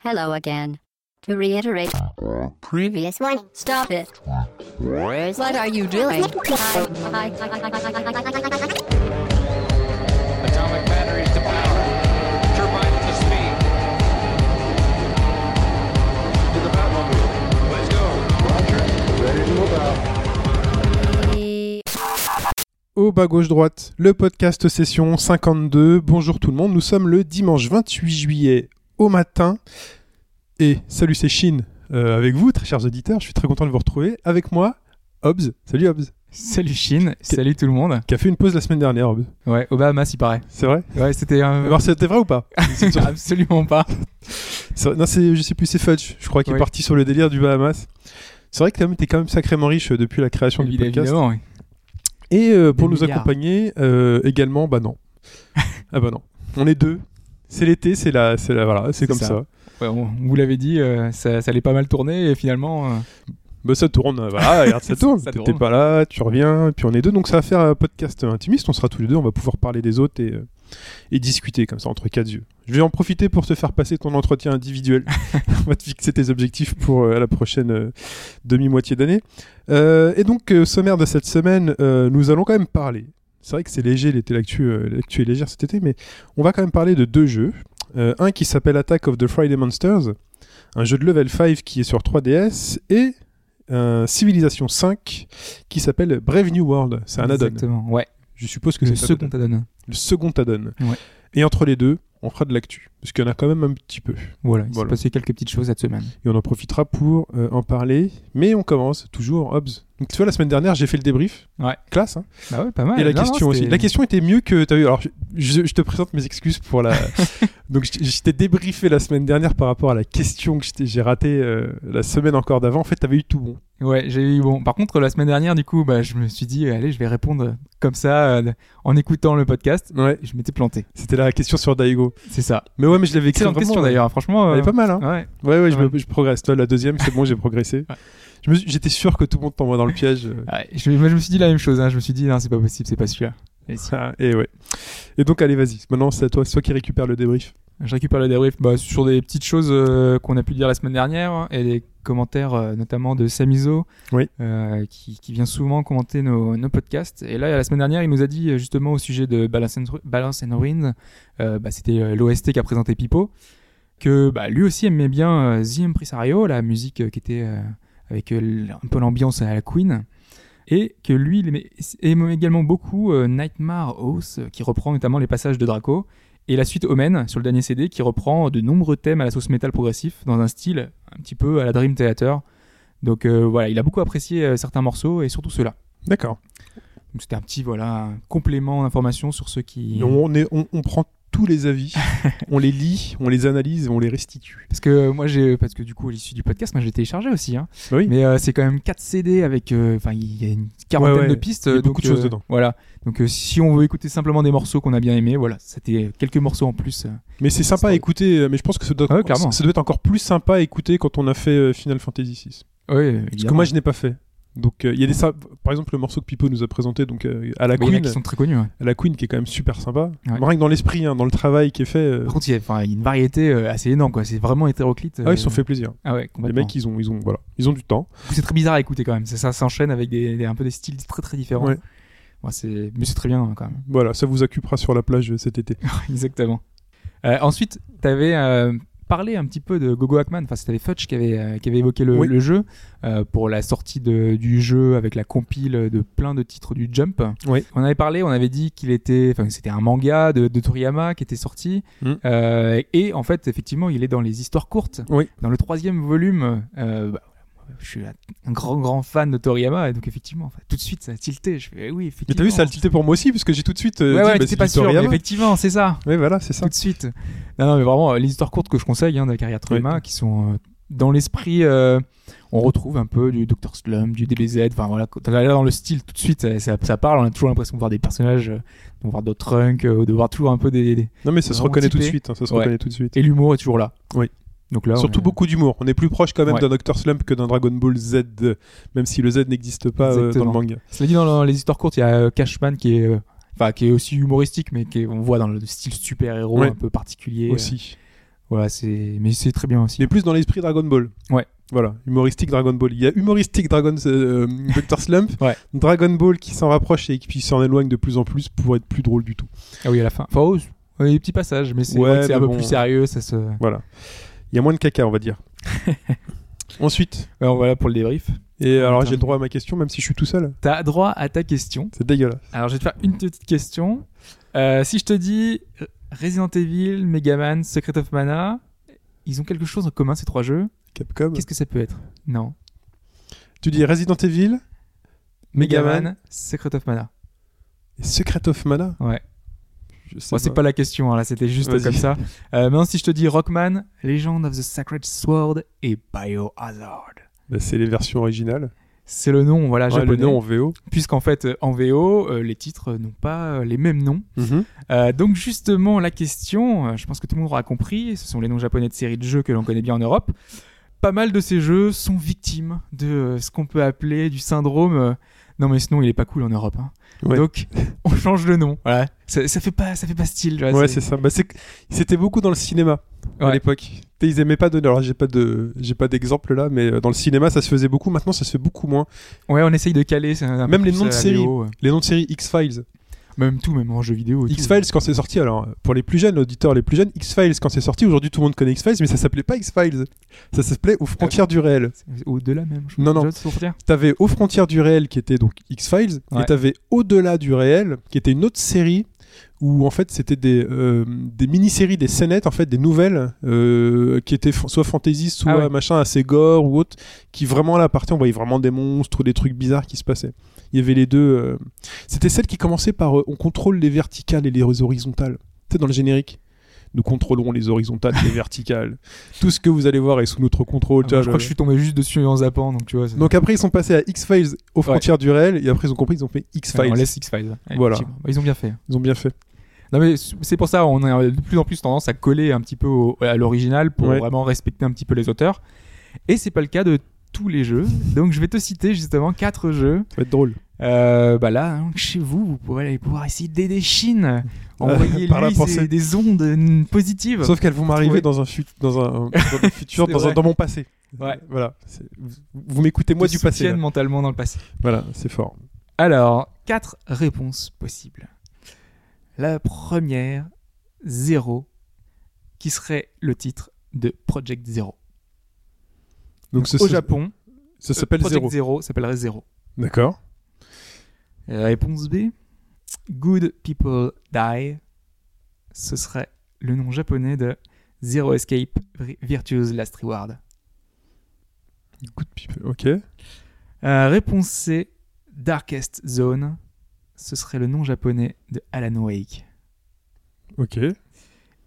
Hello again. To reiterate, previous one, stop it. What are you doing? Atomic batteries to power. Turbines to speed. To the Batmobile. Let's go. Au bas gauche droite, le podcast session 52. Bonjour tout le monde, nous sommes le dimanche 28 juillet au matin. Et salut c'est Shin euh, avec vous, très chers auditeurs, je suis très content de vous retrouver. Avec moi, Hobbs. Salut Hobbs. Salut Chine, salut tout le monde. Qui a fait une pause la semaine dernière, Hobbs. Ouais, au Bahamas, il paraît. C'est vrai Ouais, c'était. Alors c'était vrai ou pas Absolument pas. Non, c'est, je sais plus, c'est Fudge. Je crois qu'il est parti sur le délire du Bahamas. C'est vrai que t'es quand même sacrément riche euh, depuis la création du podcast. évidemment, oui. Et euh, pour Des nous milliards. accompagner euh, également, bah non. ah bah non. On est deux. C'est l'été, c'est la, c'est la, voilà, c'est comme ça. ça. Ouais, on vous l'avait dit, euh, ça, ça allait pas mal tourner et finalement. euh, Bah ça tourne, euh, voilà, regarde, ça tourne. Tourne. pas là, tu reviens, puis on est deux, donc ça va faire un podcast intimiste. On sera tous les deux, on va pouvoir parler des autres et, euh, et discuter comme ça entre quatre yeux. Je vais en profiter pour te faire passer ton entretien individuel. on va te fixer tes objectifs pour euh, la prochaine euh, demi-moitié d'année. Euh, et donc, euh, sommaire de cette semaine, euh, nous allons quand même parler. C'est vrai que c'est léger, l'actu, euh, l'actu est légère cet été, mais on va quand même parler de deux jeux. Euh, un qui s'appelle Attack of the Friday Monsters, un jeu de level 5 qui est sur 3DS, et un Civilization 5 qui s'appelle Brave New World. C'est un add-on. Exactement, ouais. Je suppose que Le c'est un second add-on. add-on. Le second add-on. Ouais. Et entre les deux, on fera de l'actu. Parce qu'il y en a quand même un petit peu. Voilà, il s'est Voilà. passé quelques petites choses cette semaine. Et on en profitera pour euh, en parler. Mais on commence toujours, Hobbs. Donc tu vois, la semaine dernière, j'ai fait le débrief. Ouais. Classe, hein Bah ouais, pas mal. Et la Non, non, question aussi. La question était mieux que. T'as vu Alors, je, je- je te présente mes excuses pour la. Donc, t'ai débriefé la semaine dernière par rapport à la question que j'ai ratée euh, la semaine encore d'avant. En fait, t'avais eu tout bon. Ouais, j'ai eu bon. Par contre, la semaine dernière, du coup, bah, je me suis dit, allez, je vais répondre comme ça euh, en écoutant le podcast. Ouais. Je m'étais planté. C'était la question sur Daigo. C'est ça. Mais ouais, mais je l'avais écrit Excellente vraiment. question euh, d'ailleurs, franchement. Elle euh, est pas mal, hein Ouais. Ouais, ouais, je, Ouais. me- je progresse. Toi, la deuxième, c'est bon, j'ai progressé. Ouais. Je me suis- J'étais sûr que tout le monde t'envoie dans le piège. euh. Ouais, je, moi, je me suis dit la même chose. Hein. Je me suis dit, non, c'est pas possible, c'est pas celui-là. Et si. Ah, et ouais. Et donc, allez, vas-y. Maintenant, c'est à toi, c'est toi qui récupère le débrief. Je récupère le débrief bah, sur des petites choses euh, qu'on a pu dire la semaine dernière et des commentaires euh, notamment de Samizo Oui. euh, qui, qui vient souvent commenter nos, nos podcasts. Et là, la semaine dernière, il nous a dit justement au sujet de Balance and, Balance and Ruin, bah, c'était l'OST qu'a présenté Pipo, que bah, lui aussi aimait bien The Impresario, la musique qui était avec un peu l'ambiance à la Queen. Et que lui, il aimait, aimait également beaucoup euh, Nightmare House, qui reprend notamment les passages de Draco. Et la suite Omen sur le dernier CD qui reprend de nombreux thèmes à la sauce métal progressif dans un style un petit peu à la Dream Theater. Donc euh, voilà, il a beaucoup apprécié euh, certains morceaux et surtout ceux-là. D'accord. Donc c'était un petit voilà complément d'information sur ceux qui. On, est, on, on prend tous les avis, on les lit, on les analyse et on les restitue. Parce que euh, moi j'ai parce que du coup à l'issue du podcast moi j'ai téléchargé aussi hein. Bah oui. Mais euh, c'est quand même 4 CD avec euh, enfin il y a une quarantaine Ouais, ouais. de pistes Il y a donc, beaucoup de choses euh, dedans. Voilà. Donc euh, si on veut écouter simplement des morceaux qu'on a bien aimés, voilà, c'était quelques morceaux en plus. euh. Mais c'est sympa à écouter, euh, mais je pense que ça doit, Ouais, clairement. ça doit être encore plus sympa à écouter quand on a fait euh, Final Fantasy VI. Ouais, Parce que moi, je n'ai pas fait. Donc, euh, il y a des par exemple le morceau que Pipo nous a présenté, donc euh, à la Mais il y en a Queen, qui sont très connus. ouais. à la Queen qui est quand même super sympa. Ouais. Rien que dans l'esprit, hein, dans le travail qui est fait, euh, Par contre, il y a, une variété assez énorme, quoi. C'est vraiment hétéroclite. ah, ils se sont fait plaisir. Ah ouais, Les mecs, ils ont, ils ont, voilà, ils ont du temps. C'est très bizarre à écouter quand même. Ça, ça s'enchaîne avec des, des- un peu des styles très très différents. Ouais. Bon, c'est, mais c'est très bien hein, quand même. Voilà, ça vous occupera sur la plage cet été. Exactement. Ensuite, tu avais parlé un petit peu de Gogo Hackman. Enfin, c'était Fudge qui avait, euh, qui avait évoqué le, Oui. le jeu euh, pour la sortie de- du jeu avec la compile de plein de titres du Jump. Oui. On avait parlé, on avait dit qu'il était, enfin, c'était un manga de, de Toriyama qui était sorti. Mm. Euh, et en fait, effectivement, il est dans les histoires courtes. Oui. Dans le troisième volume, euh, bah, je suis un grand grand fan de Toriyama et donc effectivement enfin, tout de suite ça a tilté je fais eh oui Mais t'as vu, ça a tilté pour moi aussi, parce que j'ai tout de suite euh, ouais dit, ouais bah, c'est pas sûr mais effectivement c'est ça Ouais, voilà, c'est ça. tout de suite. Non, non, mais vraiment, euh, les histoires courtes que je conseille hein, de la carrière Toriyama, qui sont euh, dans l'esprit, euh, on retrouve un peu du Dr. Slum, du DBZ, enfin voilà, là dans le style tout de suite, ça, ça, ça parle, on a toujours l'impression de voir des personnages, de voir d'autres trunks, de voir toujours un peu des... des- Non, mais ça se reconnaît tout de suite. hein, ça se Ouais. reconnaît tout de suite. Et l'humour est toujours là. Oui. Donc là, Surtout on- beaucoup d'humour. On est plus proche quand même Ouais. d'un Dr. Slump que d'un Dragon Ball Z, même si le Z n'existe pas euh, dans le manga. Cela dit, dans les histoires courtes, il y a euh, Cashman qui est... euh, Enfin, qui est aussi humoristique, mais qui est- on voit dans le style super-héros Ouais. un peu particulier. Aussi. Voilà, c'est mais c'est très bien aussi. Est plus dans l'esprit Dragon Ball. Ouais. Voilà, humoristique Dragon Ball. Il y a humoristique Dragon euh, Dr Slump, Ouais. Dragon Ball qui s'en rapproche et qui s'en éloigne de plus en plus pour être plus drôle du tout. Ah oui, à la fin. Enfin, oh, des petits passages, mais c'est Ouais, un mais peu plus sérieux, ça se. Voilà. Il y a moins de caca, on va dire. Ensuite, voilà pour le débrief. et alors j'ai le droit à ma question même si je suis tout seul. T'as droit à ta question. C'est dégueulasse. Alors, je vais te faire une petite question. Euh, si je te dis Resident Evil, Mega Man, Secret of Mana, ils ont quelque chose en commun ces trois jeux? Capcom. Qu'est-ce que ça peut être? Non. Tu dis Resident Evil, Mega Megaman Man, Secret of Mana. et Secret of Mana? Ouais. Je sais Bon, c'est pas la question, hein, là, c'était juste Vas-y. comme ça. Euh, maintenant, si je te dis Rockman, Legend of the Sacred Sword et Biohazard. Bah, c'est les versions originales. C'est le nom, voilà, Ouais, japonais. le nom en VO. Puisqu'en fait, euh, en VO, euh, les titres n'ont pas euh, les mêmes noms. Mhm. Donc justement, la question, je pense que tout le monde aura compris, ce sont les noms japonais de séries de jeux que l'on connaît bien en Europe. Pas mal de ces jeux sont victimes de ce qu'on peut appeler du syndrome. non mais ce nom il est pas cool en Europe. hein. Ouais. Donc on change le nom. Voilà. Ça, ça fait pas, ça fait pas style. tu vois, Ouais, c'est ça. Bah. C'était beaucoup dans le cinéma à l'époque. Ils aimaient pas donner. Alors j'ai pas de, j'ai pas d'exemple là, mais euh, dans le cinéma ça se faisait beaucoup. Maintenant ça se fait beaucoup moins. Ouais, on essaye de caler. un Même les noms de séries. Les noms de séries X Files. Même tout, même en jeu vidéo. et tout. X Files quand c'est sorti. Alors pour les plus jeunes auditeurs, les plus jeunes, X Files quand c'est sorti. Aujourd'hui tout le monde connaît X Files, mais ça s'appelait pas X Files. Ça s'appelait aux frontières du réel. Au-delà même. Je Non, non. T'avais aux frontières du réel qui était donc X Files, Ouais. et t'avais au-delà du réel qui était une autre série où en fait c'était des, euh, des mini-séries, des scénettes en fait, des nouvelles euh, qui étaient soit fantasy, soit Ah ouais. machin assez gore ou autre, qui vraiment à la partie on voyait vraiment des monstres ou des trucs bizarres qui se passaient. Il y avait les deux. euh, C'était celle qui commençait par euh, on contrôle les verticales et les horizontales. Tu sais dans le générique. Nous contrôlons les horizontales et les verticales. Tout ce que vous allez voir est sous notre contrôle. Ah, tu moi, vois, je crois le- que je suis tombé juste dessus en zappant, donc tu vois. c'est- donc après ils sont passés à X-Files aux frontières du réel et après ils ont compris ils ont fait X-Files. Ouais, on laisse X-Files. Voilà. Bah, Ils ont bien fait. Ils ont bien fait. Non mais c'est pour ça on a de plus en plus tendance à coller un petit peu au- à l'original pour Ouais. vraiment respecter un petit peu les auteurs. Et c'est pas le cas de tous les jeux. Donc je vais te citer justement quatre jeux. Ça va être drôle. Euh, bah là, hein, chez vous, vous pourrez aller pouvoir essayer d'aider Chine. Envoyer par la lui pensée. des ondes euh, positives. Sauf qu'elles vont m'arriver dans un fut- dans un dans le futur, dans, un- dans mon passé. Ouais. Voilà. Vous, vous m'écoutez moi Te du passé. là. mentalement dans le passé. Voilà, c'est fort. Alors, quatre réponses possibles. La première, zéro, qui serait le titre de Project Zero. Donc ce- Au Japon, ça s'appelle Project Zéro. Zero s'appellerait Zero. D'accord. Réponse B, Good People Die, ce serait le nom japonais de Zero Escape Vir- Virtue's Last Reward. Good people. Ok. Euh, réponse C, Darkest Zone, ce serait le nom japonais de Alan Wake. Ok.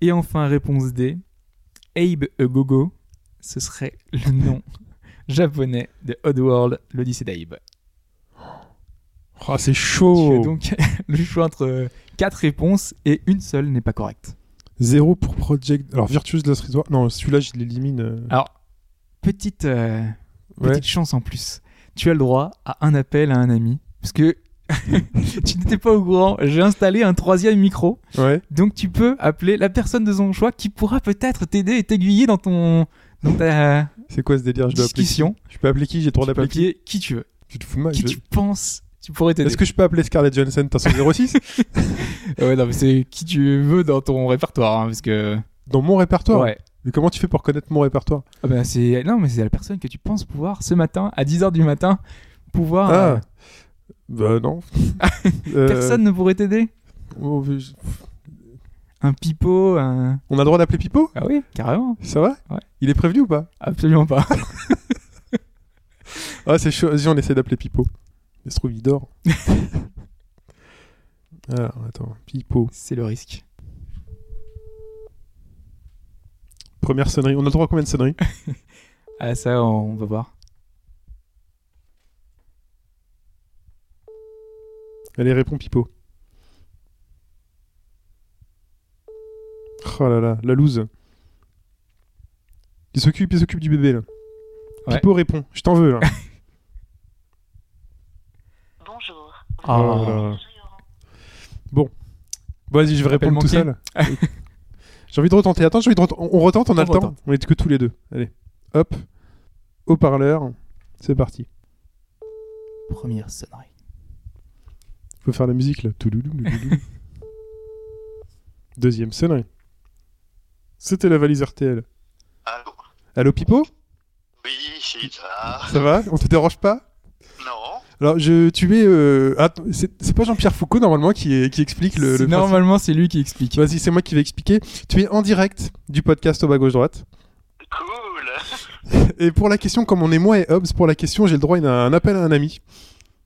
Et enfin, réponse D, Abe a Gogo, ce serait le nom japonais de Oddworld, l'Odyssée d'Abe. Ah, c'est Tu as chaud. donc le choix entre euh, quatre réponses et une seule n'est pas correcte. Zéro pour Project. Alors Virtuous Last Resort. Non, celui-là je l'élimine. euh, Alors, petite, euh, ouais. petite chance en plus. Tu as le droit à un appel à un ami. Parce que tu n'étais pas au courant. J'ai installé un troisième micro. Ouais. Donc tu peux appeler la personne de son choix qui pourra peut-être t'aider et t'aiguiller dans ton ta C'est quoi ce délire? Je dois appeler. qui? Je peux appeler qui? J'ai peux d'appeler qui? qui tu veux. Tu te fous de moi Qui je- tu penses tu pourrais t'aider? Est-ce que je peux appeler Scarlett Johansson? T'as son 06 Ouais, non, mais c'est qui tu veux dans ton répertoire. hein, parce que. Dans mon répertoire? Ouais. Mais comment tu fais pour connaître mon répertoire? Ah ben, c'est... Non, mais c'est la personne que tu penses pouvoir ce matin, à 10h du matin, pouvoir. euh, Ah. Bah non. Euh, Personne ne pourrait t'aider? oh, je- Un pipeau, un. On a le droit d'appeler Pipo Ah oui, carrément. Ça va? Ouais. Il est prévenu ou pas? Absolument pas. Ah, c'est chaud. Vas-y, on essaie d'appeler Pipo. Il se trouve, il dort. Alors, attends. Pipo. c'est le risque. Première sonnerie. On a le droit à combien de sonneries? Ah, ça, on va voir. Allez, réponds Pipo. Oh là là, la loose. Il s'occupe, il s'occupe du bébé là. Ouais. Pipo répond. Je t'en veux là. Bonjour. Ah. Oh là là. Bon, vas-y, je vais répondre tout seul. J'ai envie de retenter. Attends, j'ai envie de retenter. On retente, on a le temps. On est que tous les deux. Allez. Hop. Haut-parleur. C'est parti. Première sonnerie. Faut faire la musique là. Deuxième sonnerie. C'était la valise RTL. Allô Allô Pipo Oui, c'est ça. Ça va? On te dérange pas? Non Alors, je, tu es. euh, attends, c'est c'est pas Jean-Pierre Foucault normalement qui, est- qui explique le. le Normalement, c'est lui qui explique. principe. Vas-y, c'est moi qui vais expliquer. Tu es en direct du podcast au bas gauche droite. Cool Et pour la question, comme on est moi et Hobbs, pour la question, j'ai le droit à un appel à un ami.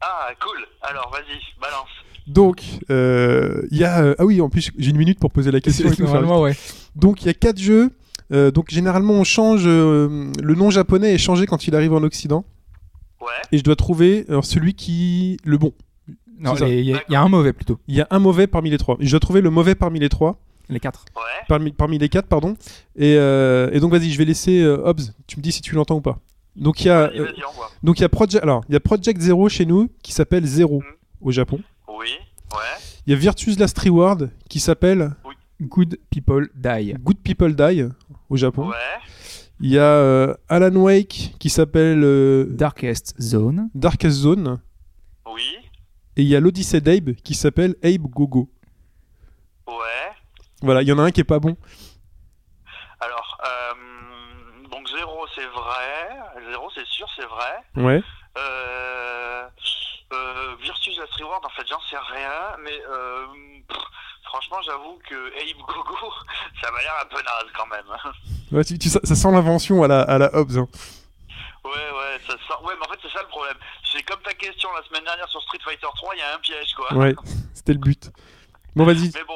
Ah, cool Alors, vas-y, balance. Donc, euh, il y a. euh, ah oui, en plus, j'ai une minute pour poser la question. Normalement, ouais. Donc, il y a quatre jeux. Euh, donc, généralement, on change. euh, le nom japonais est changé quand il arrive en Occident. Ouais Et je dois trouver alors, celui qui. Le bon. Non, il y, a- il y a un mauvais plutôt. Il y a un mauvais parmi les trois. Et je dois trouver le mauvais parmi les trois. Les quatre. Ouais Parmi, parmi les quatre, pardon. Et, euh, et donc, vas-y, je vais laisser euh, Hobbs. Tu me dis si tu l'entends ou pas. Donc, il y a. Euh, donc, il y a Project. Alors, il y a Project Zero chez nous qui s'appelle Zero Mhm. au Japon. Oui Ouais Il y a Virtus Last Reward qui s'appelle Good People Die. Good People Die au Japon. Ouais Il y a euh, Alan Wake qui s'appelle euh, Darkest Zone. Darkest Zone. Oui Et il y a l'Odyssey d'Abe qui s'appelle Abe Gogo. Ouais Voilà, il y en a un qui est pas bon. Alors, euh, donc zéro c'est vrai, zéro c'est sûr c'est vrai. Ouais. Last Reward en fait j'en sais rien, mais euh, pff, franchement j'avoue que Abe Gogo ça m'a l'air un peu naze quand même. Ouais, tu- tu- ça, ça sent l'invention à la, à la Hobbs. hein. Ouais ouais ça sent... Ouais mais en fait c'est ça le problème. C'est comme ta question la semaine dernière sur Street Fighter 3, il y a un piège quoi. Ouais, c'était le but. Bon, vas-y. Mais bon,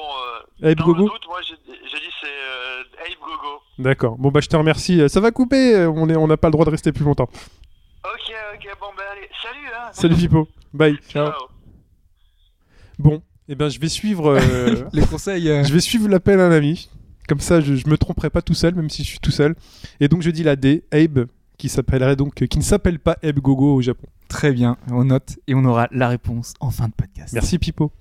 euh, Abe dans Gogo le doute, moi j'ai j'ai dit c'est euh, Abe Gogo. D'accord. Bon, bah, je te remercie. Euh, Ça va couper. euh, On est- on n'a pas le droit de rester plus longtemps. Ok, ok, bon ben allez, salut hein Salut, Pipo. Bye. Ciao. Bon, eh ben, je vais suivre. euh, Les conseils. euh, Je vais suivre l'appel à un ami. Comme ça, je, je me tromperai pas tout seul, même si je suis tout seul. Et donc, je dis la D, Abe, qui s'appellerait donc, euh, qui ne s'appelle pas Abe Gogo au Japon. Très bien. On note et on aura la réponse en fin de podcast. Merci Pipo.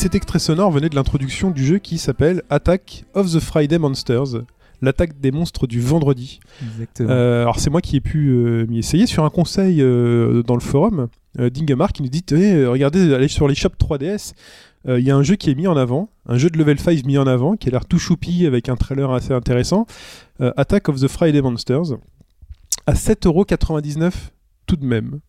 Cet extrait sonore venait de l'introduction du jeu qui s'appelle Attack of the Friday Monsters, l'attaque des monstres du vendredi. Exactement. Euh, alors c'est moi qui ai pu euh, m'y essayer sur un conseil euh, dans le forum d'Ingemar qui nous dit regardez allez sur les shops 3DS euh, il y a un jeu qui est mis en avant un jeu de level 5 mis en avant qui a l'air tout choupi avec un trailer assez intéressant Attack of the Friday Monsters à 7,99€ tout de même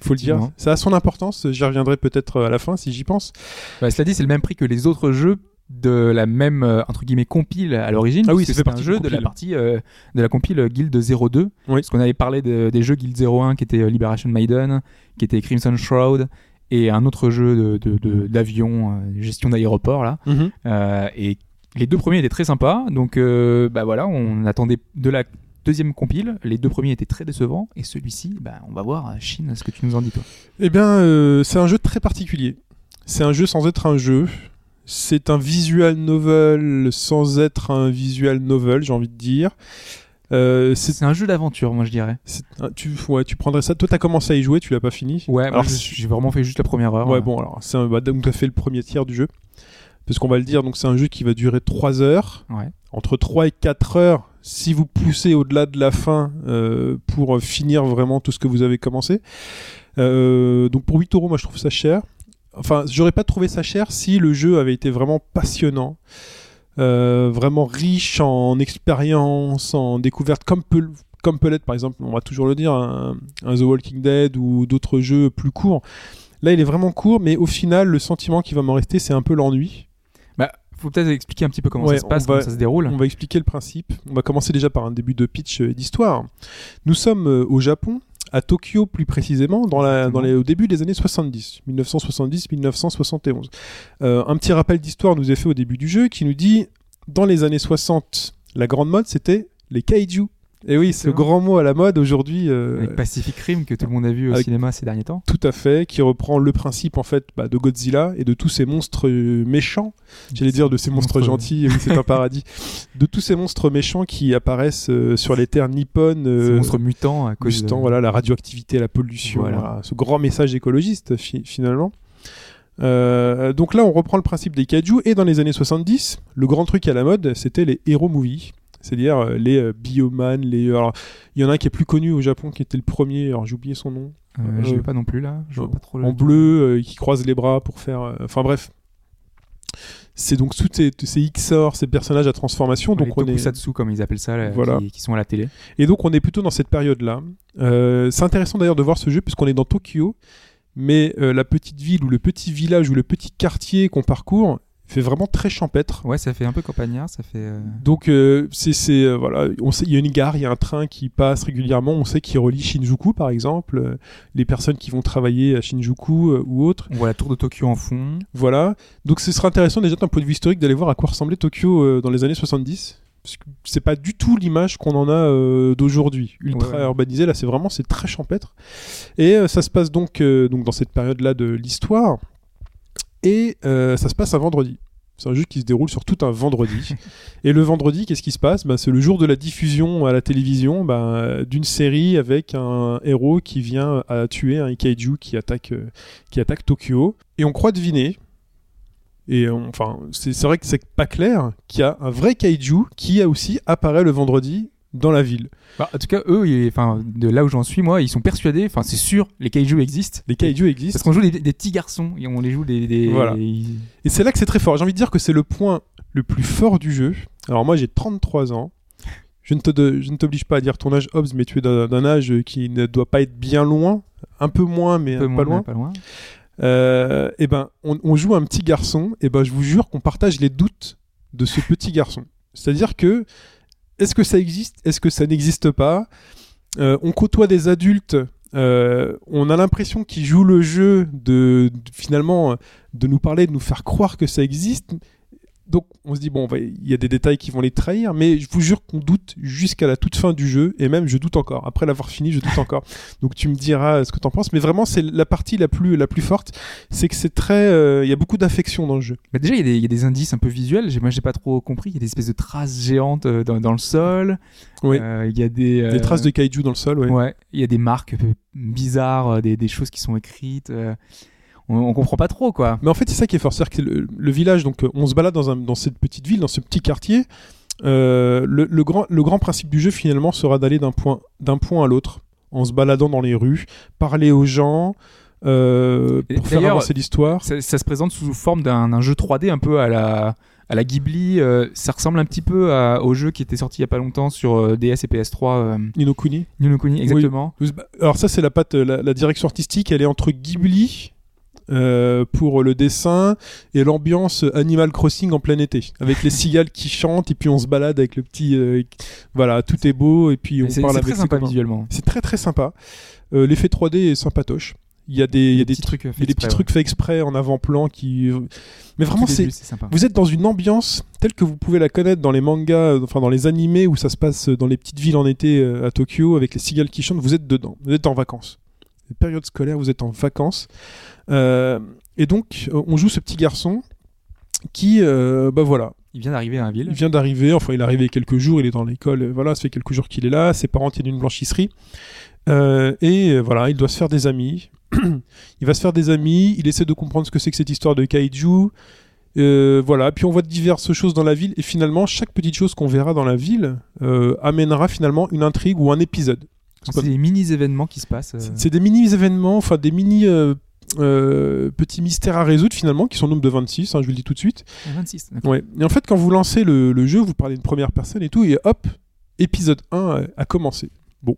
faut le dire ça a son importance j'y reviendrai peut-être à la fin si j'y pense Bah, cela dit, c'est le même prix que les autres jeux de la même euh, entre guillemets compile à l'origine. Ah oui, c'est un jeu de la compile. partie euh, de la compile Guild 02. Oui. Parce qu'on avait parlé de- des jeux Guild 01 qui était euh, Liberation Maiden, qui était Crimson Shroud et un autre jeu de- de- de- d'avion, euh, gestion d'aéroport là. Euh, et les deux premiers étaient très sympas. Donc euh, bah voilà, on attendait de la deuxième compile. Les deux premiers étaient très décevants et celui-ci, bah on va voir Chine ce que tu nous en dis toi. Eh bien, euh, c'est un jeu très particulier. C'est un jeu sans être un jeu. C'est un visual novel sans être un visual novel, j'ai envie de dire. Euh, c'est, un jeu d'aventure, moi je dirais. ah, tu, ouais, tu prendrais ça. Toi, t'as commencé à y jouer, tu l'as pas fini. Ouais, Alors, j'ai vraiment fait juste la première heure. Ouais, bon, alors, c'est un, bah, donc, t'as fait le premier tiers du jeu. Parce qu'on va le dire, donc, c'est un jeu qui va durer 3 heures. Ouais. Entre 3 et 4 heures, si vous poussez au-delà de la fin euh, pour finir vraiment tout ce que vous avez commencé. Euh, donc, pour 8 euros, moi, je trouve ça cher. Enfin, j'aurais pas trouvé ça cher si le jeu avait été vraiment passionnant. euh, vraiment riche en expérience, en découverte, comme peut, comme peut l'être par exemple, on va toujours le dire, un, un The Walking Dead ou d'autres jeux plus courts. Là, il est vraiment court, mais au final, le sentiment qui va m'en rester, c'est un peu l'ennui. Faut peut-être expliquer un petit peu comment Ouais, ça se passe, comment ça se déroule. On va expliquer le principe. On va commencer déjà par un début de pitch euh, d'histoire. Nous sommes euh, au Japon à Tokyo plus précisément, dans la, dans Exactement. les, au début des années 70, 1970-1971. Euh, un petit rappel d'histoire nous est fait au début du jeu qui nous dit, dans les années 60, la grande mode, c'était les kaiju. Et oui, ce grand mot à la mode aujourd'hui, euh, Avec Pacific Rim que tout le monde a vu au cinéma ces derniers temps. tout à fait, qui reprend le principe en fait bah, de Godzilla et de tous ces monstres euh, méchants. J'allais dire de ces monstres Monstres- gentils, oui, c'est un paradis. De tous ces monstres méchants qui apparaissent euh, sur les terres nippones. Ces euh, monstres mutants à cause de... voilà, la radioactivité, la pollution, Voilà. voilà, ce grand message écologiste fi- finalement. Euh, donc là, on reprend le principe des kaiju et dans les années 70, le grand truc à la mode, c'était les hero movies, c'est-à-dire euh, les euh, Bioman, les. alors, il y en a un qui est plus connu au Japon, qui était le premier. Alors j'ai oublié son nom. Euh, je Euh, vais pas non plus là. Je vois pas trop le... En bleu, euh, qui croise les bras pour faire. euh, Enfin bref. C'est donc tous ces, ces XOR, ces personnages à transformation. les donc on est... tokusatsu comme ils appellent ça, là, Voilà. qui, qui sont à la télé. Et donc on est plutôt dans cette période-là. Euh, c'est intéressant d'ailleurs de voir ce jeu puisqu'on est dans Tokyo, mais euh, la petite ville ou le petit village ou le petit quartier qu'on parcourt fait vraiment très champêtre. Ouais, ça fait un peu campagnard, ça fait. euh, Donc euh, c'est c'est, euh, voilà, on sait il y a une gare, il y a un train qui passe régulièrement, on sait qu'il relie Shinjuku par exemple, euh, les personnes qui vont travailler à Shinjuku ou autres. On voit la tour de Tokyo en fond. Voilà. Donc ce sera intéressant déjà d'un point de vue historique d'aller voir à quoi ressemblait Tokyo dans les années 70. Parce que c'est pas du tout l'image qu'on en a d'aujourd'hui. Ultra Ouais, ouais. urbanisé, là c'est vraiment c'est très champêtre. Et ça se passe donc, donc dans cette période-là de l'histoire. Et euh, ça se passe un vendredi. C'est un jeu qui se déroule sur tout un vendredi. et le vendredi, qu'est-ce qui se passe? Bah, C'est le jour de la diffusion à la télévision bah, d'une série avec un héros qui vient à tuer un kaiju qui attaque, euh, qui attaque Tokyo. Et on croit deviner, et on- enfin, c'est c'est vrai que c'est pas clair, qu'il y a un vrai kaiju qui a aussi apparaît le vendredi dans la ville. Bah, en tout cas, eux, ils- enfin, de là où j'en suis, moi, ils sont persuadés. Enfin, c'est sûr, les kaiju existent. Les kaiju existent. Parce qu'on joue des, des petits garçons et on les joue des. des- Voilà. Et c'est là que c'est très fort. J'ai envie de dire que c'est le point le plus fort du jeu. Alors moi j'ai 33 ans. Je ne te de- je ne t'oblige pas à dire ton âge, Hobbs, mais tu es d'un âge qui ne doit pas être bien loin. Un peu moins, mais peu pas moins, loin. mais pas loin. Euh, et ben, on, on joue un petit garçon. Et ben, je vous jure qu'on partage les doutes de ce petit garçon. C'est-à-dire que est-ce que ça existe Est-ce que ça n'existe pas? Euh, On côtoie des adultes. euh, on a l'impression qu'ils jouent le jeu de, finalement euh, de nous parler, de nous faire croire que ça existe. Donc on se dit bon, il y a des détails qui vont les trahir, mais je vous jure qu'on doute jusqu'à la toute fin du jeu, et même je doute encore. Après l'avoir fini, je doute encore. Donc tu me diras ce que t'en penses, mais vraiment c'est la partie la plus la plus forte, c'est que c'est très, euh, il y a beaucoup d'affection dans le jeu. Bah, déjà, il y, a des- il y a des indices un peu visuels. J'ai- Moi, j'ai pas trop compris. Il y a des espèces de traces géantes euh, dans, dans le sol. Oui. Euh, Il y a des. Des euh, traces de kaiju dans le sol, ouais. Ouais. Il y a des marques bizarres, euh, des, des choses qui sont écrites. On, on comprend pas trop, quoi. Mais en fait, c'est ça qui est fort. C'est-à-dire que le, le village, donc euh, on se balade dans, un, dans cette petite ville, dans ce petit quartier. Euh, le, le grand, le grand principe du jeu, finalement, sera d'aller d'un point, d'un point à l'autre, en se baladant dans les rues, parler aux gens, euh, pour faire avancer l'histoire. Ça, ça se présente sous forme d'un jeu 3D un peu à la, à la Ghibli. euh, ça ressemble un petit peu à- au jeu qui était sorti il y a pas longtemps sur euh, DS et PS3. Euh, Ninokuni. Ni no Kuni, exactement. Alors ça, c'est la patte, la, la direction artistique, elle est entre Ghibli. Euh, pour le dessin et l'ambiance Animal Crossing en plein été avec les cigales qui chantent et puis on se balade avec le petit euh, voilà tout est beau et puis on C'est parle c'est avec très ses sympa visuellement. C'est très très sympa. Euh, L'effet 3D est sympatoche. Il y a des, il y a des, petits trucs, des faits petits exprès, trucs faits exprès en avant-plan qui. Mais vraiment, c'est. Vous êtes dans une ambiance telle que vous pouvez la connaître dans les mangas, enfin dans les animés où ça se passe dans les petites villes en été à Tokyo avec les cigales qui chantent. Vous êtes dedans. Vous êtes en vacances. Les périodes scolaires, vous êtes en vacances. Euh, et donc, euh, on joue ce petit garçon qui, euh, bah voilà, Il vient d'arriver à la ville. il vient d'arriver, enfin il est arrivé quelques jours, il est dans l'école, voilà, ça fait quelques jours qu'il est là, ses parents tiennent une blanchisserie, Euh, et voilà, il doit se faire des amis. il va se faire des amis, il essaie de comprendre ce que c'est que cette histoire de kaiju. Euh, voilà, puis on voit diverses choses dans la ville, et finalement, chaque petite chose qu'on verra dans la ville euh, amènera finalement une intrigue ou un épisode. C'est des mini-événements qui se passent. c'est c'est des mini-événements, enfin des mini euh, euh, petits mystères à résoudre finalement, qui sont au nombre de 26, hein, je vous le dis tout de suite. 26. d'accord. Ouais. Et en fait, quand vous lancez le, le jeu, vous parlez de première personne et tout, et hop, épisode 1 a, a commencé. Bon,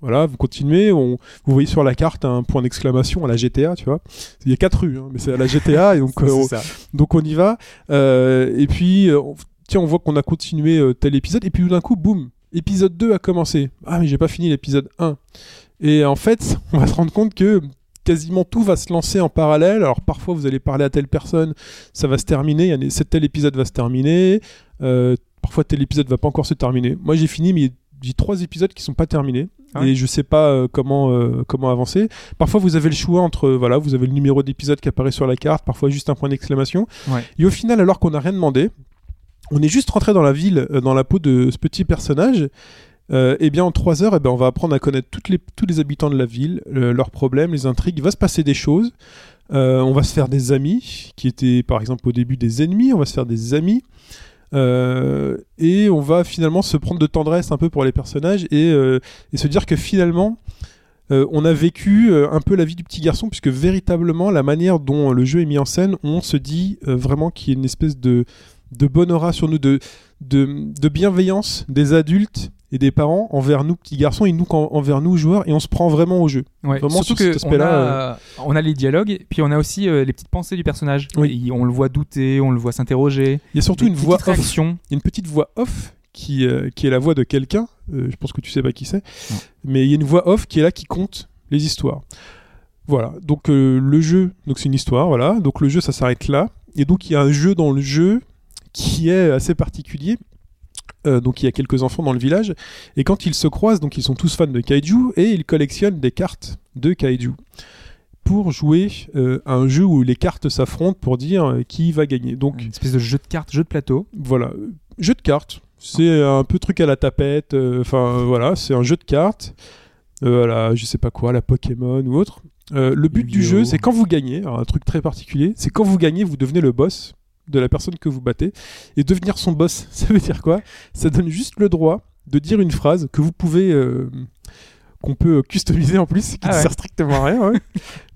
voilà, vous continuez, on, vous voyez sur la carte un point d'exclamation à la GTA, tu vois. Il y a quatre rues, hein, mais c'est à la GTA, et donc, euh, on, ça. donc on y va. Euh, et puis, euh, on- tiens, on voit qu'on a continué euh, tel épisode, et puis tout d'un coup, boum, épisode 2 a commencé. Ah, mais j'ai pas fini l'épisode 1. Et en fait, on va se rendre compte que quasiment tout va se lancer en parallèle. Alors parfois, vous allez parler à telle personne, ça va se terminer. Tel épisode va se terminer. Euh, parfois, tel épisode va pas encore se terminer. Moi, j'ai fini, mais j'ai trois épisodes qui sont pas terminés. Ah Et je sais pas euh, comment euh, comment avancer. Parfois, vous avez le choix entre voilà, vous avez le numéro d'épisode qui apparaît sur la carte, parfois juste un point d'exclamation. Ouais. Et au final, alors qu'on n'a rien demandé, on est juste rentré dans la ville, dans la peau de ce petit personnage. Euh, et bien en trois heures, eh ben, on va apprendre à connaître les, tous les habitants de la ville, leurs problèmes, les intrigues. Il va se passer des choses. Euh, on va se faire des amis, qui étaient par exemple au début des ennemis. On va se faire des amis. Euh, et on va finalement se prendre de tendresse un peu pour les personnages et, euh, et se dire que finalement, on a vécu un peu la vie du petit garçon, puisque véritablement, la manière dont le jeu est mis en scène, on se dit vraiment qu'il y a une espèce de, de aura sur nous, de, de, de bienveillance des adultes et des parents envers nous petits garçons et nous en- envers nous joueurs, et on se prend vraiment au jeu. Ouais, Vraiment, surtout que on a, on a les dialogues, puis on a aussi euh, les petites pensées du personnage. Oui. Et on le voit douter, on le voit s'interroger. Il y a surtout une voix off. réactions. Il y a une petite voix off qui, euh, qui est la voix de quelqu'un. Euh, je pense que tu sais pas qui c'est. Mais il y a une voix off qui est là qui compte les histoires. Voilà. Donc euh, le jeu, donc c'est une histoire, voilà. Donc le jeu, ça s'arrête là. Et donc il y a un jeu dans le jeu qui est assez particulier. Euh, donc il y a quelques enfants dans le village et quand ils se croisent, donc ils sont tous fans de kaiju et ils collectionnent des cartes de kaiju pour jouer euh, à un jeu où les cartes s'affrontent pour dire euh, qui va gagner. Donc Une espèce de jeu de cartes, jeu de plateau. voilà, jeu de cartes. C'est un peu truc à la tapette. Enfin voilà, c'est un jeu de cartes. Euh, la, je sais pas quoi, la Pokémon ou autre. Euh, le but du jeu, c'est quand vous gagnez, un truc très particulier, c'est quand vous gagnez, vous devenez le boss de la personne que vous battez. Et devenir son boss, ça veut dire quoi? Ça donne juste le droit de dire une phrase que vous pouvez. euh, qu'on peut customiser en plus, qui Ah ne ouais. sert strictement à rien, ouais.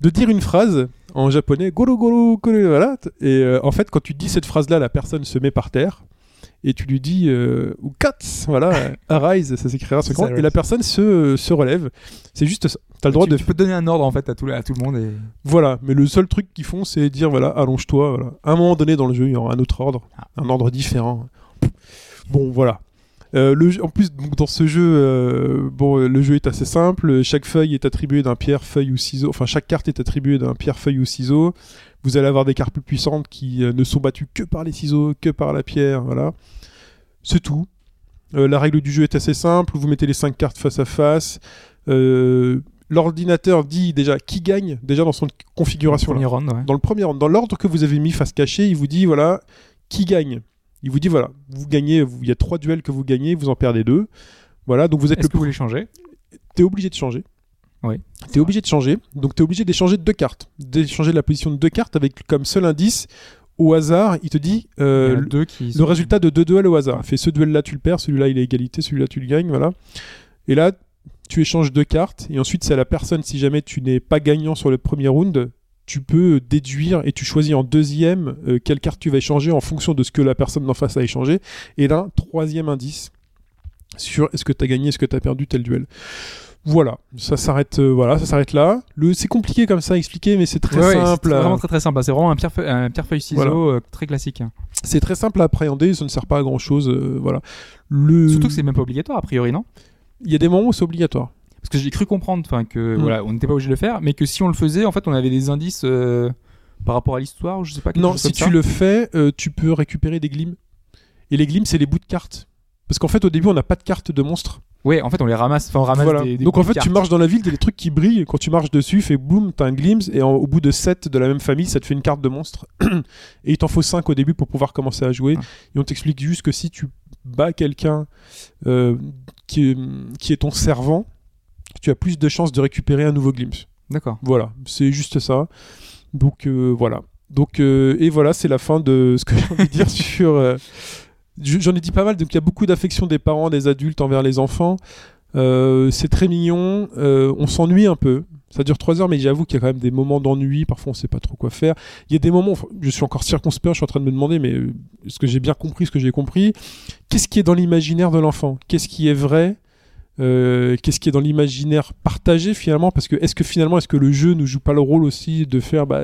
de dire une phrase en japonais, goro goro goro, voilà. Et euh, en fait, quand tu dis cette phrase-là, la personne se met par terre et tu lui dis euh, ou cuts, voilà, arise, ça s'écrira ça, l'écran, et la personne se, se relève. C'est juste ça. T'as le droit tu, de tu peux donner un ordre en fait à tout, à tout le monde. Et... voilà, mais le seul truc qu'ils font, c'est dire voilà, allonge-toi. Voilà. À un moment donné dans le jeu, il y aura un autre ordre, Ah. un ordre différent. Bon, voilà. Euh, le jeu- en plus, donc, dans ce jeu, euh, bon, le jeu est assez simple. Chaque feuille est attribuée d'un pierre, feuille ou ciseau. Enfin, chaque carte est attribuée d'un pierre, feuille ou ciseau. Vous allez avoir des cartes plus puissantes qui euh, ne sont battues que par les ciseaux, que par la pierre. Voilà. C'est tout. Euh, la règle du jeu est assez simple. Vous mettez les cinq cartes face à face. Euh, L'ordinateur dit déjà qui gagne, déjà dans son configuration. là. Premier round, ouais. Dans le premier ordre, dans l'ordre que vous avez mis face cachée, il vous dit voilà qui gagne. Il vous dit voilà, vous gagnez, il y a trois duels que vous gagnez, vous en perdez deux. Voilà, donc vous êtes Est-ce le que vous voulez changer? T'es obligé de changer. Oui. T'es obligé de changer. Donc t'es obligé d'échanger deux cartes, d'échanger la position de deux cartes avec comme seul indice au hasard, il te dit euh, Il deux qui le sont- résultat de deux duels au hasard. Fait ce duel-là, tu le perds, celui-là, il est égalité, celui-là, tu le gagnes, voilà. Et là, tu échanges deux cartes, et ensuite, c'est à la personne, si jamais tu n'es pas gagnant sur le premier round, tu peux déduire et tu choisis en deuxième euh, quelle carte tu vas échanger en fonction de ce que la personne d'en face a échangé. Et là, troisième indice sur est-ce que tu as gagné, est-ce que tu as perdu tel duel. Voilà, ça s'arrête euh, voilà, ça s'arrête là. Le c'est compliqué comme ça à expliquer mais c'est très Ouais, c'est simple. à- vraiment très très simple. C'est vraiment un pierre feuille, un pierre feuille ciseau Voilà. euh, très classique. C'est très simple à appréhender, ça ne sert pas à grand chose. voilà. Le... Surtout que c'est même pas obligatoire a priori, non? Il y a des moments où c'est obligatoire. Parce que j'ai cru comprendre, enfin que Mm. voilà, on n'était pas obligé de le faire, mais que si on le faisait, en fait, on avait des indices euh, par rapport à l'histoire, ou je sais pas. quelque Non, si tu ça. le fais, euh, tu peux récupérer des glims. Et les glims, c'est les bouts de cartes. Parce qu'en fait, au début, on n'a pas de cartes de monstres. Ouais, en fait, on les ramasse, enfin on ramasse Voilà. des, des Donc en fait, tu marches dans la ville, a des trucs qui brillent. Quand tu marches dessus, fait boum, t'as un glimpse. Et en- au bout de 7 de la même famille, ça te fait une carte de monstre. et il t'en faut 5 au début pour pouvoir commencer à jouer. Ah. Et on t'explique juste que si tu bats quelqu'un euh, qui, est, qui est ton servant, tu as plus de chances de récupérer un nouveau glimpse. D'accord. Voilà, c'est juste ça. Donc euh, voilà. Donc euh, et voilà, c'est la fin de ce que j'ai envie de dire sur. J'en ai dit pas mal. Donc il y a beaucoup d'affection des parents, des adultes envers les enfants. Euh, c'est très mignon. Euh, on s'ennuie un peu. Ça dure trois heures, mais j'avoue qu'il y a quand même des moments d'ennui. Parfois, on sait pas trop quoi faire. Il y a des moments. Je suis encore circonspect. Je suis en train de me demander, mais euh, est-ce que j'ai bien compris ce que j'ai compris? Qu'est-ce qui est dans l'imaginaire de l'enfant? Qu'est-ce qui est vrai? Qu'est-ce qui est dans l'imaginaire partagé finalement? Parce que est-ce que finalement est-ce que le jeu ne joue pas le rôle aussi de faire bah,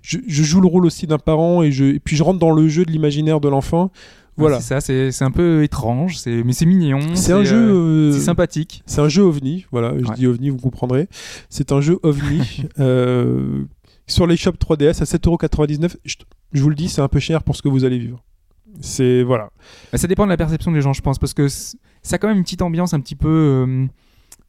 je, joue le rôle aussi d'un parent et puis je rentre dans le jeu de l'imaginaire de l'enfant? Voilà. C'est ça, c'est un peu étrange, c'est mais c'est mignon. C'est un jeu. euh, euh, c'est sympathique. C'est un jeu ovni, voilà, je dis ovni, vous comprendrez. C'est un jeu ovni euh, sur les shops 3DS à 7,99€. Je, je vous le dis, c'est un peu cher pour ce que vous allez vivre. C'est voilà. Bah, ça dépend de la perception des gens, je pense, parce que ça a quand même une petite ambiance un petit peu euh, euh,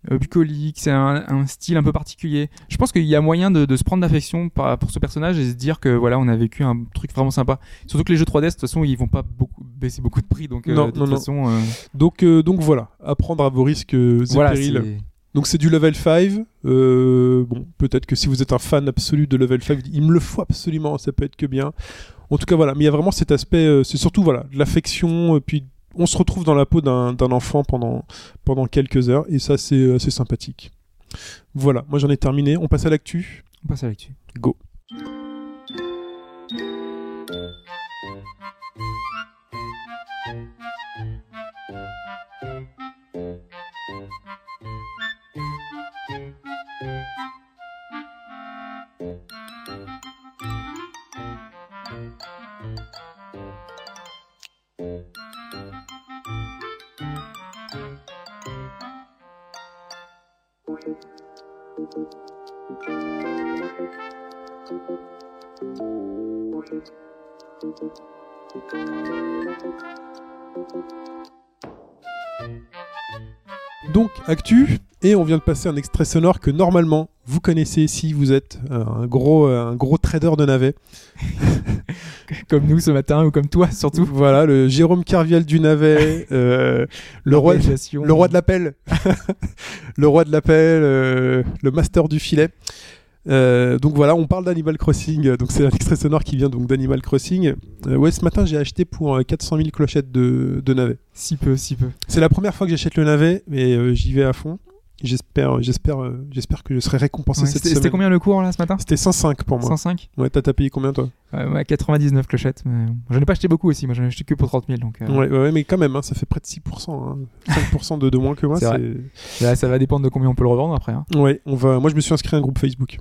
bucolique, c'est un, un style un peu particulier. Je pense qu'il y a moyen de, de se prendre d'affection pour ce personnage et se dire que voilà, on a vécu un truc vraiment sympa. Surtout que les jeux 3DS, de toute façon, ils vont pas beaucoup baisser beaucoup de prix, donc euh, Non, de toute non, façon, euh, Donc euh, donc voilà, apprendre à vos risques et voilà, périls. Donc c'est du level 5. Euh, bon, peut-être que si vous êtes un fan absolu de level 5, il me le faut absolument, ça peut être que bien. En tout cas, voilà. Mais il y a vraiment cet aspect, c'est surtout voilà, de l'affection, puis on se retrouve dans la peau d'un enfant pendant, pendant quelques heures, et ça c'est assez sympathique. Voilà, moi j'en ai terminé. On passe à l'actu? on passe à l'actu. Go. Donc, actu, et on vient de passer un extrait sonore que normalement vous connaissez si vous êtes un gros, un gros trader de navets. Comme nous ce matin ou comme toi surtout. Voilà, le Jérôme Carvial du navet, euh, le roi, le roi de l'appel, le roi de l'appel, euh, le master du filet. Euh, donc voilà, on parle d'Animal Crossing. Donc c'est un extrait sonore qui vient donc d'Animal Crossing. Euh, ouais, ce matin j'ai acheté pour euh, 400 000 clochettes de, de navet. Si peu, si peu. C'est la première fois que j'achète le navet, mais euh, j'y vais à fond. J'espère, j'espère, euh, j'espère que je serai récompensé Ouais, cette C'était semaine. c'était combien le cours là ce matin? C'était 105 pour moi. 105 Ouais, t'as payé combien toi? Ouais, ouais, 99 clochettes. Mais... J'en ai pas acheté beaucoup aussi, moi j'en ai acheté que pour 30 000. Donc, euh, ouais, ouais, mais quand même, hein, ça fait près de 6%. Hein. 5% de, de moins que moi. C'est là, ça va dépendre de combien on peut le revendre après. hein. Ouais, on va. Moi, je me suis inscrit à un groupe Facebook.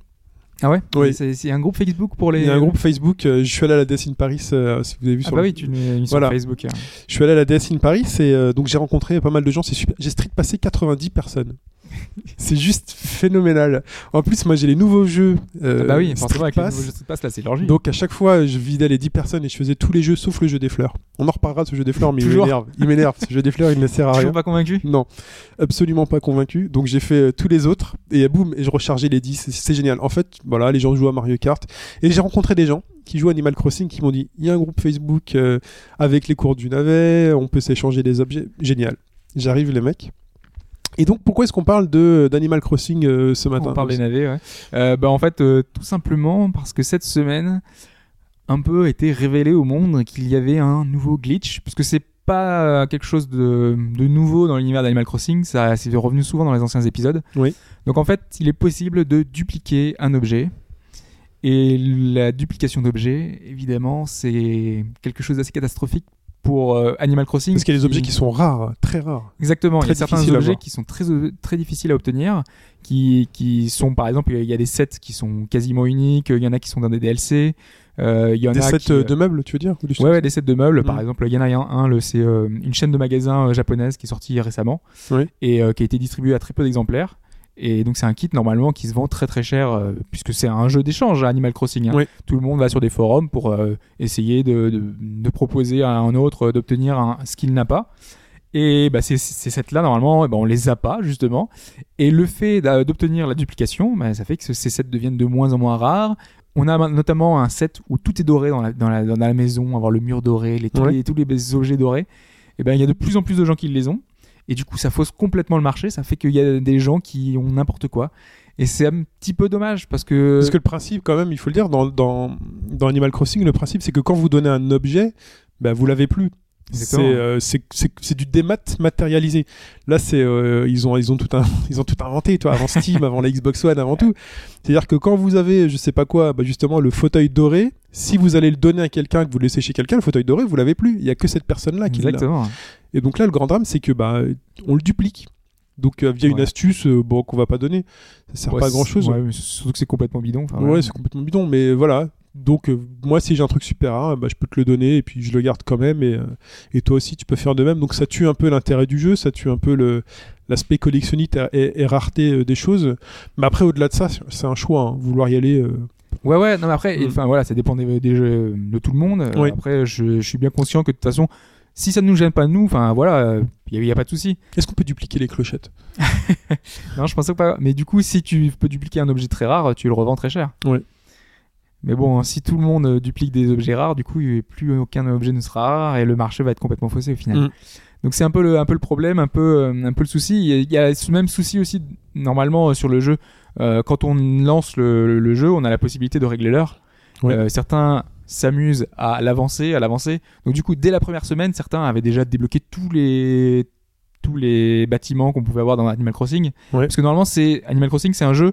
Ah ouais? Oui. C'est un groupe Facebook pour les. Il y a un groupe Facebook. euh, je suis allé à la DS in Paris. euh, si vous avez vu Ah sur bah le- oui, tu mis Voilà. sur Facebook. hein. Je suis allé à la DS in Paris et euh, donc j'ai rencontré pas mal de gens. C'est super. J'ai street passé 90 personnes. c'est juste phénoménal. En plus, moi, j'ai les nouveaux jeux. euh, Ah bah oui, forcément avec le Pass. nouveau jeu de passe là, c'est l'orgie. Donc à chaque fois, je vidais les 10 personnes et je faisais tous les jeux sauf le jeu des fleurs. On en reparlera de ce jeu des fleurs, mais il m'énerve. Il m'énerve. Ce jeu des fleurs, il ne sert à rien. Toujours pas convaincu? Non, absolument pas convaincu. Donc j'ai fait euh, tous les autres et euh, boum, et je rechargeais les 10. C'est- génial. En fait, voilà, les gens jouent à Mario Kart et j'ai rencontré des gens qui jouent à Animal Crossing qui m'ont dit il y a un groupe Facebook euh, avec les cours du navet, on peut s'échanger des objets. Génial. J'arrive les mecs. Et donc pourquoi est-ce qu'on parle de d'Animal Crossing euh, ce matin On parle des navets, ouais. Euh, bah en fait, euh, tout simplement parce que cette semaine, un peu été révélé au monde qu'il y avait un nouveau glitch, parce que c'est pas quelque chose de, de nouveau dans l'univers d'Animal Crossing, ça c'est revenu souvent dans les anciens épisodes. Oui. Donc en fait, il est possible de dupliquer un objet. Et la duplication d'objets, évidemment, c'est quelque chose d'assez catastrophique pour euh, Animal Crossing. Parce qu'il y a des objets qui sont rares, très rares. Exactement, il y a certains objets qui sont très, très difficiles à obtenir, qui, qui sont par exemple, il y a des sets qui sont quasiment uniques, il y en a qui sont dans des DLC, euh, il y en Des a sets qui, euh, de meubles, tu veux dire ou Ouais, ouais, des sets de meubles, par Mm. exemple, il y en a un, un, le- c'est euh, une chaîne de magasins euh, japonaise qui est sortie récemment Oui. et qui a été distribuée à très peu d'exemplaires. Et donc c'est un kit normalement qui se vend très très cher euh, puisque c'est un jeu d'échange à Animal Crossing. hein. Oui. Tout le monde va sur des forums pour euh, essayer de, de, de proposer à un autre euh, d'obtenir un, ce qu'il n'a pas. Et bah, ces, ces sets-là, normalement, eh ben, on les a pas, justement. Et le fait d'obtenir la duplication, bah, ça fait que ces sets deviennent de moins en moins rares. On a notamment un set où tout est doré dans la, dans la, dans la maison, avoir le mur doré, les, tous, Ouais. les, tous les objets dorés. Et ben, il y a de plus en plus de gens qui les ont. Et du coup, ça fausse complètement le marché. Ça fait qu'il y a des gens qui ont n'importe quoi. Et c'est un petit peu dommage parce que. Parce que le principe, quand même, il faut le dire, dans, dans, dans Animal Crossing, le principe, c'est que quand vous donnez un objet, bah, vous l'avez plus. C'est euh, du démat matérialisé. Là, c'est euh, ils ont ils ont tout un, ils ont tout inventé, toi, avant Steam, avant la Xbox One, avant tout. C'est-à-dire que quand vous avez, je sais pas quoi, bah, justement le fauteuil doré, si vous allez le donner à quelqu'un, que vous le laissez chez quelqu'un, le fauteuil doré, vous l'avez plus. Il y a que cette personne-là qui l'a. Exactement. Et donc là, le grand drame, c'est que bah on le duplique. Donc euh, via une astuce, euh, bon qu'on va pas donner, ça sert Ouais, pas à grand chose. ouais, mais surtout que c'est complètement bidon. Ouais, c'est complètement bidon, mais voilà. Donc euh, moi si j'ai un truc super rare, bah, je peux te le donner et puis je le garde quand même et, euh, et toi aussi tu peux faire de même. Donc ça tue un peu l'intérêt du jeu, ça tue un peu le l'aspect collectionniste et, et- et rareté des choses. Mais après au-delà de ça, c'est un choix. hein. Vouloir y aller, euh, Ouais, ouais, non, mais après, Mm. enfin voilà, ça dépend des, des jeux de tout le monde. Oui. Après, je, je suis bien conscient que de toute façon, si ça ne nous gêne pas nous, enfin voilà, il n'y a, pas de souci. est-ce qu'on peut dupliquer les clochettes? Non, je pensais pas. Mais du coup, si tu peux dupliquer un objet très rare, tu le revends très cher. Ouais. Mais bon, si tout le monde euh, duplique des objets rares, du coup, plus aucun objet ne sera rare et le marché va être complètement faussé au final. Mm. Donc c'est un peu le, un peu le problème, un peu, euh, un peu le souci. Il y a- il y a ce même souci aussi normalement euh, sur le jeu. Euh, quand on lance le, le jeu, on a la possibilité de régler l'heure. Ouais. Euh, certains s'amusent à l'avancer, à l'avancer. Donc du coup, dès la première semaine, certains avaient déjà débloqué tous les tous les bâtiments qu'on pouvait avoir dans Animal Crossing. Ouais. Parce que normalement, c'est Animal Crossing, c'est un jeu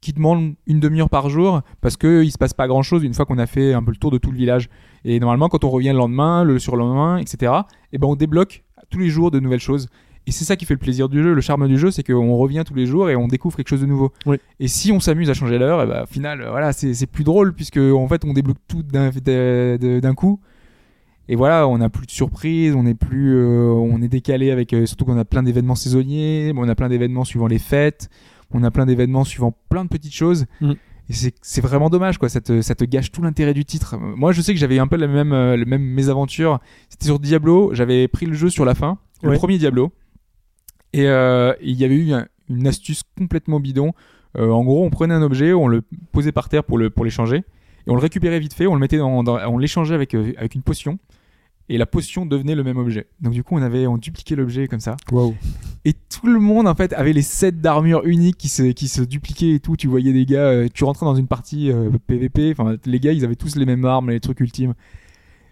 qui demande une demi-heure par jour parce que il se passe pas grand chose une fois qu'on a fait un peu le tour de tout le village. Et normalement, quand on revient le lendemain, le surlendemain, etc., et ben on débloque tous les jours de nouvelles choses. Et c'est ça qui fait le plaisir du jeu, le charme du jeu, c'est qu'on revient tous les jours et on découvre quelque chose de nouveau. Oui. Et si on s'amuse à changer l'heure, ben, au final, euh, voilà, c'est plus drôle puisque en fait on débloque tout d'un coup. Et voilà, on n'a plus de surprises, on est plus, euh, on est décalé avec, euh, surtout qu'on a plein d'événements saisonniers, on a plein d'événements suivant les fêtes, on a plein d'événements suivant plein de petites choses. Mm. Et c'est vraiment dommage, quoi. Ça te, ça te gâche tout l'intérêt du titre. Moi, je sais que j'avais un peu la même, euh, le même mésaventure. C'était sur Diablo. J'avais pris le jeu sur la fin, le premier Diablo. Et euh, il y avait eu un- une astuce complètement bidon. Euh, en gros, on prenait un objet, on le posait par terre pour le pour l'échanger, et on le récupérait vite fait, on le mettait dans, dans- on l'échangeait avec euh, avec une potion, et la potion devenait le même objet. Donc du coup, on avait on dupliquait l'objet comme ça. Waouh. Et tout le monde en fait avait les sets d'armure uniques qui se qui se dupliquaient et tout. Tu voyais des gars, euh, tu rentrais dans une partie euh, PVP, enfin les gars ils avaient tous les mêmes armes, les trucs ultimes.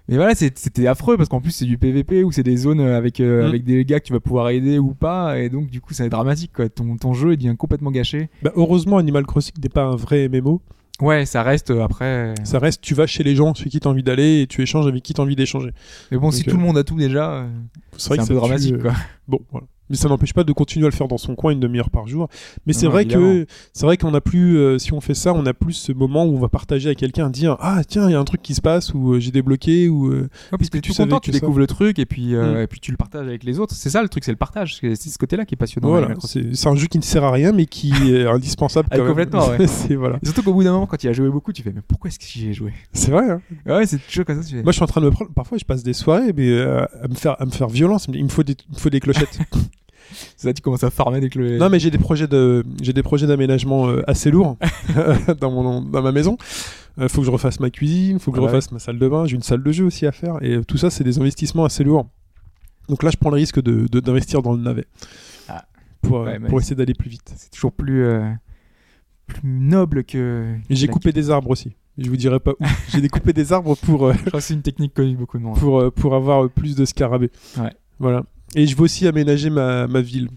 Mais voilà, c'est- c'était affreux parce qu'en plus c'est du PVP où c'est des zones euh, avec euh, Mm. avec des gars que tu vas pouvoir aider ou pas et donc du coup c'est dramatique quoi. Ton ton jeu il devient complètement gâché. Bah, heureusement, Animal Crossing n'est pas un vrai MMO. Ouais, ça reste euh, après. Ça reste, tu vas chez les gens, chez qui tu as envie d'aller, et tu échanges avec qui tu as envie d'échanger. Mais bon, si Donc, tout euh, le monde a tout déjà, euh, c'est un peu dramatique euh, quoi. Bon, voilà. Mais ça n'empêche pas de continuer à le faire dans son coin une demi-heure par jour. Mais c'est vrai évidemment. que c'est vrai qu'on a plus, euh, si on fait ça, on a plus ce moment où on va partager à quelqu'un, dire ah tiens il y a un truc qui se passe ou euh, j'ai débloqué ou euh, Ouais, parce que que tu content, tu découvres le truc et puis euh, Mm. et puis tu le partages avec les autres. C'est ça le truc, c'est le partage. C'est ce côté-là qui est passionnant. voilà. C'est un jeu qui ne sert à rien mais qui est indispensable Ah, quand même. complètement, ouais. c'est voilà. Et surtout qu'au bout d'un moment, quand il a joué beaucoup, tu fais mais pourquoi est-ce que j'y ai joué? C'est vrai. hein. Ouais, c'est toujours comme ça. Tu fais. Moi je suis en train de me prendre. Parfois je passe des soirées mais euh, à me faire à me faire violence. Il me faut des il me faut des clochettes. Ça, tu commences à farmer dès que le. Non, mais j'ai des projets de, j'ai des projets d'aménagement euh, assez lourds dans mon, dans ma maison. Euh, faut que je refasse ma cuisine, faut que Ah je refasse ma salle de bain. J'ai une salle de jeu aussi à faire, et tout ça, c'est des investissements assez lourds. Donc là, je prends le risque de, d'investir dans le navet Ah. pour, euh, Ouais, pour essayer d'aller plus vite. c'est toujours plus euh, plus noble que. J'ai coupé des arbres aussi. Je vous dirai pas où. j'ai découpé des arbres pour euh, Je crois que c'est une technique connue beaucoup de monde. pour euh, pour avoir plus de scarabées. Ouais. Voilà. Et je veux aussi aménager ma, ma ville.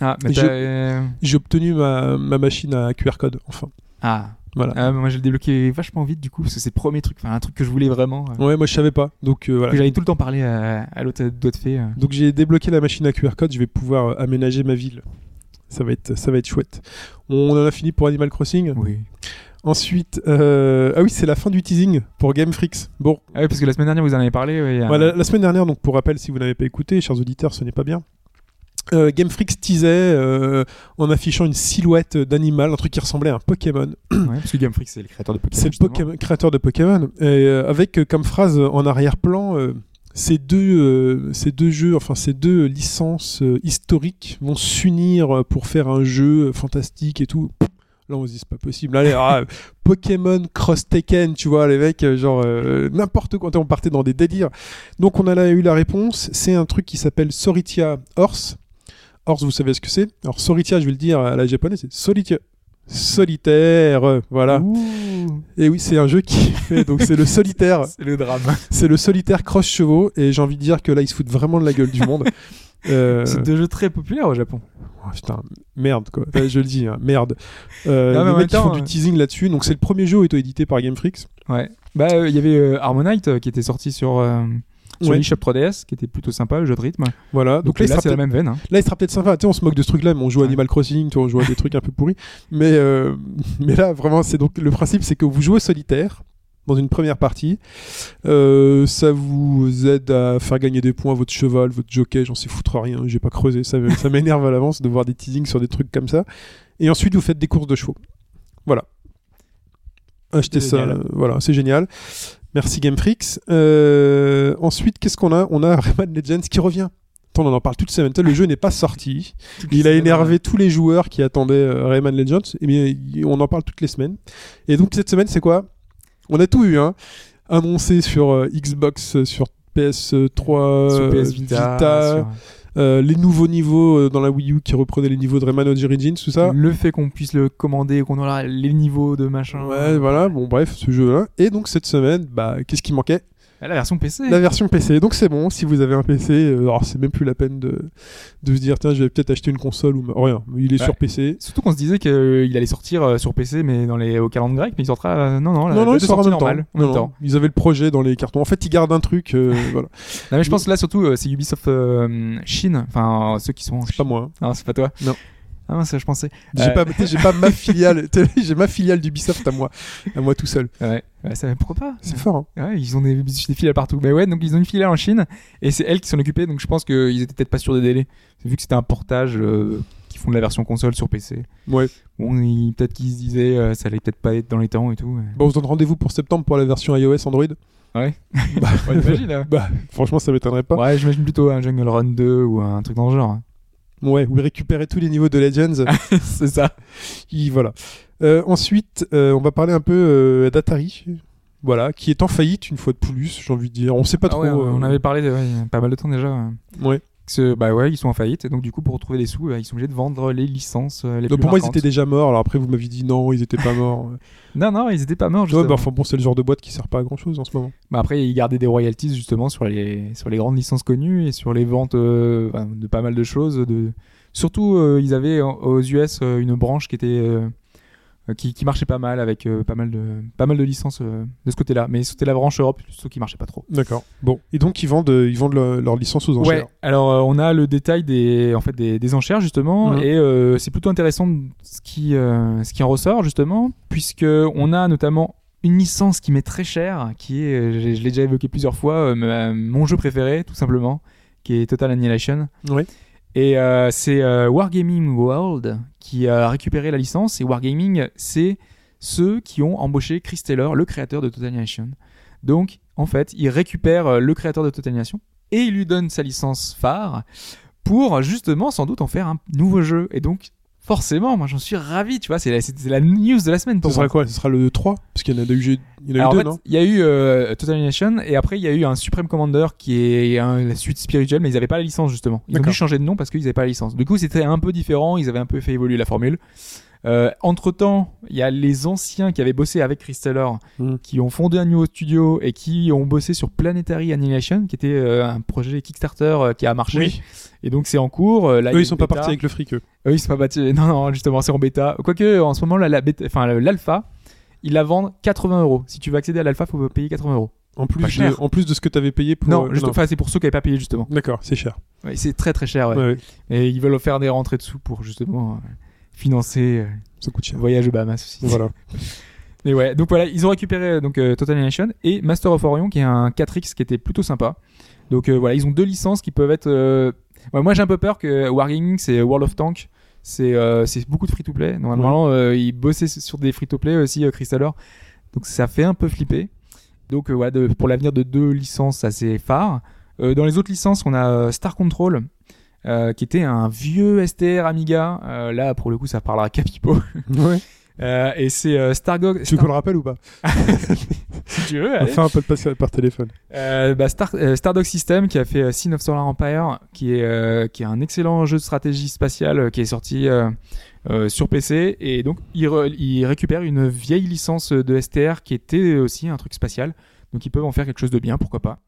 Ah, mais t'as, euh, J'ai obtenu ma, ma machine à QR code. Enfin. ah. Voilà. Ah, moi, je le débloqué vachement vite du coup parce que c'est le premier truc, enfin un truc que je voulais vraiment. euh, Ouais, moi je savais pas. Donc euh, voilà. Que j'allais tout le temps parler à, à l'autre doigt de fée. Donc j'ai débloqué la machine à QR code, je vais pouvoir aménager ma ville. Ça va être, ça va être chouette. On en a fini pour Animal Crossing? Oui. Ensuite, euh, ah oui, c'est la fin du teasing pour Game Freaks. Bon, Ah oui, parce que la semaine dernière vous en avez parlé. voilà, la semaine dernière, donc pour rappel, si vous n'avez pas écouté, chers auditeurs, ce n'est pas bien. Euh, Game Freaks teasait euh, en affichant une silhouette d'animal, un truc qui ressemblait à un Pokémon. Ouais, parce que Game Freak c'est le créateur de Pokémon. C'est le. Pokémon- créateur de Pokémon. Et, euh, avec euh, comme phrase en arrière-plan, euh, ces, deux, euh, ces deux jeux, enfin ces deux licences euh, historiques vont s'unir pour faire un jeu fantastique et tout. Là, on se dit, c'est pas possible. Allez, ah, Pokémon Cross Tekken, tu vois, les mecs, euh, genre, euh, n'importe quoi. On partait dans des délires. Donc, on a eu la réponse. C'est un truc qui s'appelle Soritia Horse. Horse, vous savez ce que c'est? Alors, Soritia, je vais le dire à la japonaise, c'est Solitia. Solitaire, voilà. Ouh, Et oui, c'est un jeu qui fait, donc c'est le solitaire, c'est le drame. c'est le solitaire cross chevaux, et j'ai envie de dire que là, ils se foutent vraiment de la gueule du monde. Euh, C'est deux jeux très populaires au Japon. oh, putain, merde quoi, Ouais, je le dis, hein, merde. Euh, Non, mais les mecs font du euh, teasing là-dessus, donc c'est le premier jeu auto-édité par Game Freaks. Ouais. Bah, euh, il y avait Harmonite qui était sorti sur, sur Ouais. l'eShop 3DS, qui était plutôt sympa, le jeu de rythme. Voilà, donc, Donc, là, il là, sera c'est la peut-être- même veine. hein. là, il sera peut-être sympa. Tu sais, on se moque de ce truc-là, mais on joue à Ouais. Animal Crossing, tu vois, on joue à des trucs un peu pourris. Mais, euh, mais là, vraiment, c'est donc le principe, c'est que vous jouez solitaire. dans une première partie. Euh, ça vous aide à faire gagner des points à votre cheval, votre jockey, j'en sais foutre rien, j'ai pas creusé, ça, ça m'énerve à l'avance de voir des teasings sur des trucs comme ça. Et ensuite, vous faites des courses de chevaux. Voilà. Achetez ça, euh, voilà, c'est génial. Merci Game Freaks. Euh, ensuite, qu'est-ce qu'on a? On a Rayman Legends qui revient. Attends, on en parle toute semaine. Le jeu n'est pas sorti. Il a énervé tous les joueurs qui attendaient euh, Rayman Legends. Et bien, on en parle toutes les semaines. Et donc cette semaine, c'est quoi? On a tout eu, hein. Annoncé sur euh, Xbox, euh, sur PS3, Sur PS Vita, sur- euh, les nouveaux niveaux euh, dans la Wii U qui reprenaient les niveaux de Rayman Origins, tout ça. Le fait qu'on puisse le commander, qu'on aura les niveaux de machin. Ouais, voilà. Bon, bref, ce jeu-là. Et donc cette semaine, bah, qu'est-ce qui manquait? La version PC. La version PC. Donc c'est bon, si vous avez un PC, euh, alors c'est même plus la peine de, de se dire, tiens, je vais peut-être acheter une console ou rien. Il est Ouais. sur PC. Surtout qu'on se disait qu'il allait sortir euh, sur PC, mais dans les, au calendrier grec, mais il sortira. euh, non, non, la non, non, il sort en même temps. normale. en Non, même non, temps. Ils avaient le projet dans les cartons. En fait, ils gardent un truc. euh, voilà. Non, mais je pense là, surtout, euh, c'est Ubisoft euh, Chine. Enfin, ceux qui sont C'est pas moi. hein. Non, c'est pas toi. Non. Ah, mince, je pensais. J'ai Euh. pas, j'ai pas ma filiale. j'ai ma filiale d'Ubisoft à moi, à moi tout seul. Ouais, ouais ça, pourquoi pas C'est fort. Hein. Ouais, ils ont des, des filiales partout. Mais ouais, donc ils ont une filiale en Chine et c'est elles qui s'en occupaient. Donc je pense qu'ils étaient peut-être pas sûrs des délais. Vu que c'était un portage euh, qui font de la version console sur PC. Ouais. Bon, peut-être qu'ils se disaient euh, ça allait peut-être pas être dans les temps et tout. ouais. Bon, on se donne rendez-vous pour septembre pour la version iOS Android. Ouais. Bah, Ouais, imagine, hein. bah, franchement, ça m'étonnerait pas. Ouais, j'imagine plutôt un Jungle Run 2 ou un truc dans le genre. Ouais, vous récupérez tous les niveaux de Legends. c'est ça. Qui- voilà. Euh, ensuite, euh, on va parler un peu euh, d'Atari. Voilà, qui est en faillite une fois de plus, j'ai envie de dire. On sait pas Ah trop. ouais, on avait parlé de, ouais, il y a pas mal de temps déjà. ouais. ouais. Que, bah ouais, ils sont en faillite et donc du coup pour retrouver des sous, bah, ils sont obligés de vendre les licences euh, les Donc plus pour moi, ils étaient déjà morts. Alors après, vous m'aviez dit non, ils étaient pas morts. Non non, ils étaient pas morts. Justement. bah, enfin bon, c'est le genre de boîte qui sert pas à grand chose en ce moment. Bah après, ils gardaient des royalties justement sur les sur les grandes licences connues et sur les ventes euh, de pas mal de choses. De surtout, euh, ils avaient en- aux US euh, une branche qui était euh, euh, qui, qui marchait pas mal avec euh, pas mal de pas mal de licences euh, de ce côté-là. Mais c'était la branche Europe plutôt qui marchait pas trop. D'accord. Bon. Et donc, ils vendent, euh, ils vendent leur, leur licence aux enchères. Ouais. Alors euh, on a le détail des en fait des, des enchères justement Mhm. et euh, c'est plutôt intéressant ce qui euh, ce qui en ressort justement puisque on a notamment une licence qui m'est très chère qui est euh, je l'ai déjà évoqué plusieurs fois euh, mon jeu préféré tout simplement qui est Total Annihilation. Ouais. Et euh, c'est euh, Wargaming World qui a récupéré la licence et Wargaming c'est ceux qui ont embauché Chris Taylor, le créateur de Total Annihilation. Donc en fait, ils récupèrent euh, le créateur de Total Annihilation et il lui donne sa licence phare pour justement sans doute en faire un nouveau jeu. Et donc forcément, moi j'en suis ravi, tu vois, c'est la, c'est- la news de la semaine Ce pour sera moi. quoi? Ce sera le 3 Parce qu'il y en a eu, il y en a eu deux, en fait, non il y a eu euh, Total Annihilation et après il y a eu un Supreme Commander qui est un- la suite spirituelle, mais ils n'avaient pas la licence justement. Ils ont D'accord. dû changer de nom parce qu'ils n'avaient pas la licence. Du coup, c'était un peu différent. Ils avaient un peu fait évoluer la formule. Entre temps, il y a les anciens qui avaient bossé avec Chris Taylor, Mhm. qui ont fondé un nouveau studio et qui ont bossé sur Planetary Annihilation, qui était euh, un projet Kickstarter euh, qui a marché. Oui. Et donc c'est en cours. euh, là, Eux, ils sont pas partis avec le fric, eux. Eux, ils sont pas battus. Non, non, justement, c'est en bêta. Quoique, en ce moment, la, la bêta- enfin, le- l'alpha, ils la vendent 80 euros. Si tu veux accéder à l'alpha, faut payer 80 euros. En plus, Pas de, cher. en plus de ce que tu avais payé pour. non, euh, juste, enfin, c'est pour ceux qui n'avaient pas payé, justement. D'accord, c'est cher. Ouais, c'est très très cher, ouais. Ouais, ouais, Et ils veulent faire des rentrées dessous pour justement euh, financer euh, ça coûte cher. voyage aux Bahamas aussi. Voilà. Mais ouais, donc voilà, ils ont récupéré euh, donc euh, Total Annihilation et Master of Orion qui est un 4X qui était plutôt sympa. Donc voilà, ils ont deux licences qui peuvent être. ouais, moi j'ai un peu peur que Wargaming c'est World of Tank, c'est euh, c'est beaucoup de free to play. Normalement euh, ils bossaient sur des free to play aussi euh, Chris Taylor. Donc ça fait un peu flipper. Donc voilà, de- pour l'avenir de deux licences assez phares. Dans les autres licences, on a Star Control. Euh, qui était un vieux STR Amiga. Euh, là, pour le coup, ça parlera qu'à Pipo. Ouais. Euh, et c'est euh, Stargog. Tu veux qu'on le rappelle ou pas si tu veux, allez. fait un peu de passe par téléphone. Euh, bah, Star, euh, Stardog System qui a fait euh, Sin of Solar Empire, qui est euh, qui est un excellent jeu de stratégie spatiale euh, qui est sorti euh, euh, sur PC et donc il, re- il récupère une vieille licence de STR qui était aussi un truc spatial, donc ils peuvent en faire quelque chose de bien, pourquoi pas.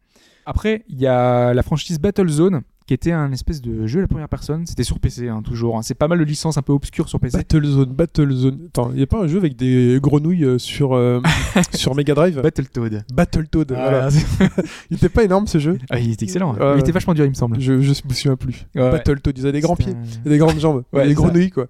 Après, il y a la franchise Battlezone qui était un espèce de jeu à la première personne, c'était sur PC hein, toujours. hein. C'est pas mal de licences un peu obscures sur PC. Battlezone, Battlezone. Attends, il y a pas un jeu avec des grenouilles euh, sur, euh, sur Mega Drive? Battletoad. Battletoad, voilà. Voilà. Il était pas énorme ce jeu Ah, il était excellent. Ouais, il était vachement dur, il me semble. je, je me souviens plus. Ouais. Battletoad, ils avaient des grands pieds, un- et des grandes jambes, Ouais, des grenouilles quoi.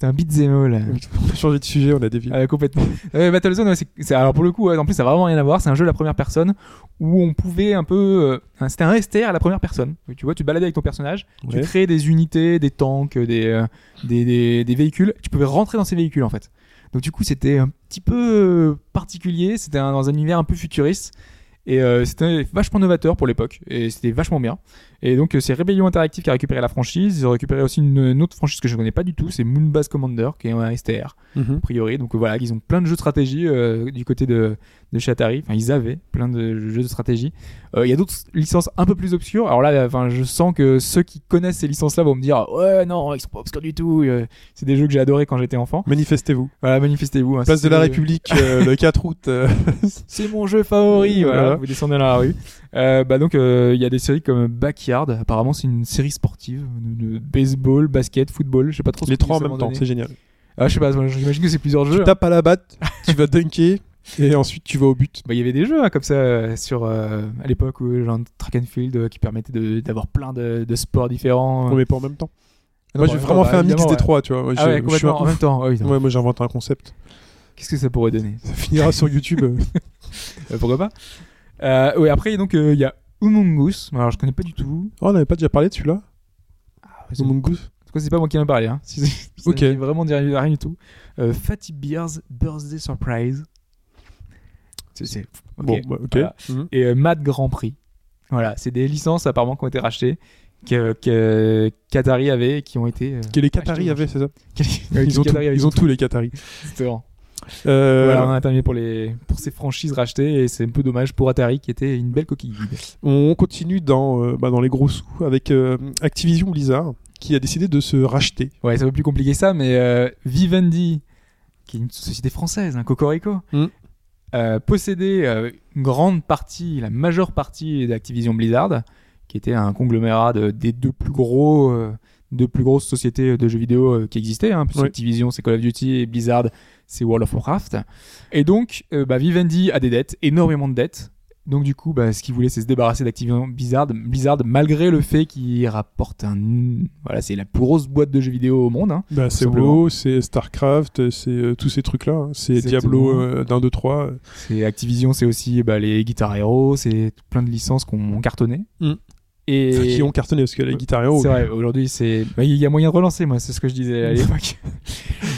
C'était un beat'em all. On peut changer de sujet, on a dévié. Ouais, complètement. Euh, Battlezone, ouais, c'est, alors pour le coup, ouais, en plus, ça a vraiment rien à voir. C'est un jeu à la première personne où on pouvait un peu. euh, c'était un STR à la première personne. Tu vois, tu te baladais avec ton personnage, tu créais des unités, des tanks, des, euh, des, des, des véhicules. Tu pouvais rentrer dans ces véhicules en fait. Donc du coup, c'était un petit peu euh, particulier. C'était un- dans un univers un peu futuriste. Et euh, c'était vachement novateur pour l'époque. Et c'était vachement bien. Et donc, euh, c'est Rebellion Interactive qui a récupéré la franchise. Ils ont récupéré aussi une, une autre franchise que je ne connais pas du tout. C'est Moonbase Commander, qui est un STR Mhm. a priori. Donc euh, voilà, ils ont plein de jeux de stratégie euh, du côté de, de chez Atari. Enfin, ils avaient plein de jeux de stratégie. Euh, Il y a d'autres licences un peu plus obscures. Alors là, enfin, je sens que ceux qui connaissent ces licences-là vont me dire ouais non, ils sont pas obscurs du tout. C'est des jeux que j'ai adoré quand j'étais enfant. Manifestez-vous. Voilà, manifestez-vous. hein. Place de la République, euh, le 4 août. C'est mon jeu favori. Voilà, Voilà. vous descendez dans la rue. Euh, bah donc euh, il y a des séries comme Backyard. Apparemment, c'est une série sportive de, baseball, basket, football. Je sais pas trop. ce les que trois en même temps, c'est génial. Ah, je sais pas. J'imagine que c'est plusieurs jeux. Tu hein. tapes à la batte, tu vas dunker, et ensuite tu vas au but. Bah, il y avait des jeux hein, comme ça euh, sur euh, à l'époque où genre track and field euh, qui permettaient de- d'avoir plein de, de sports différents. On met pas en même temps. Non, Moi, bah, j'ai vraiment bah, fait un mix des ouais. trois, tu vois. Moi, Ah ouais, je suis un en même temps. Oui. Ouais, moi j'ai inventé un concept. Qu'est-ce que ça pourrait donner? Ça finira sur YouTube. Pourquoi pas? Euh, Oui, après donc euh, il y a Humungus. Alors je connais pas du tout. Oh, on n'avait pas déjà parlé de celui-là C'est Humungus En tout cas, c'est pas moi qui en ai parlé. Hein. Ok. vraiment dire rien du tout. Euh, Fatty Beers Birthday Surprise. C'est c'est- ok. Bon, bah, ok. Voilà. Mhm. et euh, Mad Grand Prix. Voilà, c'est des licences apparemment qui ont été rachetées, que, que qu'Atari avait et qui ont été. euh, Que les Qataris avaient, c'est ça Ouais, Ils ont, tout, ils ont tous les Qataris. Exactement. Euh, Voilà, on a terminé pour, les, pour ces franchises rachetées et c'est un peu dommage pour Atari qui était une belle coquille vide. On continue dans, euh, bah, dans les gros sous avec euh, Activision Blizzard qui a décidé de se racheter. Ouais, c'est un peu plus compliqué que ça, mais euh, Vivendi, qui est une société française, un Cocorico, Mm. euh, possédait une grande partie, la majeure partie d'Activision Blizzard, qui était un conglomérat de- des deux plus gros, deux plus grosses sociétés de jeux vidéo qui existaient. Hein, puisque Oui. Activision, c'est Call of Duty et Blizzard, c'est World of Warcraft. Et donc, euh, bah, Vivendi a des dettes, énormément de dettes. Donc du coup, bah, ce qu'il voulait, c'est se débarrasser d'Activision Blizzard, Blizzard, malgré le fait qu'il rapporte un, voilà, c'est la plus grosse boîte de jeux vidéo au monde. Hein. Bah, c'est. WoW, c'est StarCraft, c'est euh, tous ces trucs-là. hein. C'est. Diablo euh, d'un, deux, trois. C'est Activision, c'est aussi bah, les Guitar Hero, c'est plein de licences qu'on cartonné. Mm. Et Enfin, qui ont cartonné parce que la Guitar Hero. c'est vrai, aujourd'hui, c'est, bah, il y a moyen de relancer, moi, c'est ce que je disais à l'époque.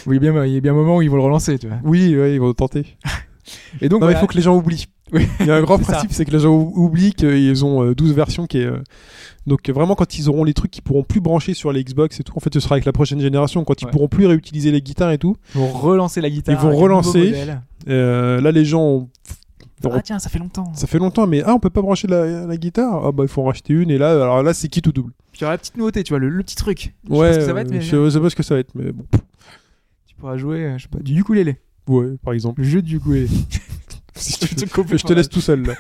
oui, bien, il y a bien un moment où ils vont le relancer, tu vois. Oui, ouais, ils vont tenter. Et donc, Non, mais il voilà. faut que les gens oublient. Oui. Il y a un grand principe, c'est que les gens ou- oublient qu'ils ont euh, 12 versions qui est. euh, Donc euh, vraiment quand ils auront les trucs qui pourront plus brancher sur les Xbox et tout, en fait ce sera avec la prochaine génération, quand ils Ouais. pourront plus réutiliser les guitares et tout. ils vont relancer la guitare. Ils vont relancer. Euh, là les gens, ont- Ah tiens, ça fait longtemps. ça fait longtemps, mais ah on peut pas brancher la, la guitare, ah bah il faut en racheter une et là alors là c'est qui tout double? Puis il y aura la petite nouveauté, tu vois, le, le petit truc. Je sais Ouais, pas ce que ça va être, mais je sais pas ce que ça va être, mais bon, tu pourras jouer, euh, je sais pas, du ukulélé. ouais par exemple. Le jeu du ukulélé. Si tu veux. C'est je te laisse tout seul là.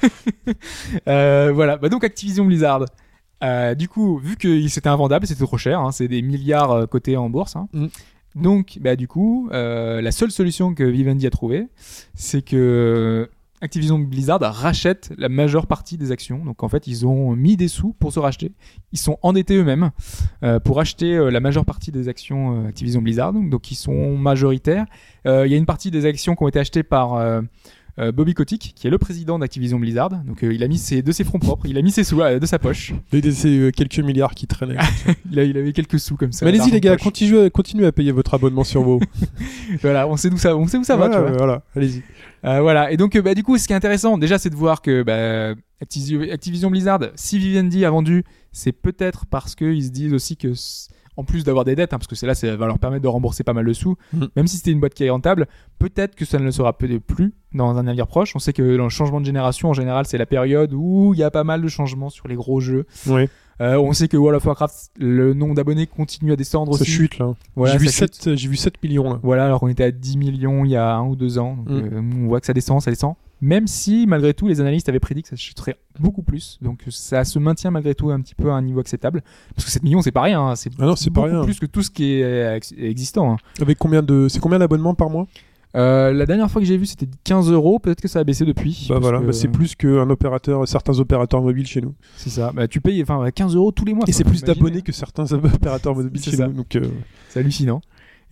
Euh, voilà, bah donc Activision Blizzard. Euh, du coup, vu que c'était invendable, c'était trop cher, hein, c'est des milliards euh, cotés en bourse. hein. Mm. Donc, bah du coup, euh, la seule solution que Vivendi a trouvée, c'est que Activision Blizzard rachète la majeure partie des actions. Donc en fait, ils ont mis des sous pour se racheter. Ils sont endettés eux-mêmes euh, pour acheter euh, la majeure partie des actions euh, Activision Blizzard. Donc, donc ils sont majoritaires. Euh, Il y a une partie des actions qui ont été achetées par Bobby Kotick, qui est le président d'Activision Blizzard. Donc il a mis ses, de ses fonds propres, il a mis ses sous euh, de sa poche. C'est euh, quelques milliards qui traînaient. Il, a, il avait quelques sous comme ça. mais allez-y les gars, continuez, continuez à payer votre abonnement sur WoW. Voilà, on sait d'où ça, on sait où ça va. Tu vois. voilà, allez-y. Euh, voilà. Et donc, euh, bah, du coup, ce qui est intéressant, déjà, c'est de voir que bah, Activision, Blizzard, si Vivendi a vendu, c'est peut-être parce qu'ils se disent aussi que, en plus d'avoir des dettes, hein, parce que c'est là, ça va leur permettre de rembourser pas mal de sous, Mm. même si c'était une boîte qui est rentable, peut-être que ça ne le sera plus dans un avenir proche. On sait que dans le changement de génération, en général, c'est la période où il y a pas mal de changements sur les gros jeux. Ouais, Euh, on sait que World of Warcraft, le nombre d'abonnés continue à descendre ça aussi. chute là. Voilà, j'ai, vu ça chute. 7, j'ai vu 7 millions là. Voilà, alors qu'on était à 10 millions il y a un ou deux ans. Donc, Mm. euh, on voit que ça descend, ça descend. Même si, malgré tout, les analystes avaient prédit que ça chuterait beaucoup plus. Donc ça se maintient malgré tout un petit peu à un niveau acceptable. Parce que 7 millions, c'est pas rien. hein. C'est Ah non, c'est pas beaucoup rien. plus que tout ce qui est euh, ex- existant. hein. Avec combien de, c'est combien d'abonnements par mois? Euh, la dernière fois que j'ai vu, c'était 15 euros. Peut-être que ça a baissé depuis. Bah voilà, que- bah, c'est plus qu'un opérateur, certains opérateurs mobiles chez nous. C'est ça. Bah, tu payes enfin, 15 euros tous les mois. Et c'est plus d'abonnés que certains opérateurs mobiles chez ça. nous. Donc, euh, C'est hallucinant.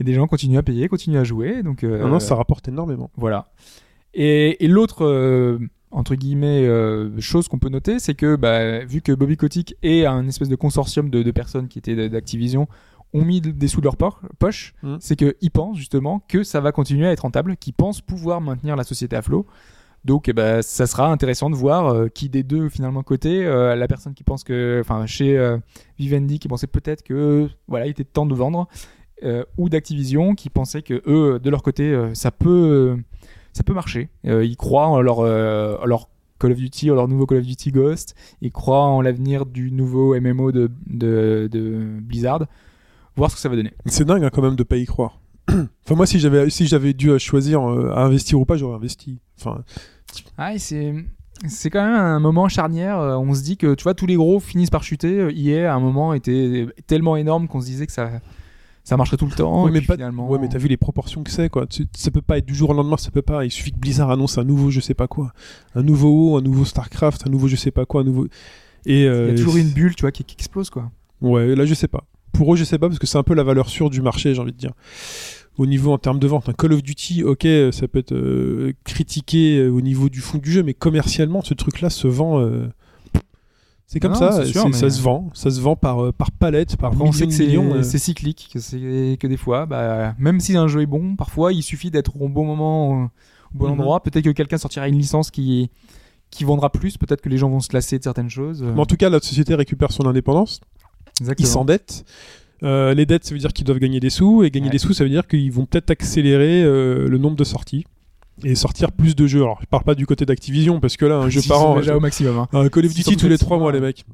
Et des gens continuent à payer, continuent à jouer. Donc, euh, Non, non, ça rapporte énormément. Voilà. Et, et l'autre, entre guillemets, euh, chose qu'on peut noter, c'est que bah, vu que Bobby Kotick et un espèce de consortium de, de personnes qui étaient d'Activision ont mis des sous de leur poche, Mm. c'est qu'ils pensent justement que ça va continuer à être rentable, qu'ils pensent pouvoir maintenir la société à flot. Donc, eh ben, ça sera intéressant de voir euh, qui des deux finalement côté. euh, la personne qui pense que, enfin, chez euh, Vivendi qui pensait peut-être que, voilà, il était temps de vendre, ou d'Activision qui pensait que eux, de leur côté, ça peut, ça peut marcher. Ils croient en leur, leur Call of Duty, en leur nouveau Call of Duty Ghost. Ils croient en l'avenir du nouveau MMO de, de, de Blizzard. Voir ce que ça va donner. C'est dingue hein, quand même de pas y croire. enfin moi si j'avais si j'avais dû euh, choisir euh, à investir ou pas, j'aurais investi. Enfin Ah, c'est. C'est quand même un moment charnière. euh, On se dit que tu vois tous les gros finissent par chuter. À un moment était tellement énorme qu'on se disait que ça ça marcherait tout le temps. ouais, et mais puis pas finalement, ouais mais t'as vu les proportions que c'est quoi. Ça peut pas être du jour au lendemain, ça peut pas. Il suffit que Blizzard annonce un nouveau je sais pas quoi, un nouveau WoW, un nouveau Starcraft, un nouveau je sais pas quoi, un nouveau et il y a toujours une bulle, tu vois, qui, qui explose quoi. Ouais, là je sais pas. Pour eux, je sais pas parce que c'est un peu la valeur sûre du marché, j'ai envie de dire. Au niveau en termes de vente, un Call of Duty, ok, ça peut être euh, critiqué euh, au niveau du fond du jeu, mais commercialement, ce truc-là se vend. euh, C'est comme Non, ça, sûr, mais- ça se vend, ça se vend par euh, par palette, par millions c'est euh. cyclique, que, c'est- que des fois, bah, même si un jeu est bon, parfois il suffit d'être au bon moment, euh, au bon Mhm. endroit. Peut-être que quelqu'un sortira une licence qui, qui vendra plus, peut-être que les gens vont se lasser de certaines choses. euh, Mais en tout cas, la société récupère son indépendance. Ils s'endettent. Euh, les dettes, ça veut dire qu'ils doivent gagner des sous, et gagner Ouais. des sous, ça veut dire qu'ils vont peut-être accélérer euh, le nombre de sorties et sortir plus de jeux. Alors, je parle pas du côté d'Activision parce que là, un jeu par an, déjà au maximum. hein. un Call of Duty tous les peut-être trois six mois, mois, les mecs.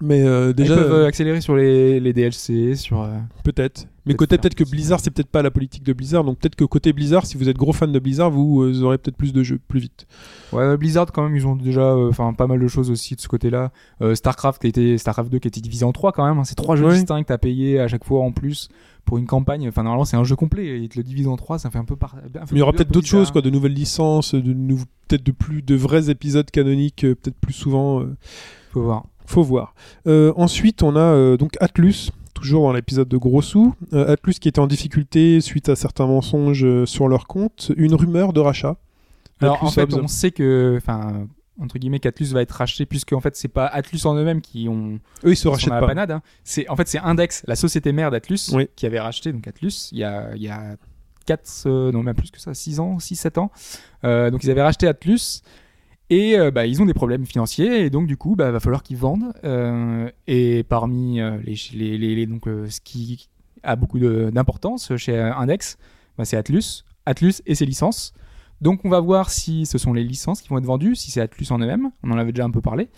Mais euh, déjà, Ils peuvent accélérer sur les, les DLC, sur. peut-être. Mais côté peut-être que. Blizzard, c'est peut-être pas la politique de Blizzard. Donc peut-être que côté Blizzard, si vous êtes gros fan de Blizzard, vous euh, aurez peut-être plus de jeux plus vite. Ouais, Blizzard quand même, ils ont déjà, euh, enfin, pas mal de choses aussi de ce côté-là. Euh, Starcraft qui était, Starcraft 2 qui était divisé en trois quand même. hein. C'est trois jeux distincts à payer à chaque fois en plus pour une campagne. Enfin, normalement, c'est un jeu complet. et Ils te le divisent en trois, ça fait un peu par. un peu- Mais il y aura peut-être d'autres choses, quoi, de nouvelles licences, de nouveaux- peut-être de plus de vrais épisodes canoniques, euh, peut-être plus souvent. euh, Faut voir. Faut voir. Euh, ensuite, on a euh, donc Atlus, toujours dans l'épisode de Gros Sous. Euh, Atlus qui était en difficulté suite à certains mensonges euh, sur leur compte. Une rumeur de rachat. Alors Atlus en fait, Hobbs. on sait que, enfin, entre guillemets, qu'Atlus va être racheté puisque en fait, c'est pas Atlus en eux-mêmes qui ont eux, ils se rachètent la pas. panade. hein. C'est en fait c'est Index, la société mère d'Atlus, Oui. qui avait racheté donc Atlus il y a il y a 4 non même plus que ça, 6 ans, 6 7 ans. Euh, donc ils avaient racheté Atlus et euh, bah, ils ont des problèmes financiers et donc du coup bah va falloir qu'ils vendent Euh, et parmi euh, les, donc ce qui a beaucoup d'importance chez Index, bah, c'est Atlus, Atlus et ses licences. Donc on va voir si ce sont les licences qui vont être vendues, si c'est Atlus en eux-mêmes, on en avait déjà un peu parlé.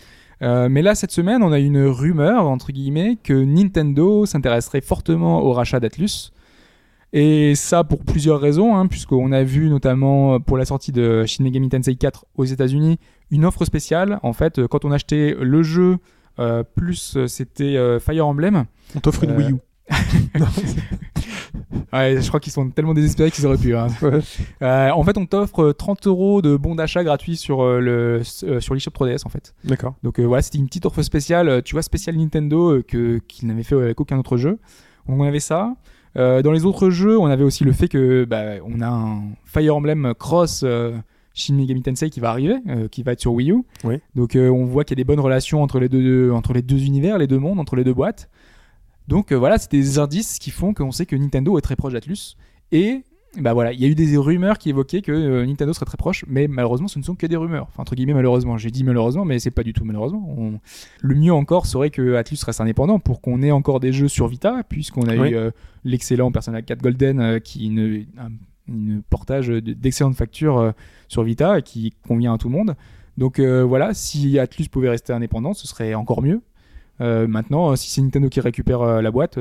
Mais là, cette semaine, on a une rumeur, entre guillemets, que Nintendo s'intéresserait fortement au rachat d'Atlus. Et ça pour plusieurs raisons, hein, puisqu'on a vu notamment euh, pour la sortie de Shin Megami Tensei 4 aux États-Unis une offre spéciale. En fait, euh, quand on achetait le jeu, euh, plus euh, c'était euh, Fire Emblem. On t'offre une Wii U. Ouais, je crois qu'ils sont tellement désespérés qu'ils auraient pu. hein. Ouais. Euh, en fait, on t'offre euh, 30 euros de bons d'achat gratuits sur le sur l'eShop 3DS en fait. D'accord. Donc voilà, c'était une petite offre spéciale, tu vois, spéciale Nintendo que qu'ils n'avaient fait avec aucun autre jeu. Donc on avait ça. Euh, dans les autres jeux, on avait aussi le fait que bah, on a un Fire Emblem Cross euh, Shin Megami Tensei qui va arriver, euh, qui va être sur Wii U. Oui. Donc euh, on voit qu'il y a des bonnes relations entre les deux entre les deux univers, les deux mondes, entre les deux boîtes. Donc euh, voilà, c'était des indices qui font qu'on sait que Nintendo est très proche d'Atlus et bah voilà, il y a eu des rumeurs qui évoquaient que euh, Nintendo serait très proche, mais malheureusement, ce ne sont que des rumeurs. Enfin, entre guillemets, malheureusement. J'ai dit malheureusement, mais c'est pas du tout malheureusement. On- Le mieux encore serait que Atlus reste indépendant pour qu'on ait encore des jeux sur Vita, puisqu'on a Oui. eu euh, l'excellent Persona 4 Golden euh, qui une, un une portage de- d'excellente facture sur Vita et qui convient à tout le monde. Donc voilà, si Atlus pouvait rester indépendant, ce serait encore mieux. Maintenant, si c'est Nintendo qui récupère la boîte,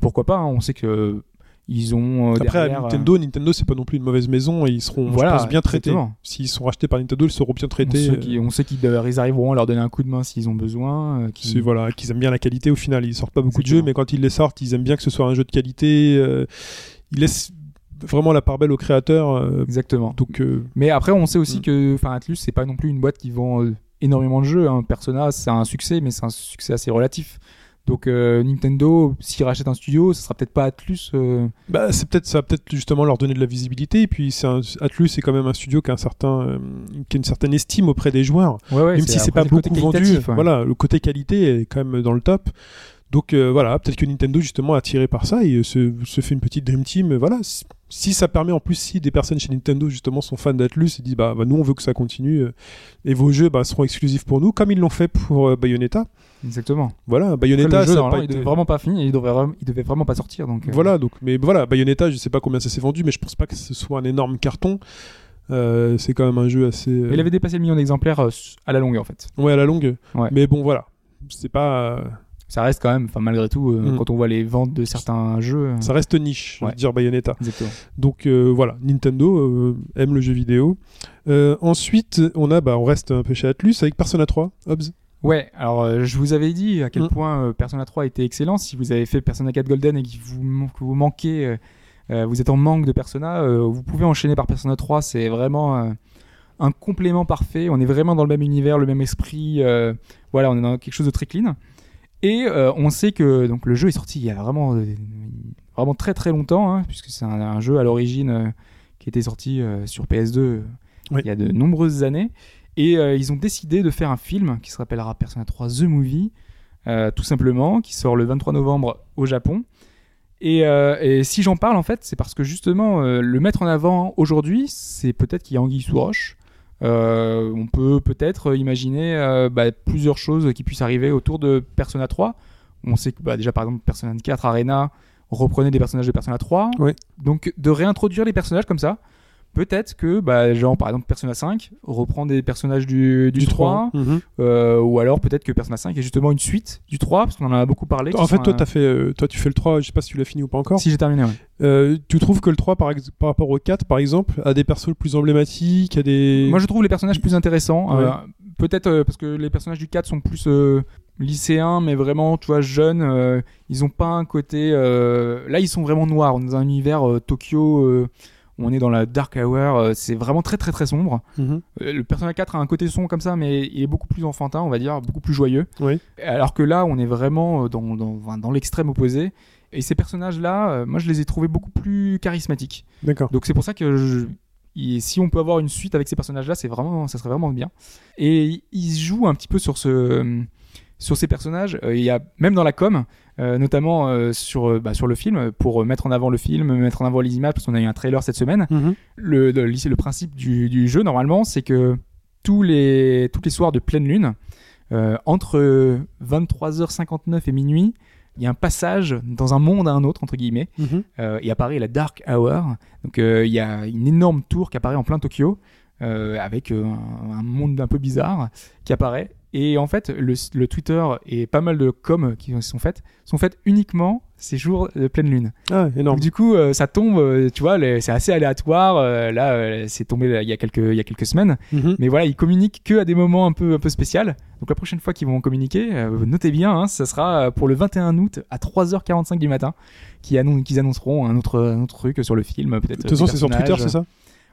pourquoi pas hein. On sait que ils ont euh, Après, à derrière, euh, Nintendo, Nintendo, c'est pas non plus une mauvaise maison et ils seront, Voilà, je pense, bien traités. S'ils sont rachetés par Nintendo, ils seront bien traités. qu'ils- on sait qu'ils ils arriveront à leur donner un coup de main s'ils ont besoin. euh, qu'ils- voilà, qu'ils aiment bien la qualité au final. Ils sortent pas beaucoup de jeux, mais quand ils les sortent, ils aiment bien que ce soit un jeu de qualité. euh, ils laissent vraiment la part belle aux créateurs. euh, Exactement. donc, euh, Mais après, on sait aussi Mm. que, enfin, Atlus, c'est pas non plus une boîte qui vend euh, énormément de jeux. hein. Persona, c'est un succès, mais c'est un succès assez relatif. Donc euh, Nintendo, s'ils rachètent un studio, ce sera peut-être pas Atlus. euh, Bah, c'est peut-être ça va peut-être justement leur donner de la visibilité. Et puis, c'est un, Atlus, c'est quand même un studio qui a, un certain, euh, qui a une certaine estime auprès des joueurs. Ouais, ouais, même si c'est pas beaucoup vendu. ouais. Voilà, le côté qualité est quand même dans le top. Donc euh, voilà, peut-être que Nintendo justement attiré par ça et euh, se, se fait une petite dream team. euh, Voilà, si, ça permet en plus si des personnes chez Nintendo justement sont fans d'Atlus et disent bah, bah, nous on veut que ça continue euh, et vos jeux bah, seront exclusifs pour nous comme ils l'ont fait pour euh, Bayonetta. Exactement. Voilà, Après, Bayonetta le jeu, ça a pas il été- devait vraiment pas finir, il devait, il devait vraiment pas sortir. Donc, euh, Voilà, donc mais voilà, Bayonetta, je sais pas combien ça s'est vendu, mais je pense pas que ce soit un énorme carton. C'est quand même un jeu assez. Il avait dépassé le million d'exemplaires à la longue en fait. Ouais, à la longue. Ouais. Mais bon, voilà. C'est pas. Ça reste quand même, enfin malgré tout, euh, Mm. quand on voit les ventes de certains jeux. euh, Ça reste niche, je veux Ouais. dire Bayonetta. Exactement. Donc euh, voilà, Nintendo aime le jeu vidéo. Ensuite, on a, bah, on reste un peu chez Atlus avec Persona 3, Hobbs. Ouais, alors je vous avais dit à quel Mm. point Persona 3 était excellent. Si vous avez fait Persona 4 Golden et que vous, que vous manquez, vous êtes en manque de Persona, vous pouvez enchaîner par Persona 3. C'est vraiment un complément parfait. On est vraiment dans le même univers, le même esprit. voilà, on est dans quelque chose de très clean. Et euh, on sait que donc le jeu est sorti il y a vraiment, euh, vraiment très très longtemps, hein, puisque c'est un, un jeu à l'origine euh, qui était sorti euh, sur PS2 euh, Oui. il y a de nombreuses années. Et ils ont décidé de faire un film qui se rappellera Persona 3 The Movie, tout simplement, qui sort le 23 novembre au Japon. Et, et si j'en parle, en fait, c'est parce que justement, le mettre en avant aujourd'hui, c'est peut-être qu'il y a anguille sous roche. Euh, on peut peut-être imaginer euh, bah, plusieurs choses qui puissent arriver autour de Persona 3. On sait que bah, déjà, par exemple, Persona 4 Arena reprenait des personnages de Persona 3. Oui. Donc, de réintroduire les personnages comme ça, peut-être que, bah, genre, par exemple, Persona 5 reprend des personnages du, du, 3. Mhm. Euh, ou alors peut-être que Persona 5 est justement une suite du 3 parce qu'on en a beaucoup parlé. En fait, toi, euh, t'as fait, euh, toi, tu fais le 3, je sais pas si tu l'as fini ou pas encore. Si j'ai terminé, ouais. Euh, tu trouves que le 3, par, ex- par rapport au 4, par exemple, a des persos plus emblématiques, a des. Moi je trouve les personnages plus intéressants. Ouais. peut-être parce que les personnages du 4 sont plus lycéens, mais vraiment, tu vois, jeunes. euh, ils ont pas un côté. euh, Là, ils sont vraiment noirs. On est dans un univers euh, Tokyo. On est dans la dark hour. euh, c'est vraiment très très très sombre. Mhm. Euh, Le Persona 4 a un côté sombre comme ça, mais il est beaucoup plus enfantin, on va dire, beaucoup plus joyeux. Oui. Alors que là, on est vraiment euh, dans, dans, l'extrême opposé. Et ces personnages-là, moi, je les ai trouvés beaucoup plus charismatiques. D'accord. Donc c'est pour ça que je- il- si on peut avoir une suite avec ces personnages-là, c'est vraiment, ça serait vraiment bien. Et ils se jouent un petit peu sur ce, sur ces personnages. Euh, Il y a même dans la com, euh, notamment euh, sur, euh, bah, sur le film, pour mettre en avant le film, mettre en avant les images, parce qu'on a eu un trailer cette semaine Mhm. le, le, le principe du, du jeu, normalement, c'est que tous les, tous les soirs de pleine lune, entre 23h59 et minuit, il y a un passage dans un monde à un autre, entre guillemets, euh, et apparaît la Dark Hour. Donc il y a une énorme tour qui apparaît en plein Tokyo, avec un, un monde un peu bizarre qui apparaît. Et en fait, le, le Twitter et pas mal de coms qui sont faites sont faites uniquement ces jours de pleine lune. Ah, énorme. Donc, du coup, euh, ça tombe, euh, tu vois, c'est assez aléatoire. euh, là, c'est tombé là, il y a quelques il y a quelques semaines. Mhm. Mais voilà, ils communiquent que à des moments un peu un peu spéciaux. Donc la prochaine fois qu'ils vont communiquer, notez bien, hein, ça sera pour le 21 août à 3h45 du matin, qu'ils annon- qu'ils annonceront un autre un autre truc sur le film, peut-être. De toute façon, c'est sur Twitter, c'est ça?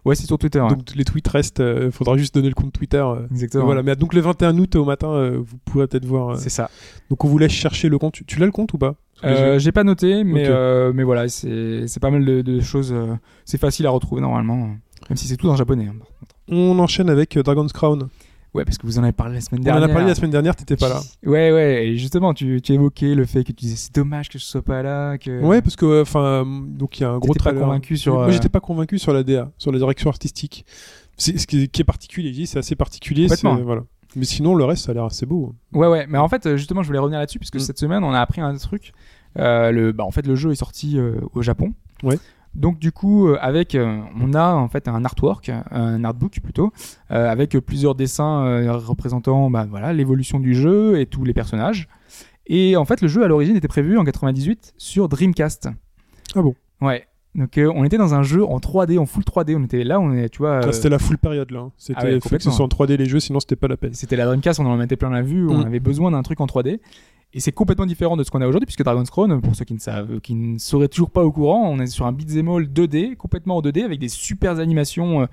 Ouais, c'est sur Twitter. ouais. Donc les tweets restent. euh, faudra juste donner le compte Twitter. euh, Exactement. Voilà, mais donc le 21 août au matin, euh, vous pourrez peut-être voir. euh, C'est ça. donc on vous laisse chercher le compte. Tu, tu l'as le compte ou pas? J'ai pas noté, mais mais voilà, c'est pas mal de, de choses. c'est facile à retrouver normalement, même si c'est tout en japonais. hein. On enchaîne avec Dragon's Crown. Ouais, parce que vous en avez parlé la semaine On en dernière. a parlé la semaine dernière, t'étais pas là. Ouais, ouais, et justement, tu, tu évoquais le fait que tu disais c'est dommage que je sois pas là, que. Ouais, parce que enfin, donc il y a un gros trailer. convaincu sur, Moi, euh, j'étais pas convaincu sur la DA, sur la direction artistique. C'est ce qui est, qui est particulier. C'est assez particulier. Voilà. Mais sinon, le reste, ça a l'air assez beau. Ouais, ouais, mais en fait, euh, justement, je voulais revenir là-dessus, puisque Mm. cette semaine, on a appris un truc. Euh, le, bah, en fait, le jeu est sorti au Japon. Ouais. Donc, du coup, euh, avec, euh, on a en fait un artwork, un artbook plutôt, euh, avec plusieurs dessins euh, représentant bah, voilà, l'évolution du jeu et tous les personnages. Et en fait, le jeu à l'origine était prévu en 98 sur Dreamcast. Ah bon? Ouais. Donc, euh, on était dans un jeu en 3D, en full 3D. On était là, on est, tu vois. Euh, C'était la full période là. hein. C'était ah ouais, que ce soit en 3D les jeux, sinon c'était pas la peine. C'était la Dreamcast, on en mettait plein la vue, on Mm. avait besoin d'un truc en 3D. Et c'est complètement différent de ce qu'on a aujourd'hui, puisque Dragon's Crown, pour ceux qui ne savent, qui ne seraient toujours pas au courant, on est sur un beat'em all 2D, complètement en 2D, avec des super animations euh,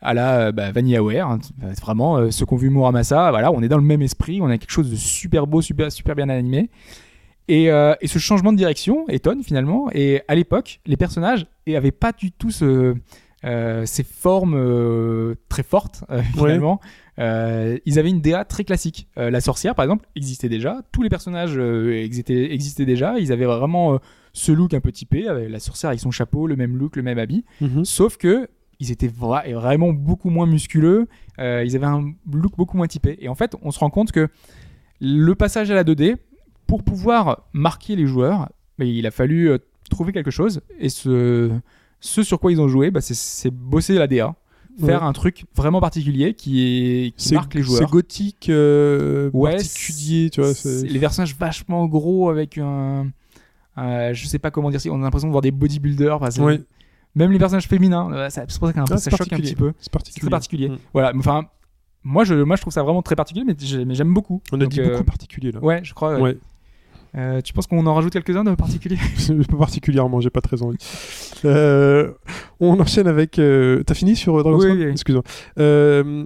à la bah, VanillaWare. hein. Vraiment ceux qui ont vu Muramasa, voilà, on est dans le même esprit, on a quelque chose de super beau, super, super bien animé. Et, euh, et ce changement de direction étonne finalement. Et à l'époque, les personnages n'avaient pas du tout ce, euh, ces formes euh, très fortes finalement. Ils avaient une DA très classique. La sorcière, par exemple, existait déjà. Tous les personnages existaient, existaient déjà. Ils avaient vraiment ce look un peu typé, avec la sorcière avec son chapeau, le même look, le même habit. Mhm. Sauf que ils étaient vra- vraiment beaucoup moins musculeux. ils avaient un look beaucoup moins typé. Et en fait, on se rend compte que le passage à la 2D, pour pouvoir marquer les joueurs, il a fallu euh, trouver quelque chose. Et ce, ce sur quoi ils ont joué, bah, c'est- c'est bosser la DA. Faire Ouais. un truc vraiment particulier qui, est, qui C'est marque les c'est joueurs. gothique, euh, Ouais, particulier, tu vois. c'est- c'est- les personnages vachement gros avec un. euh, je sais pas comment dire, si on a l'impression de voir des bodybuilders. enfin, c'est-. Même les personnages féminins, euh, c'est pour ça, Ah, ça c'est choque un petit peu. C'est C'est particulier. Mm. Voilà, enfin, moi je, moi je trouve ça vraiment très particulier, mais j'ai- mais j'aime beaucoup. On a Donc, dit euh, beaucoup particulier là. Ouais, je crois. ouais. Euh, tu penses qu'on en rajoute quelques-uns de particuliers? Pas particulièrement, j'ai pas très envie. Euh, on enchaîne avec. euh, T'as fini sur Dragon's Oui, oui. Excuse-moi.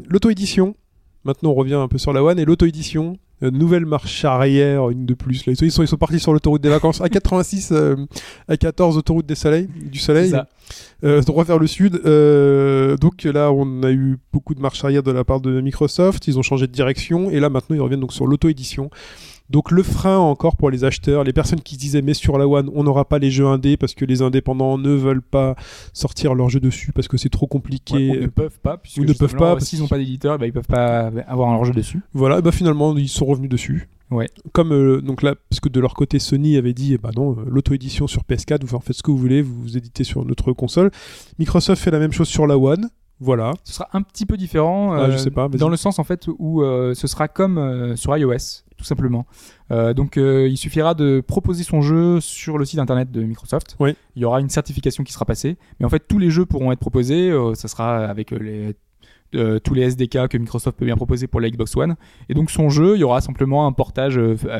L'auto-édition. Maintenant, on revient un peu sur la One et l'auto-édition. nouvelle marche arrière, une de plus. Là, ils, sont, ils sont partis sur l'autoroute des vacances. à 86, euh, à 14, autoroute des soleils, du soleil. Droit vers le sud. Donc là, on a eu beaucoup de marche arrière de la part de Microsoft. Ils ont changé de direction et là, maintenant, ils reviennent donc sur l'auto-édition. Donc le frein encore pour les acheteurs, les personnes qui se disaient mais sur la One on n'aura pas les jeux indés parce que les indépendants ne veulent pas sortir leurs jeux dessus parce que c'est trop compliqué. Ouais, ou ne peuvent pas, puisque Ou ne peuvent pas, S'ils n'ont pas d'éditeur, bah, ils peuvent pas avoir leur jeu dessus. Voilà, bah finalement ils sont revenus dessus. Ouais. Comme euh, donc là, parce que de leur côté Sony avait dit, eh bah non, euh, l'auto-édition sur PS4, vous en faites ce que vous voulez, vous, vous éditez sur notre console. Microsoft fait la même chose sur la One. Voilà. Ce sera un petit peu différent. Ah, euh, je sais pas. Dans le sens en fait où euh, ce sera comme euh, sur iOS, tout simplement. Euh, donc euh, il suffira de proposer son jeu sur le site internet de Microsoft. Oui. Il y aura une certification qui sera passée, mais en fait tous les jeux pourront être proposés. euh, ça sera avec les tous les SDK que Microsoft peut bien proposer pour la Xbox One. Et donc son jeu, il y aura simplement un portage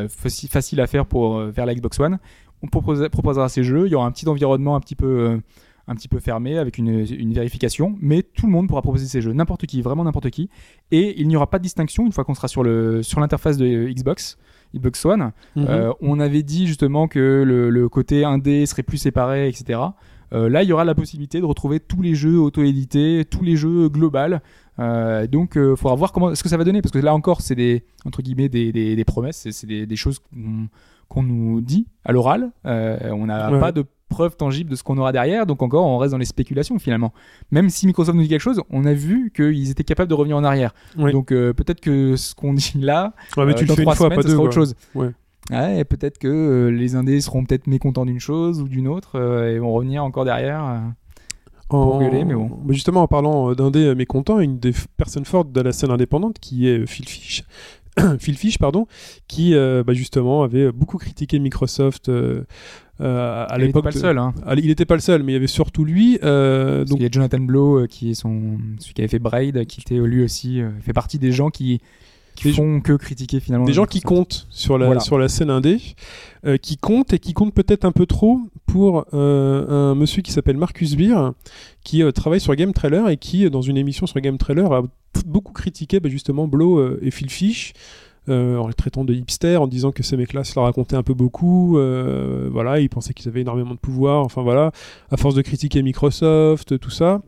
facile à faire pour vers la Xbox One. On propose- proposera ces jeux. Il y aura un petit environnement un petit peu un petit peu fermé avec une, une vérification, mais tout le monde pourra proposer ses jeux, n'importe qui, vraiment n'importe qui. Et il n'y aura pas de distinction une fois qu'on sera sur le sur l'interface de Xbox. Xbox One, Mhm. Euh, on avait dit justement que le, le côté indé serait plus séparé, etc. Euh, là, il y aura la possibilité de retrouver tous les jeux auto-édités, tous les jeux global. Euh, donc, il faudra voir comment ce que ça va donner, parce que là encore, c'est des entre guillemets des, des, des promesses, c'est- des, des choses qu'on qu'on nous dit à l'oral. Euh, on n'a Ouais. pas de preuves tangibles de ce qu'on aura derrière, donc encore, on reste dans les spéculations finalement. Même si Microsoft nous dit quelque chose, on a vu qu'ils étaient capables de revenir en arrière. Oui. Donc euh, peut-être que ce qu'on dit là, Ouais, mais euh, tu le dans une trois fois, semaines, pas deux. sera autre chose. Ouais. Ouais, et peut-être que euh, les indés seront peut-être mécontents d'une chose ou d'une autre euh, et vont revenir encore derrière. euh. En... gueuler, mais bon. Justement, en parlant euh, d'indé euh, mécontent, une des personnes fortes de la scène indépendante qui est euh, Phil Fish, Phil Fish, pardon, qui euh, bah, justement avait beaucoup critiqué Microsoft euh, euh, à il n'était l'époque. pas le seul. Hein. Ah, Il n'était pas le seul, mais il y avait surtout lui. donc qu'il y a Jonathan Blow qui est son celui qui avait fait Braid, qui était lui aussi fait partie des gens qui qui Des font que critiquer finalement. des gens qui comptent sur la, Voilà. sur la scène indé, euh, qui comptent et qui comptent peut-être un peu trop pour euh, un monsieur qui s'appelle Marcus Beer, qui euh, travaille sur Game Trailer et qui, euh, dans une émission sur Game Trailer, a beaucoup critiqué bah, justement Blow et Phil Fish. euh, en les traitant de hipsters, en disant que ces mecs-là se la racontaient un peu beaucoup, euh, voilà, ils pensaient qu'ils avaient énormément de pouvoir, enfin voilà, à force de critiquer Microsoft, tout ça,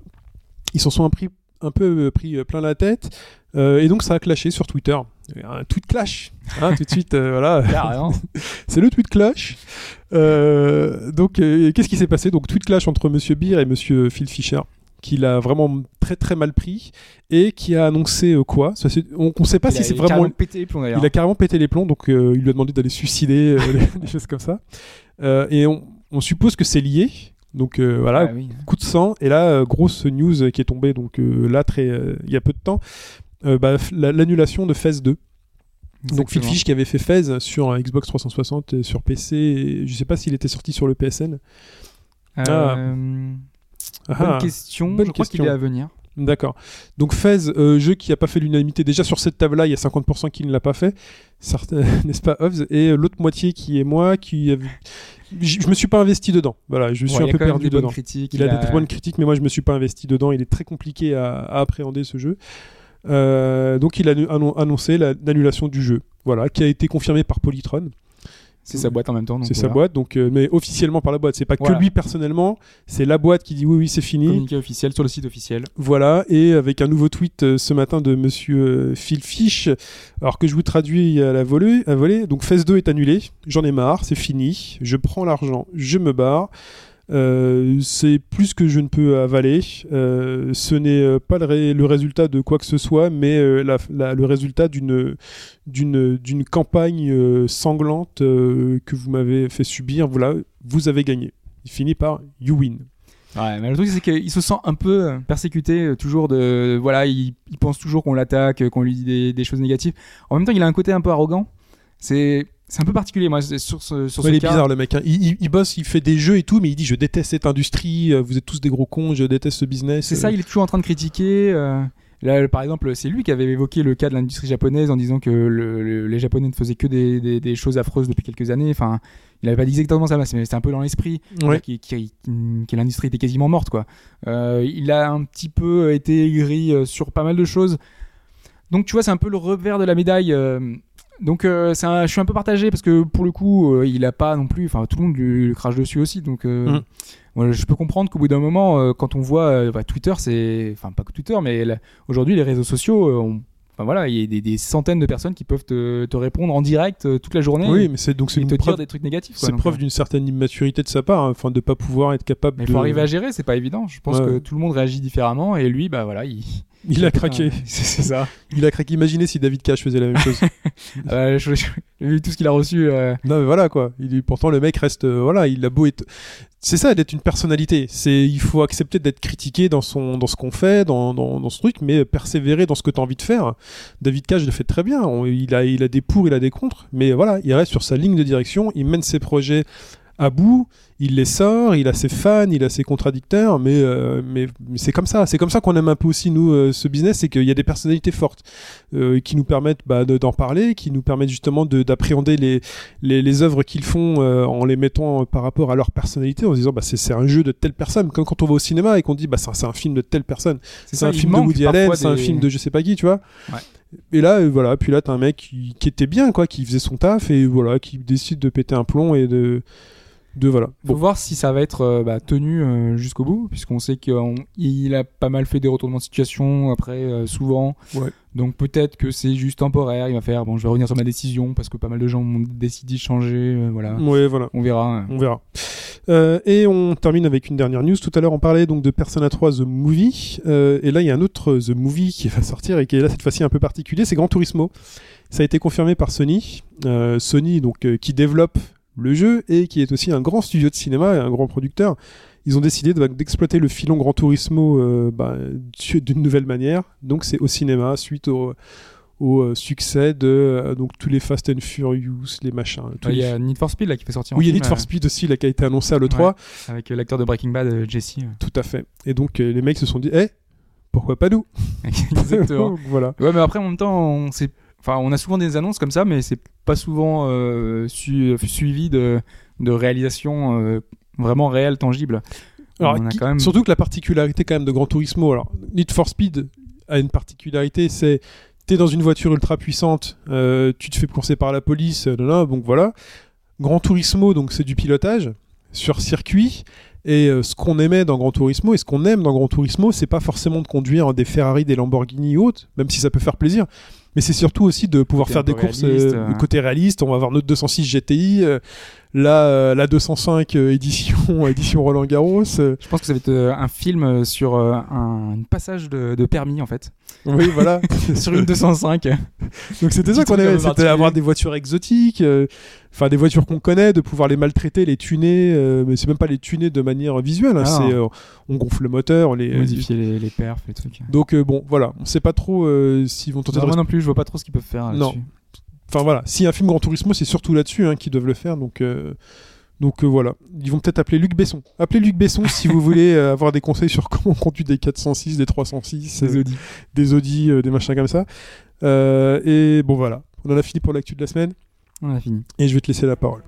ils s'en sont pris- un peu euh, pris euh, plein la tête, euh, et donc ça a clashé sur Twitter. Un tweet clash, hein, tout de suite, euh, voilà, c'est le tweet clash. Euh, donc, qu'est-ce qui s'est passé? Donc, tweet clash entre Monsieur Beer et Monsieur Phil Fisher, qui l'a vraiment très très mal pris et qui a annoncé quoi? Ça, On ne sait pas Il si c'est il a carrément vraiment. pété les plombs. Il a carrément pété les plombs, donc il lui a demandé d'aller suicider, des- choses comme ça. Et on, on suppose que c'est lié. Donc euh, voilà, Ah oui. coup de sang. Et là, euh, grosse news qui est tombée donc euh, là très euh, il y a peu de temps, bah, l'annulation de Phase 2. Donc Phil. Fish qui avait fait Fez sur Xbox 360 et sur PC, et je sais pas s'il était sorti sur le PSN. Euh, Ah, bonne question. bonne je crois question. qu'il est à venir. D'accord. Donc Fez, euh, jeu qui a pas fait l'unanimité. Déjà sur cette table-là, il y a 50% qui ne l'a pas fait, n'est-ce pas, Hobbs? Et euh, l'autre moitié qui est moi, qui a- je je me suis pas investi dedans. Voilà, je suis Ouais, un a peu perdu des dedans. critiques. Il a des très bonnes critiques, mais moi je me suis pas investi dedans. Il est très compliqué à, à appréhender ce jeu. Euh, donc il a annon- annoncé la- l'annulation du jeu, voilà, qui a été confirmé par Polytron. C'est sa boîte en même temps. C'est sa boîte, donc euh, mais officiellement par la boîte. C'est pas Voilà. que lui personnellement, c'est la boîte qui dit oui, oui, c'est fini. Communiqué officiel sur le site officiel. Voilà, et avec un nouveau tweet euh, ce matin de monsieur euh, Phil Fish, alors que je vous traduis à la volée, à volée. Donc Phase 2 est annulé, j'en ai marre, c'est fini, je prends l'argent, je me barre. Euh, c'est plus que je ne peux avaler. Euh, ce n'est euh, pas le, ré- le résultat de quoi que ce soit, mais le résultat d'une campagne sanglante que vous m'avez fait subir. Voilà, vous avez gagné. Il finit par you win. Ouais, le truc c'est qu'il se sent un peu persécuté, toujours voilà, il, pense toujours qu'on l'attaque, qu'on lui dit des, des choses négatives. En même temps, il a un côté un peu arrogant. C'est c'est un peu particulier, moi, sur ce sur Ouais, ce il est cas. bizarre le mec. hein. Il, il- il bosse, il fait des jeux et tout, mais il dit je déteste cette industrie, euh, vous êtes tous des gros cons, je déteste ce business. C'est ça, il est toujours en train de critiquer. euh, Là, par exemple, c'est lui qui avait évoqué le cas de l'industrie japonaise en disant que le- le- les Japonais ne faisaient que des, des- des choses affreuses depuis quelques années. Enfin, il avait pas dit exactement ça, mais c'était un peu dans l'esprit. Ouais. qui, qui- qui- que l'industrie était quasiment morte quoi. Euh, il a un petit peu été aigri euh, sur pas mal de choses. Donc tu vois, c'est un peu le revers de la médaille. euh, donc euh, un- je suis un peu partagé parce que pour le coup, euh, il a pas non plus. Enfin, tout le monde lui, lui crache dessus aussi. Donc euh, Mm. je peux comprendre qu'au bout d'un moment, quand on voit bah, Twitter, c'est enfin pas que Twitter, mais aujourd'hui les réseaux sociaux. on- Enfin voilà, il y a des, des centaines de personnes qui peuvent te, te répondre en direct euh, toute la journée Oui, mais c'est donc c'est te dire preuve, des trucs négatifs. c'est preuve d'une certaine immaturité de sa part, hein, enfin de pas pouvoir être capable mais il de. faut arriver à gérer, c'est pas évident. Je pense Ouais. que tout le monde réagit différemment et lui, bah voilà, il. Il a craqué. C'est ça. Il a craqué. Imaginez si David Cage faisait la même chose. Euh, je- je- J'ai vu tout ce qu'il a reçu. euh, non mais voilà quoi. Il pourtant le mec reste euh, voilà, il a beau être. C'est ça d'être une personnalité. C'est il faut accepter d'être critiqué dans son dans ce qu'on fait, dans, dans, dans ce truc, mais persévérer dans ce que tu as envie de faire. David Cage le fait très bien. On- il a il a des pour, il a des contre, mais voilà, il reste sur sa ligne de direction. Il mène ses projets à bout, il les sort, il a ses fans, il a ses contradicteurs, mais, euh, mais, mais c'est comme ça. C'est comme ça qu'on aime un peu aussi, nous, euh, ce business, c'est qu'il y a des personnalités fortes euh, qui nous permettent bah, de- d'en parler, qui nous permettent justement de- d'appréhender les, les, les œuvres qu'ils font euh, en les mettant euh, par rapport à leur personnalité, en se disant bah, c'est c'est un jeu de telle personne. Comme quand on va au cinéma et qu'on dit bah, c'est un- film de telle personne. C'est un il film de Woody Allen, c'est un film de je sais pas qui, tu vois. Ouais. Et là, euh, voilà, puis là, t'as un mec qui, qui était bien, quoi, qui faisait son taf et voilà, qui décide de péter un plomb et de. De voilà. Faut Bon. voir si ça va être euh, bah, tenu euh, jusqu'au bout, puisqu'on sait qu'il a pas mal fait des retournements de situation après, euh, souvent. Ouais. Donc peut-être que c'est juste temporaire. Il va faire bon, je vais revenir sur ma décision parce que pas mal de gens ont décidé de changer. voilà. Ouais, voilà. On verra. On verra. Euh, et on termine avec une dernière news. Tout à l'heure, on parlait donc de Persona 3 The Movie. Euh, et là, il y a un autre The Movie qui va sortir et qui est là cette fois-ci un peu particulier. C'est Gran Turismo. Ça a été confirmé par Sony. Euh, Sony, donc, qui développe le jeu et qui est aussi un grand studio de cinéma et un grand producteur. Ils ont décidé de- d'exploiter le filon Gran Turismo euh, bah, d'une nouvelle manière. Donc, c'est au cinéma suite au, au euh, succès de euh, donc tous les Fast and Furious, les machins. Il y a Need for Speed là qui fait sortir. oui, il y a Need for Speed aussi là, qui a été annoncé à l'E3. avec euh, l'acteur de Breaking Bad, Jesse. Tout à fait. Et donc les mecs se sont dit, eh, pourquoi pas nous? Exactement. Voilà. Ouais, mais après, en même temps, on, sait- enfin, on a souvent des annonces comme ça, mais c'est pas souvent euh, su- suivi de, de réalisations euh, vraiment réelles, tangibles. Alors, qui- même... surtout que la particularité quand même de Gran Turismo, alors Need for Speed a une particularité, c'est t'es dans une voiture ultra puissante, euh, tu te fais courser par la police, euh, là, donc voilà. Gran Turismo, donc c'est du pilotage sur circuit. Et euh, ce qu'on aimait dans Gran Turismo et ce qu'on aime dans Gran Turismo, c'est pas forcément de conduire des Ferrari, des Lamborghini ou autres, même si ça peut faire plaisir. Mais c'est surtout aussi de pouvoir faire des courses euh, euh. côté réaliste. On va avoir notre 206 GTI, euh, la, euh, la 205 euh, édition, édition Roland Garros. euh, Je pense que ça va être euh, un film euh, sur euh, un, passage de, de permis, en fait. oui, voilà. sur une 205. Donc c'était ça qu'on peu c'était avoir des voitures exotiques, euh, enfin des voitures qu'on connaît, de pouvoir les maltraiter, les tuner, euh, mais c'est même pas les tuner de manière visuelle, hein, Ah c'est euh, on gonfle le moteur, on les Modifier les, les perfs, les trucs. Donc euh, bon, voilà, on sait pas trop euh, s'ils vont tenter Non, de moi non plus, je vois pas trop ce qu'ils peuvent faire Non. Enfin voilà, si un film Grand Turismo, c'est surtout là-dessus hein, qu'ils doivent le faire. Donc, euh, donc euh, voilà, ils vont peut-être appeler Luc Besson. Appelez Luc Besson si vous voulez euh, avoir des conseils sur comment on conduit des 406, des 306, Les euh, Audi. des Audi, des machins comme ça. Euh, et bon voilà, on en a fini pour l'actu de la semaine. On a fini. Et je vais te laisser la parole.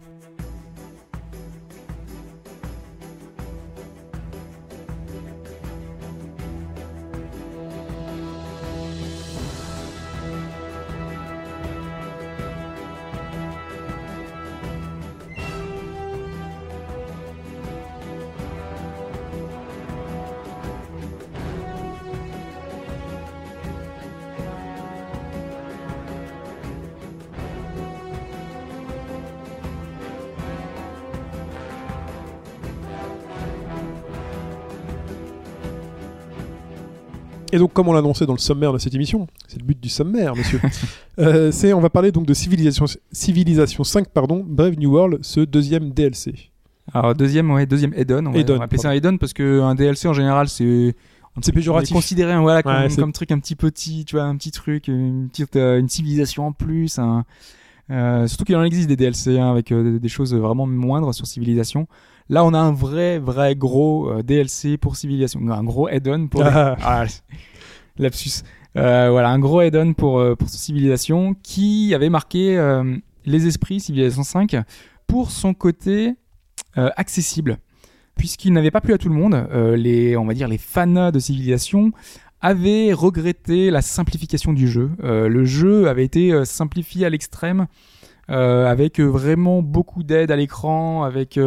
Donc, comme on l'annonçait dans le sommaire de cette émission, c'est le but du sommaire, monsieur. euh, c'est, on va parler donc de Civilisation, Civilisation 5, pardon, Brave New World, ce deuxième DLC. Alors deuxième, ouais, deuxième add-on. On va, Add-on, on va appeler ça un add-on parce que un DLC en général c'est C'est péjoratif. considéré hein, voilà comme, Ouais, comme truc un petit petit, tu vois, un petit truc, une petite euh, une civilisation en plus. Un, euh, surtout qu'il en existe des DLC hein, avec euh, des choses vraiment moindres sur civilisation. Là, on a un vrai vrai gros euh, DLC pour civilisation, un gros add-on pour les- Ah. Lapsus. Euh, voilà, un gros add-on pour, euh, pour Civilisation qui avait marqué euh, les esprits Civilisation 5 pour son côté accessible. Puisqu'il n'avait pas plu à tout le monde, les, on va dire les fans de Civilisation avaient regretté la simplification du jeu. Le jeu avait été simplifié à l'extrême, avec vraiment beaucoup d'aide à l'écran, avec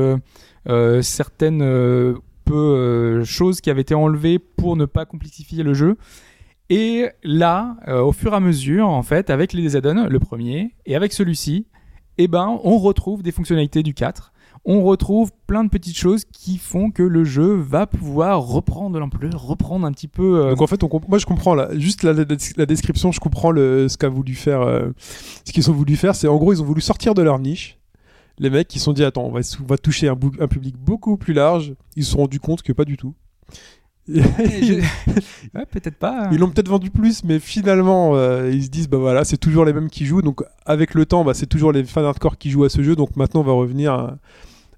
certaines peu choses qui avaient été enlevées pour ne pas complexifier le jeu. Et là, euh, au fur et à mesure, en fait, avec les add-ons, le premier, et avec celui-ci, eh ben, on retrouve des fonctionnalités du 4. On retrouve plein de petites choses qui font que le jeu va pouvoir reprendre de l'ampleur, reprendre un petit peu. euh, Donc en fait, moi je comprends juste la, description, je comprends ce voulu faire, euh, ce qu'ils ont voulu faire, c'est en gros ils ont voulu sortir de leur niche. Les mecs qui se sont dit attends, on va, toucher un, un public beaucoup plus large. Ils se sont rendus compte que pas du tout. Je- Ouais, peut-être pas. Ils l'ont peut-être vendu plus, mais finalement, euh, ils se disent, bah voilà, c'est toujours les mêmes qui jouent. Donc, avec le temps, bah, c'est toujours les fans hardcore qui jouent à ce jeu. Donc, maintenant, on va revenir à,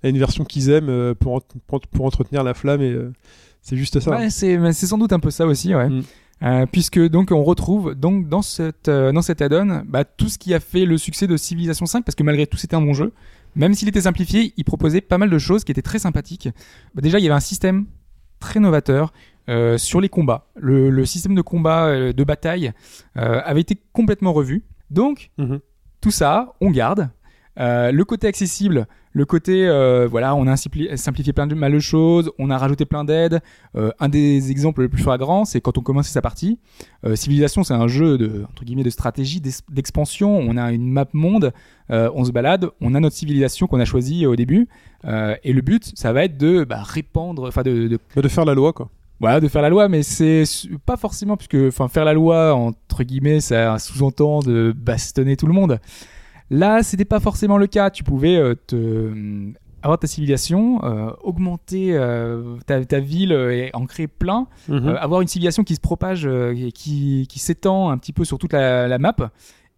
à une version qu'ils aiment euh, pour, pour, pour entretenir la flamme. Et euh, c'est juste ça. Ouais, c'est sans doute un peu ça aussi, ouais. Mm. Euh, puisque donc on retrouve donc dans cette dans cet add-on bah, tout ce qui a fait le succès de Civilization 5 parce que malgré tout c'était un bon jeu. Même s'il était simplifié, il proposait pas mal de choses qui étaient très sympathiques. Bah, déjà il y avait un système très novateur euh, sur les combats. Le, le système de combat euh, de bataille euh, avait été complètement revu. Donc Mhm. tout ça on garde. Le côté accessible, le côté euh, voilà, on a simpli- simplifié plein de mal de choses, on a rajouté plein d'aides. Euh, un des exemples les plus flagrants, c'est quand on commençait sa partie. Euh, Civilisation, c'est un jeu de entre guillemets de stratégie, d'expansion. On a une map monde, euh, on se balade, on a notre civilisation qu'on a choisie au début, euh, et le but, ça va être de bah, répandre, enfin de, de Bah, de faire la loi, quoi. voilà, de faire la loi, mais c'est pas forcément puisque, enfin, faire la loi entre guillemets, ça sous-entend de bastonner tout le monde. Là, c'était pas forcément le cas. Tu pouvais euh, te euh, avoir ta civilisation, euh, augmenter euh, ta, ta ville euh, et en créer plein, Mhm. euh, avoir une civilisation qui se propage euh, et qui, qui s'étend un petit peu sur toute la, la map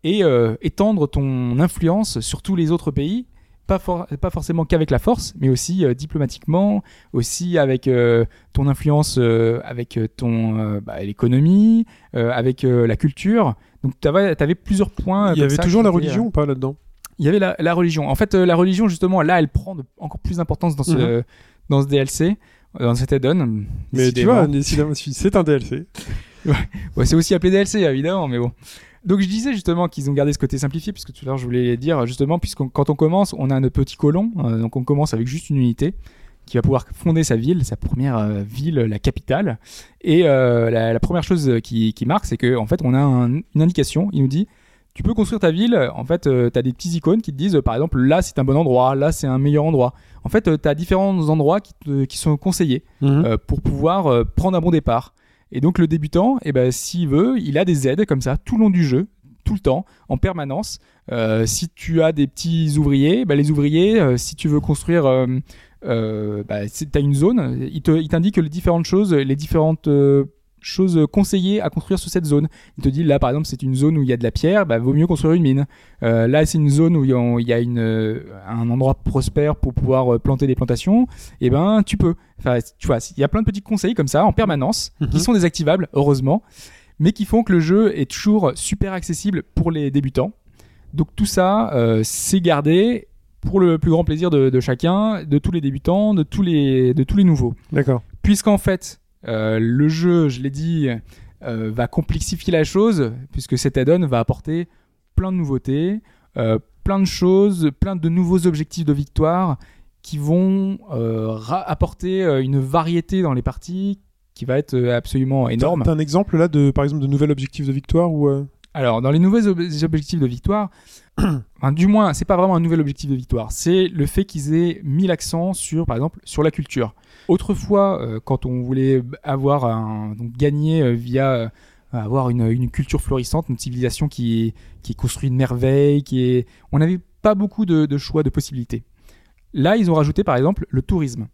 et euh, étendre ton influence sur tous les autres pays. Pas, for- pas forcément qu'avec la force, mais aussi euh, diplomatiquement, aussi avec euh, ton influence, euh, avec ton euh, bah, l'économie, euh, avec la culture. Donc tu avais, plusieurs points. euh, Il y avait toujours la religion ou pas là-dedans? Il y avait la, la religion. En fait, euh, la religion, justement, là, elle prend de- encore plus d'importance dans ce, Mhm. dans ce DLC, euh, dans cet add-on. Mais tu vois, c'est un DLC. Ouais, c'est aussi appelé DLC, évidemment, mais bon. Donc je disais justement qu'ils ont gardé ce côté simplifié, puisque tout à l'heure je voulais dire justement, puisque quand on commence, on a un petit colon, euh, donc on commence avec juste une unité qui va pouvoir fonder sa ville, sa première euh, ville, la capitale. Et euh, la, la première chose qui, qui marque, c'est que en fait, on a un- une indication. Il nous dit, tu peux construire ta ville. En fait, tu as des petits icônes qui te disent, euh, par exemple, là c'est un bon endroit, là c'est un meilleur endroit. En fait, tu as différents endroits qui, te- qui sont conseillés Mhm. euh, pour pouvoir euh, prendre un bon départ. Et donc le débutant, eh ben, s'il veut, il a des aides comme ça tout le long du jeu, tout le temps, en permanence. Euh, si tu as des petits ouvriers, bah, les ouvriers, euh, si tu veux construire, euh, euh, bah, tu as une zone, il t'indique les différentes choses, les différentes euh, choses conseillées à construire sur cette zone. Il te dit là par exemple c'est une zone où il y a de la pierre, bah, vaut mieux construire une mine. Euh, là c'est une zone où il y a, une, euh, un endroit prospère pour pouvoir planter des plantations. Et ben tu peux. Enfin tu vois, il y a plein de petits conseils comme ça en permanence qui Mhm. sont désactivables heureusement, mais qui font que le jeu est toujours super accessible pour les débutants. Donc tout ça euh, c'est gardé pour le plus grand plaisir de, de chacun, de tous les débutants, de tous les, de tous les nouveaux D'accord. puisqu'en fait euh, le jeu, je l'ai dit, euh, va complexifier la chose, puisque cet add-on va apporter plein de nouveautés, euh, plein de choses, plein de nouveaux objectifs de victoire qui vont apporter une variété dans les parties qui va être absolument énorme. T'as un exemple là de, par exemple, de nouvel objectif de victoire ou Alors, dans les nouveaux ob- objectifs de victoire, du moins, c'est pas vraiment un nouvel objectif de victoire. C'est le fait qu'ils aient mis l'accent sur, par exemple, sur la culture. Autrefois, euh, quand on voulait avoir donc gagner euh, via euh, avoir une, culture florissante, une civilisation qui est, qui est construite de merveilles, on n'avait pas beaucoup de, de choix, de possibilités. Là, ils ont rajouté, par exemple, le tourisme.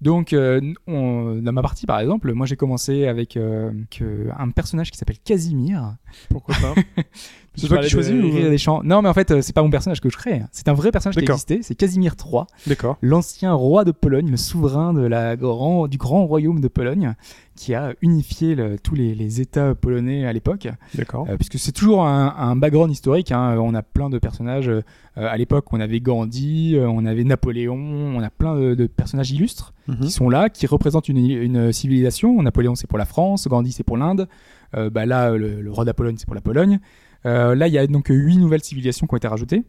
Donc, euh, on- dans ma partie, par exemple, moi j'ai commencé avec euh, que- un personnage qui s'appelle Casimir. Pourquoi pas C'est toi qui choisis ou... Rire des Champs. Non, mais en fait, euh, c'est pas mon personnage que je crée. C'est un vrai personnage qui existait. C'est Casimir III, D'accord. l'ancien roi de Pologne, le souverain de la grand, du grand royaume de Pologne, qui a unifié le- tous les, les États polonais à l'époque. D'accord. Euh, puisque c'est toujours un, un background historique. hein. On a plein de personnages. euh, à l'époque, on avait Gandhi, euh, on avait Napoléon, on a plein de, de personnages illustres Mhm. qui sont là, qui représentent une, une civilisation. Napoléon, c'est pour la France, Gandhi, c'est pour l'Inde. Euh, bah là, le, le roi de la Pologne, c'est pour la Pologne. Euh, là, il y a donc huit nouvelles civilisations qui ont été rajoutées.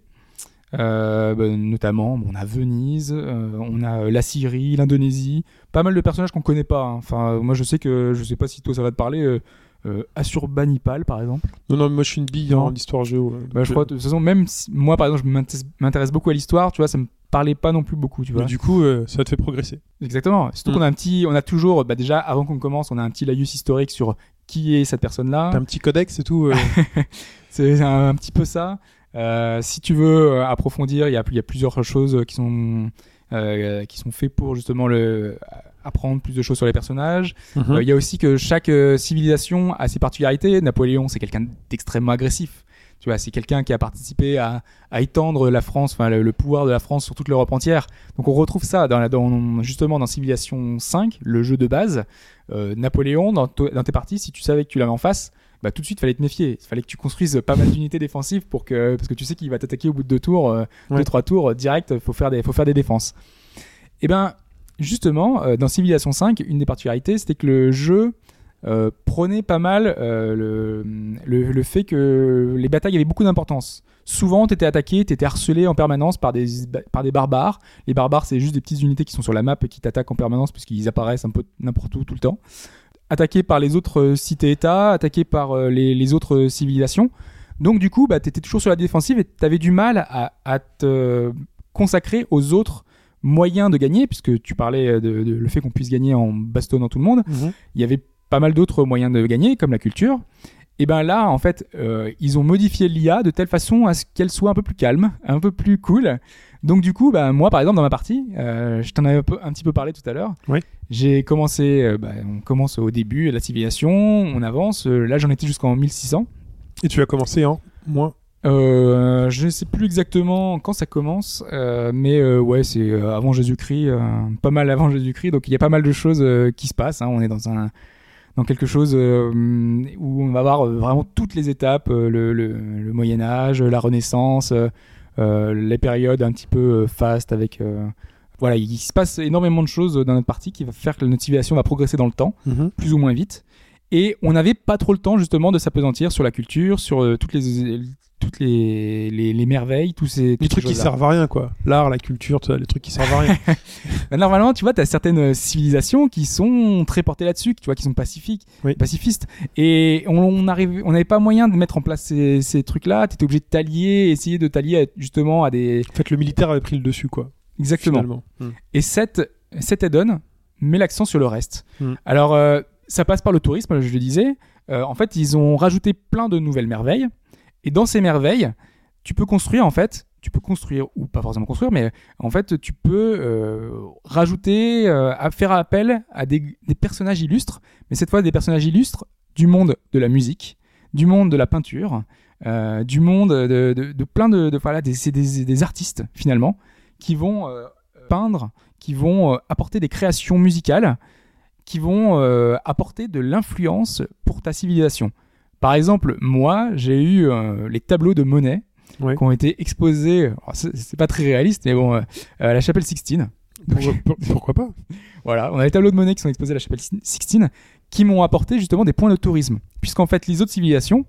Euh, bah, notamment, on a Venise, euh, on a la Syrie, l'Indonésie, pas mal de personnages qu'on connaît pas. hein. Enfin, moi, je sais que je sais pas si toi ça va te parler. Euh, Assurbanipal, par exemple. Non, non, moi je suis une bille en histoire géo. Bah, je crois, de toute façon, même si, moi, par exemple, je m'intéresse- beaucoup à l'histoire, tu vois, ça me parlait pas non plus beaucoup, tu vois. Mais du coup, ça te fait progresser. Exactement. Surtout Mm. qu'on a un petit, on a toujours, bah déjà, avant qu'on commence, on a un petit laïus historique sur qui est cette personne-là. T'as un petit codex et tout. euh, C'est un, un petit peu ça. Euh, si tu veux euh, approfondir, il y a, il y a plusieurs choses qui sont, euh, qui sont faites pour justement le, apprendre plus de choses sur les personnages. mhm. Euh, Il y a aussi que chaque euh, civilisation a ses particularités. Napoléon, c'est quelqu'un d'extrêmement agressif. Tu vois, c'est quelqu'un qui a participé à, à étendre la France, enfin le, le pouvoir de la France sur toute l'Europe entière. Donc on retrouve ça dans, la, dans justement dans Civilisation 5, le jeu de base. Euh, Napoléon, dans, dans tes parties, si tu savais que tu l'avais en face, bah tout de suite fallait te méfier. Il fallait que tu construises pas mal d'unités défensives pour que parce que tu sais qu'il va t'attaquer au bout de deux tours, euh, Ouais. deux trois tours euh, direct. Faut faire des faut faire des défenses. Et ben justement, euh, dans Civilisation 5, une des particularités, c'était que le jeu euh, prenait pas mal euh, le, le, le fait que les batailles avaient beaucoup d'importance. Souvent, t'étais attaqué, t'étais harcelé en permanence par des, par des barbares. Les barbares, c'est juste des petites unités qui sont sur la map et qui t'attaquent en permanence puisqu'ils apparaissent un peu n'importe où tout le temps. Attaqué par les autres euh, cités-États, attaqué par euh, les, les autres euh, civilisations. Donc, du coup, bah, t'étais toujours sur la défensive et t'avais du mal à, à te consacrer aux autres moyens de gagner, puisque tu parlais de, de le fait qu'on puisse gagner en bastonnant tout le monde. Mhm. Il y avait pas mal d'autres moyens de gagner, comme la culture. Et ben là, en fait, euh, ils ont modifié l'IA de telle façon à ce qu'elle soit un peu plus calme, un peu plus cool. Donc du coup, bah, moi, par exemple, dans ma partie, euh, je t'en avais un, peu- un petit peu parlé tout à l'heure. Oui. J'ai commencé, euh, bah, on commence au début, la civilisation, on avance. Euh, là, j'en étais jusqu'en 1600. Et tu as commencé en moins? Je ne sais plus exactement quand ça commence, mais ouais, c'est avant Jésus-Christ, pas mal avant Jésus-Christ. Donc il y a pas mal de choses qui se passent. hein. On est dans un dans quelque chose euh, où on va voir euh, vraiment toutes les étapes, euh, le, le, le Moyen Âge, la Renaissance, les périodes un petit peu euh, fastes avec euh, voilà, il se passe énormément de choses dans notre partie qui va faire que notre civilisation va progresser dans le temps Mhm. plus ou moins vite. Et on n'avait pas trop le temps justement de s'apesantir sur la culture, sur euh, toutes les toutes les, les, les merveilles, tous ces Les trucs qui servent à rien, quoi. L'art, la culture, les trucs qui servent à rien. Bah, Normalement, tu vois, tu as certaines civilisations qui sont très portées là-dessus, tu vois, qui sont pacifiques, Oui. pacifistes. Et on on arrive- on n'avait pas moyen de mettre en place ces, ces trucs-là. Tu étais obligé de t'allier, essayer de t'allier justement à des. en fait, le militaire avait pris le dessus, quoi. Exactement. Mhm. Et cette, cette add-on met l'accent sur le reste. Mm. Alors, euh, ça passe par le tourisme, je le disais. Euh, en fait, ils ont rajouté plein de nouvelles merveilles. Et dans ces merveilles, tu peux construire, en fait, tu peux construire, ou pas forcément construire, mais en fait, tu peux euh, rajouter, euh, faire appel à des, personnages illustres, mais cette fois des personnages illustres du monde de la musique, du monde de la peinture, euh, du monde de, plein de, voilà, c'est des, artistes finalement qui vont peindre, qui vont apporter des créations musicales, qui vont apporter de l'influence pour ta civilisation. Par exemple, moi, j'ai eu euh, les tableaux de Monet Ouais. qui ont été exposés. C'est pas très réaliste, mais bon, euh, à la chapelle Sixtine. Pourquoi, pour- pourquoi pas? Voilà, on a les tableaux de Monet qui sont exposés à la chapelle Sixtine, qui m'ont apporté justement des points de tourisme. Puisqu'en fait, les autres civilisations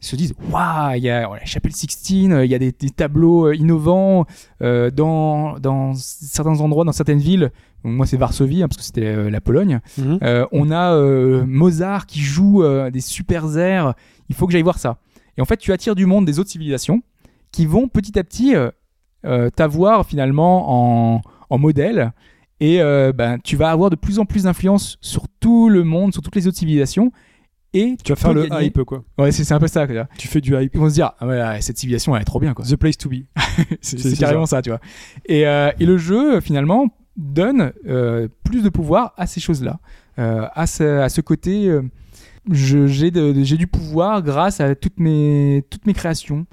se disent Waouh, il y a oh, la chapelle Sixtine, il y a des, des tableaux euh, innovants euh, dans, dans certains endroits, dans certaines villes. Donc, moi, c'est Varsovie, hein, parce que c'était euh, la Pologne. Mhm. Euh, on a euh, Mozart qui joue des super airs. Il faut que j'aille voir ça. Et en fait, tu attires du monde des autres civilisations qui vont petit à petit t'avoir finalement en, en modèle. Et ben, tu vas avoir de plus en plus d'influence sur tout le monde, sur toutes les autres civilisations. Et Tu vas faire le gagner- hype, quoi. Ouais, c'est un peu ça. quoi. Tu fais du hype. Ils vont se dire, ah ouais, ouais, cette civilisation, elle est trop bien, quoi. The place to be. C'est carrément ça. tu vois. Et, euh, et le jeu, finalement, donne euh, plus de pouvoir à ces choses-là, euh, à, ce, à ce côté. euh, j'ai du pouvoir grâce à toutes mes, toutes mes créations,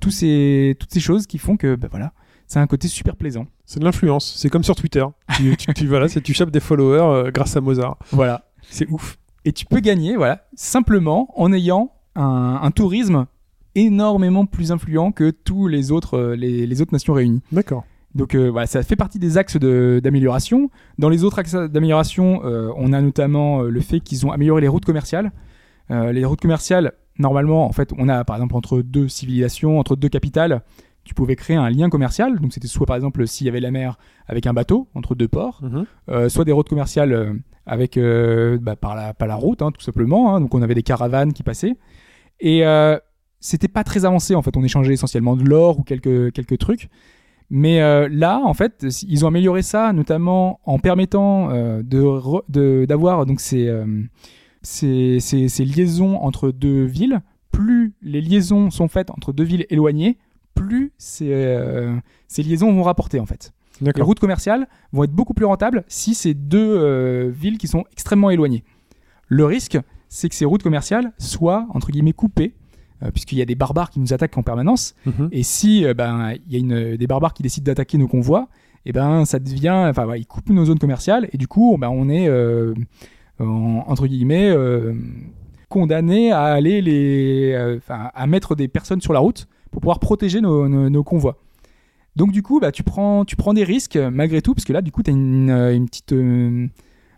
tous ces, toutes ces choses qui font que, bah voilà, c'est un côté super plaisant. C'est de l'influence. C'est comme sur Twitter. tu, tu, tu- voilà, tu chopes des followers grâce à Mozart. Voilà. C'est ouf. Et tu peux gagner, voilà, simplement en ayant un, un tourisme énormément plus influent que tous les autres, les, les autres nations réunies. D'accord. Donc euh, voilà, ça fait partie des axes de- d'amélioration. Dans les autres axes d'amélioration, euh, on a notamment euh, le fait qu'ils ont amélioré les routes commerciales. Euh, les routes commerciales, normalement, en fait, on a par exemple entre deux civilisations, entre deux capitales, tu pouvais créer un lien commercial. Donc c'était soit par exemple s'il y avait la mer avec un bateau entre deux ports, euh, soit des routes commerciales euh, avec euh, bah, par la par la route, hein, tout simplement. hein. Donc on avait des caravanes qui passaient et euh, c'était pas très avancé en fait. On échangeait essentiellement de l'or ou quelques quelques trucs. Mais euh, là, en fait, ils ont amélioré ça, notamment en permettant euh, d'avoir donc ces, euh, ces, ces, ces liaisons entre deux villes. Plus les liaisons sont faites entre deux villes éloignées, plus ces, ces liaisons vont rapporter en fait. Les routes commerciales vont être beaucoup plus rentables si c'est deux villes qui sont extrêmement éloignées. Le risque, c'est que ces routes commerciales soient entre guillemets coupées, puisqu'il y a des barbares qui nous attaquent en permanence. Mhm. Et si euh, ben il y a une, des barbares qui décident d'attaquer nos convois, et ben ça devient, enfin ils coupent nos zones commerciales et du coup ben on est euh, en- entre guillemets euh, condamné à aller les, euh, à mettre des personnes sur la route pour pouvoir protéger nos, nos- nos convois. Donc du coup, bah, tu prends, tu prends des risques euh, malgré tout, parce que là, du coup, tu as une, euh, une petite, euh,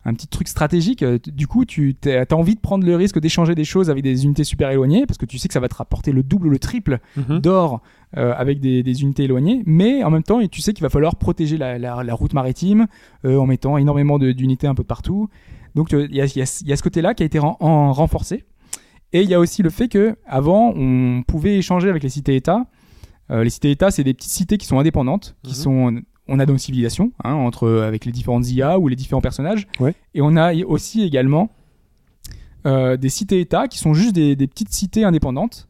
un petit truc stratégique. Euh, Du coup, tu as envie de prendre le risque d'échanger des choses avec des unités super éloignées, parce que tu sais que ça va te rapporter le double ou le triple Mhm. d'or euh, avec des, des unités éloignées, mais en même temps, et tu sais qu'il va falloir protéger la, la- la route maritime euh, en mettant énormément d'unités un peu partout. Donc il y, a, y y ce côté-là qui a été ren- en- renforcé. Et il y a aussi le fait que avant, on pouvait échanger avec les cités-États. Euh, les cités-États, c'est des petites cités qui sont indépendantes, qui Mhm. sont on a nos civilisations hein, entre avec les différentes IA ou les différents personnages. Ouais. Et on a aussi également euh, des cités-États qui sont juste des, des petites cités indépendantes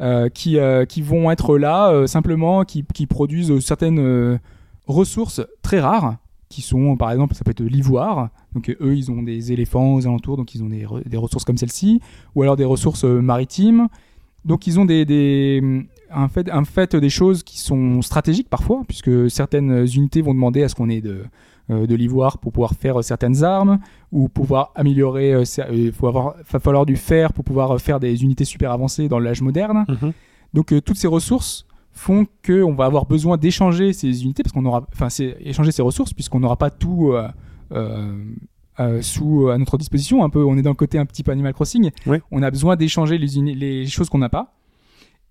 euh, qui, euh, qui vont être là euh, simplement, qui, qui produisent certaines euh, ressources très rares, qui sont par exemple, ça peut être l'ivoire, donc euh, eux ils ont des éléphants aux alentours, donc ils ont des, re- des ressources comme celle-ci, ou alors des ressources euh, maritimes, donc ils ont des, des, un, fait, un fait des choses qui sont stratégiques parfois, puisque certaines unités vont demander à ce qu'on ait de, euh, de l'ivoire pour pouvoir faire euh, certaines armes, ou pouvoir améliorer, euh, il va falloir du fer pour pouvoir faire des unités super avancées dans l'âge moderne. Mhm. Donc euh, toutes ces ressources font que on va avoir besoin d'échanger ces unités parce qu'on aura, enfin, échanger ces ressources puisqu'on n'aura pas tout euh, euh, euh, sous à notre disposition. Un peu, on est dans le côté un petit peu Animal Crossing. On a besoin d'échanger les choses qu'on n'a pas.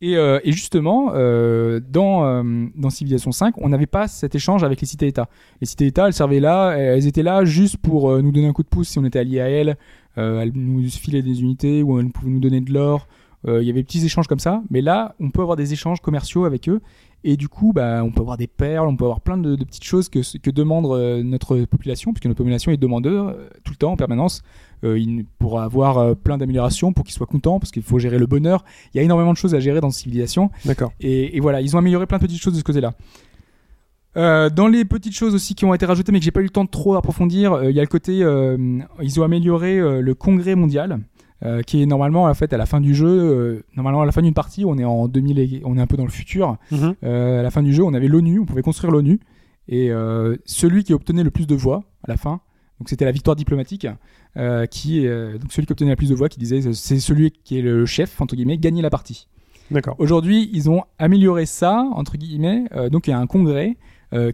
Et, euh, et justement, euh, dans, euh, dans Civilization 5, on n'avait pas cet échange avec les cités-États. Les cités-États, elles servaient là, elles étaient là juste pour euh, nous donner un coup de pouce si on était allié à elles. Euh, elles nous filaient des unités ou elles pouvaient nous donner de l'or. Euh, Il y avait des petits échanges comme ça. Mais là, on peut avoir des échanges commerciaux avec eux. Et du coup, bah, on peut avoir des perles, on peut avoir plein de, de petites choses que, que demande euh, notre population, puisque notre population est demandeur euh, tout le temps, en permanence. Euh, il pourra avoir euh, plein d'améliorations pour qu'ils soient contents, parce qu'il faut gérer le bonheur. Il y a énormément de choses à gérer dans Civilisation. D'accord. Et, et voilà, ils ont amélioré plein de petites choses de ce côté-là. Euh, dans les petites choses aussi qui ont été rajoutées, mais que j'ai pas eu le temps de trop approfondir, euh, il y a le côté, ils ont amélioré le congrès mondial, euh, qui est normalement en fait à la fin du jeu, euh, normalement à la fin d'une partie, on est en 2000, et- on est un peu dans le futur. Mhm. Euh, à la fin du jeu, on avait l'ONU, on pouvait construire l'ONU, et celui qui obtenait le plus de voix à la fin, donc c'était la victoire diplomatique, qui donc celui qui obtenait la plus de voix, qui disait c'est celui qui est le chef entre guillemets, gagnait la partie. D'accord. Aujourd'hui, ils ont amélioré ça, entre guillemets. Donc, il y a un congrès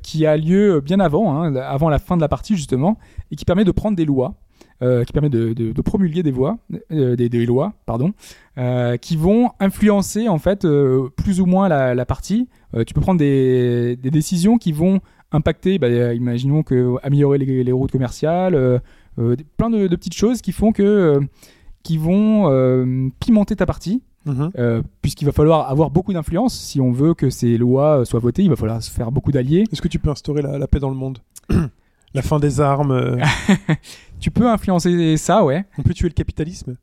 qui a lieu bien avant, hein, avant la fin de la partie, justement, et qui permet de prendre des lois, qui permet de, de- de promulguer des, voix, euh, des, des lois, pardon, euh, qui vont influencer, en fait, euh, plus ou moins la, la partie. Euh, tu peux prendre des, des décisions qui vont impacter, bah, euh, imaginons que améliorer les, les routes commerciales, euh, euh, plein de, de petites choses qui font que, euh, qui vont euh, pimenter ta partie. Mhm. euh, puisqu'il va falloir avoir beaucoup d'influence si on veut que ces lois euh, soient votées. Il va falloir se faire beaucoup d'alliés. Est-ce que tu peux instaurer la, la paix dans le monde? La fin des armes euh, Tu peux influencer ça, ouais. On peut tuer le capitalisme?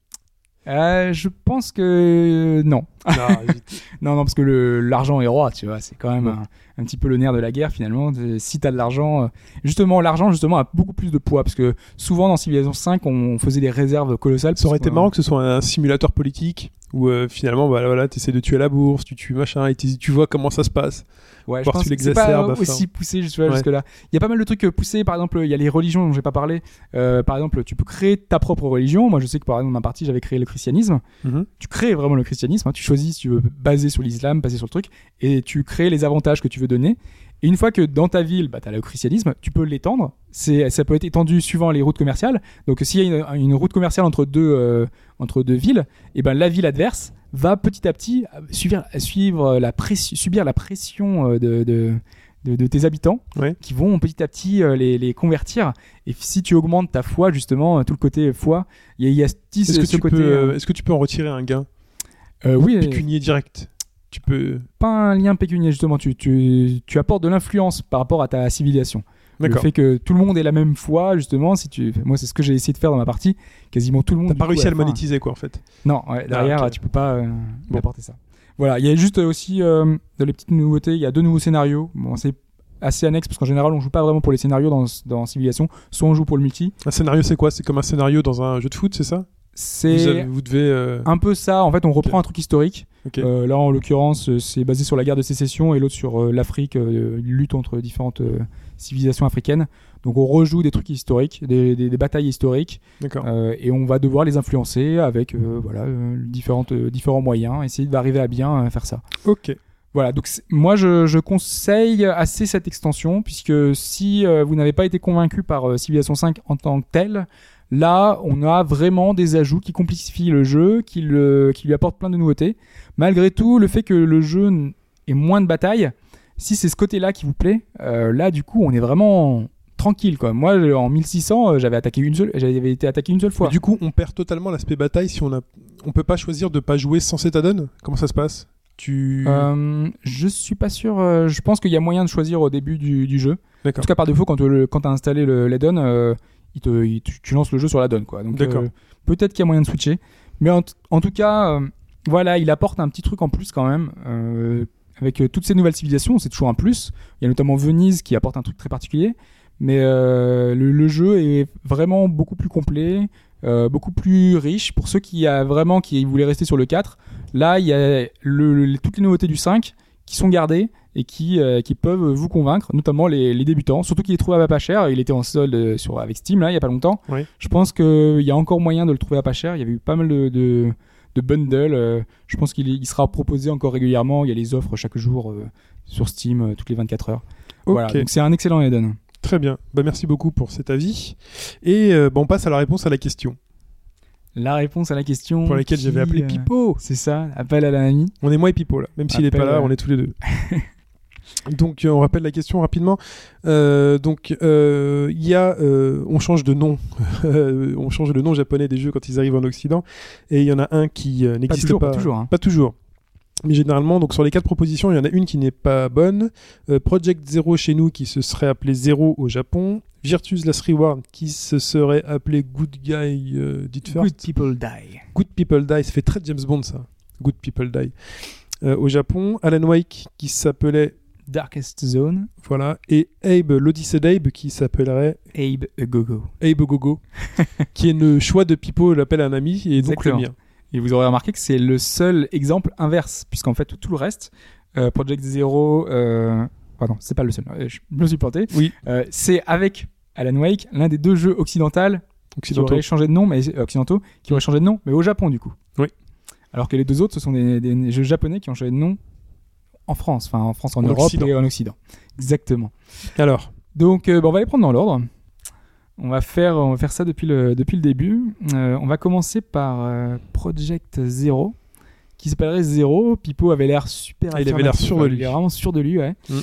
Euh, je pense que non. Non, évite. Non, non, parce que l'argent est roi, tu vois. C'est quand même Ouais. un, un petit peu le nerf de la guerre, finalement. Euh, Si t'as de l'argent, euh, justement, l'argent, justement, a beaucoup plus de poids. Parce que souvent, dans Civilization 5, on faisait des réserves colossales. Ça aurait été marrant que ce soit un simulateur politique où euh, finalement, bah, voilà, tu essaies de tuer la bourse, tu tues machin, et tu vois comment ça se passe. Ouais, je pense que c'est pas aussi poussé vois, Ouais. jusque-là. Il y a pas mal de trucs euh, poussés. Par exemple, il y a les religions dont j'ai pas parlé. Euh, par exemple, tu peux créer ta propre religion. Moi, je sais que par exemple, dans ma partie, j'avais créé le christianisme. Mhm. Tu crées vraiment le christianisme. hein. Tu choisis si tu veux baser sur l'islam, baser sur le truc, et tu crées les avantages que tu veux donner. Et une fois que dans ta ville, bah, tu as le christianisme, tu peux l'étendre. C'est, ça peut être étendu suivant les routes commerciales. Donc, s'il y a une, une route commerciale entre deux, euh, entre deux villes, et ben la ville adverse va petit à petit euh, suivre, suivre la pression, subir la pression euh, de, de, de, de tes habitants qui vont petit à petit euh, les, les convertir. Et si tu augmentes ta foi, justement, tout le côté foi, il y a, il y a ce, Est-ce que, ce tu côté. peux, euh, est-ce que tu peux en retirer un gain? Euh, oui, pécunier direct Tu peux. pas un lien pécunier justement. Tu, tu, tu apportes de l'influence par rapport à ta civilisation. Le fait que tout le monde ait la même foi, justement, si tu, moi c'est ce que j'ai essayé de faire dans ma partie. Quasiment tout le monde. T'as pas réussi à le monétiser, quoi, en fait. Non, ouais, derrière Ah, ok. tu peux pas euh, Bon. apporter ça. Voilà, il y a juste euh, aussi euh, dans les petites nouveautés, il y a deux nouveaux scénarios. Bon, c'est assez annexe parce qu'en général on joue pas vraiment pour les scénarios dans, dans Civilization, soit on joue pour le multi. Un scénario, c'est quoi? C'est comme un scénario dans un jeu de foot, c'est ça? C'est vous devez. euh, un peu ça. En fait, on reprend un truc historique. Euh, là, en l'occurrence, euh, c'est basé sur la guerre de sécession et l'autre sur euh, l'Afrique, une lutte entre différentes civilisations africaines. Donc, on rejoue des trucs historiques, des, des- des batailles historiques, et on va devoir les influencer avec voilà différentes, différents moyens, essayer d'arriver à bien faire ça. Ok. Voilà, donc moi je, je conseille assez cette extension, puisque si euh, vous n'avez pas été convaincu par euh, Civilization 5 en tant que tel, là on a vraiment des ajouts qui complexifient le jeu, qui, le, qui lui apportent plein de nouveautés. Malgré tout, le fait que le jeu ait moins de batailles, si c'est ce côté-là qui vous plaît, euh, là du coup on est vraiment tranquille quoi. Moi en 1600 euh, j'avais attaqué une seule, j'avais été attaqué une seule fois. Mais du coup, on perd totalement l'aspect bataille si on a. On peut pas choisir de pas jouer sans cet add-on? Comment ça se passe? Tu. Euh, je suis pas sûr. je pense qu'il y a moyen de choisir au début du, du jeu. En tout cas, par défaut, quand tu as installé le- l'add-on, euh, il te, il- tu, tu lances le jeu sur l'add-on. quoi. Donc, euh, peut-être qu'il y a moyen de switcher. Mais en, en tout cas, euh, voilà, il apporte un petit truc en plus quand même. euh, avec euh, toutes ces nouvelles civilisations, c'est toujours un plus. Il y a notamment Venise qui apporte un truc très particulier. Mais euh, le, le jeu est vraiment beaucoup plus complet, euh, beaucoup plus riche. Pour ceux qui a vraiment qui voulaient rester sur le 4, là il y a le- le- toutes les nouveautés du 5 qui sont gardées et qui, euh, qui peuvent vous convaincre, notamment les, les débutants. Surtout qu'il est trouvé à pas cher. Il était en solde euh, sur, avec Steam là il y a pas longtemps. Oui. Je pense qu'il y a encore moyen de le trouver à pas cher. Il y avait eu pas mal de, de, de bundles. euh, je pense qu'il il sera proposé encore régulièrement. Il y a les offres chaque jour euh, sur Steam toutes les 24 heures. Voilà, donc c'est un excellent add-on. Très bien. Bah, merci beaucoup pour cet avis. Et euh, bon, on passe à la réponse à la question La réponse à la question. pour laquelle qui, j'avais appelé euh, Pipo. C'est ça, appel à la amie. On est moi et Pipo là. Même s'il n'est pas là, on est tous les deux. Donc euh, on rappelle la question rapidement. Euh, donc euh, il y a, euh, on change de nom, on change le nom japonais des jeux quand ils arrivent en Occident, et il y en a un qui Pas n'existe toujours, pas. pas toujours. hein. Pas toujours. Mais généralement, donc sur les quatre propositions, il y en a une qui n'est pas bonne. Euh, Project Zero chez nous qui se serait appelé Zero au Japon. Virtus Last Reward qui se serait appelé Good Guy euh, Did First. Good people die. Good People Die, ça fait très James Bond ça. Good People Die. Euh, au Japon, Alan Wake qui s'appelait Darkest Zone, voilà et Abe l'Odyssée d'Abe qui s'appellerait Abe Gogo. Abe Gogo qui est le choix de Pipo l'appel à un ami et donc le mien. Et vous aurez remarqué que c'est le seul exemple inverse, puisqu'en fait tout le reste, euh, Project Zero, euh, pardon, c'est pas le seul, euh, je me suis planté. Oui. Euh, c'est avec Alan Wake, l'un des deux jeux occidentaux qui aurait changé de nom, mais occidentaux, qui aurait changé de nom, mais au Japon du coup. Oui. Alors que les deux autres, ce sont des, des jeux japonais qui ont changé de nom en France, enfin en France, en, En Europe Occident. et en Occident. Exactement. Alors, Donc, bah, on va les prendre dans l'ordre. On va faire, on va faire ça depuis le, depuis le début. Euh, on va commencer par euh, Project Zero, qui s'appellerait Zero. Pipo avait l'air super. Il avait l'air sûr de ouais, lui. Il est vraiment sûr de lui, ouais. Mm.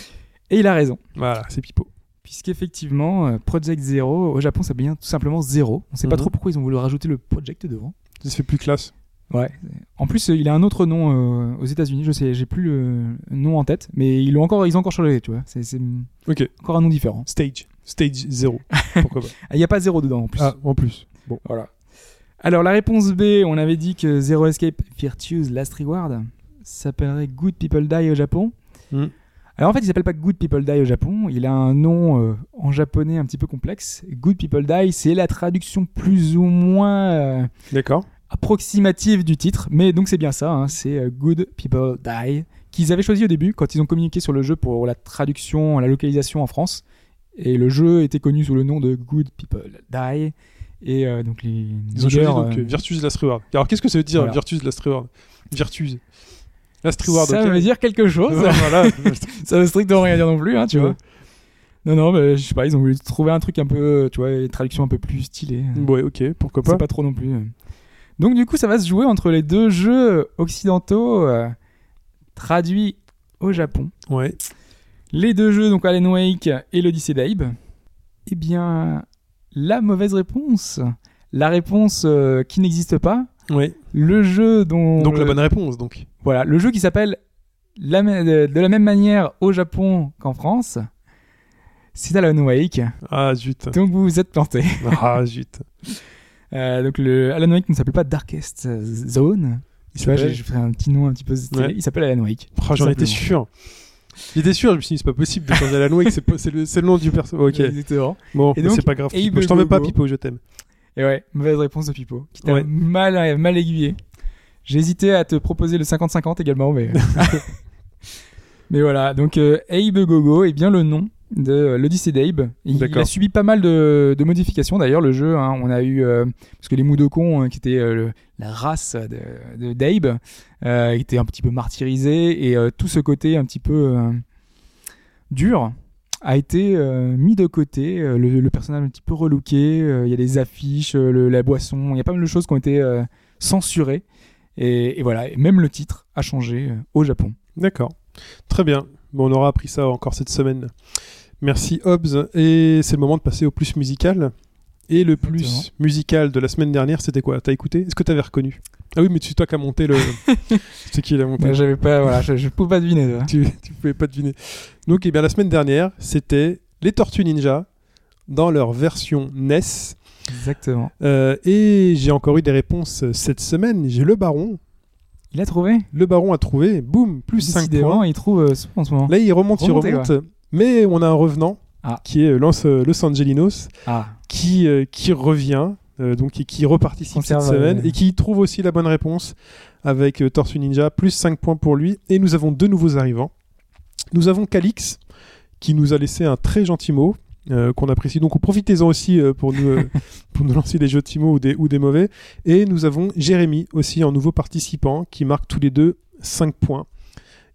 Et il a raison. voilà, c'est Pipo. Puisqu'effectivement, euh, Project Zero, au Japon, ça vient tout simplement Zero. On sait pas Mhm. trop pourquoi ils ont voulu rajouter le Project devant. Ça se fait plus classe. Ouais. En plus, il a un autre nom euh, aux États-Unis. Je sais, j'ai plus le nom en tête, mais ils l'ont encore, ils ont encore changé, tu vois. C'est c'est Ok. encore un nom différent. Stage. Stage 0. Pourquoi pas Ah, Il n'y a pas zéro dedans en plus. Ah, en plus. Bon. Voilà. Alors la réponse B, on avait dit que Zero Escape Virtue's Last Reward s'appellerait Good People Die au Japon. Hmm. Alors en fait, il s'appelle pas Good People Die au Japon. Il a un nom euh, en japonais un petit peu complexe. Good People Die, c'est la traduction plus ou moins euh, D'accord. approximative du titre, mais donc c'est bien ça. hein, c'est euh, Good People Die qu'ils avaient choisi au début quand ils ont communiqué sur le jeu pour la traduction, la localisation en France. Et le jeu était connu sous le nom de Good People Die. Et euh, donc les Ils ont leaders, donc euh, Virtue's Last Reward. Alors qu'est-ce que ça veut dire Voilà. Virtue's Last Reward? Virtue's. Last Reward. ça veut dire quelque chose. Voilà. ça veut strictement rien dire non plus, hein, tu Ouais. vois. Non, non, mais je sais pas, ils ont voulu trouver un truc un peu, tu vois, une traduction un peu plus stylée. ouais, ok, pourquoi pas. C'est pas trop non plus. Donc du coup, ça va se jouer entre les deux jeux occidentaux euh, traduits au Japon. Ouais. Les deux jeux, donc Alan Wake et l'Odyssée d'Abe. Eh bien, la mauvaise réponse, la réponse euh, qui n'existe pas, Ouais. le jeu dont Donc la bonne réponse, donc. voilà, le jeu qui s'appelle la me- de, la même manière au Japon qu'en France, c'est Alan Wake. Ah zut. Donc vous vous êtes planté. Ah zut. Euh, donc le Alan Wake ne s'appelle pas Darkest Zone. Il Tu vois, j'ai fait un petit nom un petit peu. Ouais. Il s'appelle Alan Wake. Ah, J'en étais sûr. J'étais sûr, je me suis dit, c'est pas possible de changer Alan Wake, c'est pas- c'est le, c'est le nom du perso. Ok, Exactement. bon, Et mais donc, c'est pas grave. Je t'en veux pas, Gogo. Pipo, je t'aime. Et ouais, mauvaise réponse de Pipo. Qui t'a Ouais. mal, mal aiguillé. J'ai hésité à te proposer le 50-50 également, mais. mais voilà, donc euh, Abe Gogo est bien le nom de euh, l'Odyssée d'Abe. Il, il a subi pas mal de, de modifications d'ailleurs, le jeu. hein. on a eu. euh, parce que les Mudokons, hein, qui étaient euh, le- la race de, d'Abe, étaient un petit peu martyrisés et tout ce côté un petit peu dur a été mis de côté. Le, le personnage un petit peu relooké. Il y a des affiches, le- la boisson. Il y a pas mal de choses qui ont été censurées. Et, et voilà, et même le titre a changé au Japon. D'accord. Très bien. Bon, on aura appris ça encore cette semaine. Merci Hobbs. Et c'est le moment de passer au plus musical. Et le plus Exactement. musical de la semaine dernière, c'était quoi? T'as écouté? Est-ce que t'avais reconnu? Ah oui, mais c'est toi qui as monté le. c'est qui l'a monté? Moi, j'avais pas, voilà, je, je pouvais pas deviner. tu tu, tu pouvais pas deviner. Donc, eh bien, la semaine dernière, c'était les Tortues Ninja dans leur version NES. Exactement. Euh, et j'ai encore eu des réponses cette semaine. J'ai le Baron. Il a trouvé? Le Baron a trouvé. Boum, plus 5 Décidément, points. il trouve euh, en ce moment. Là, il remonte, il remonte. Mais on a un revenant Ah. qui est Los, euh, Los Angelinos Ah, qui, euh, qui revient. euh, donc, et qui reparticipe Conserve, cette semaine euh, et qui trouve aussi la bonne réponse avec euh, Tortue Ninja, plus 5 points pour lui. Et nous avons deux nouveaux arrivants. Nous avons Calix qui nous a laissé un très gentil mot euh, qu'on apprécie. Donc profitez-en aussi euh, pour, nous, euh, pour nous lancer des jeux de mots ou des, ou des mauvais. Et nous avons Jérémy aussi en nouveau participant qui marque tous les deux 5 points.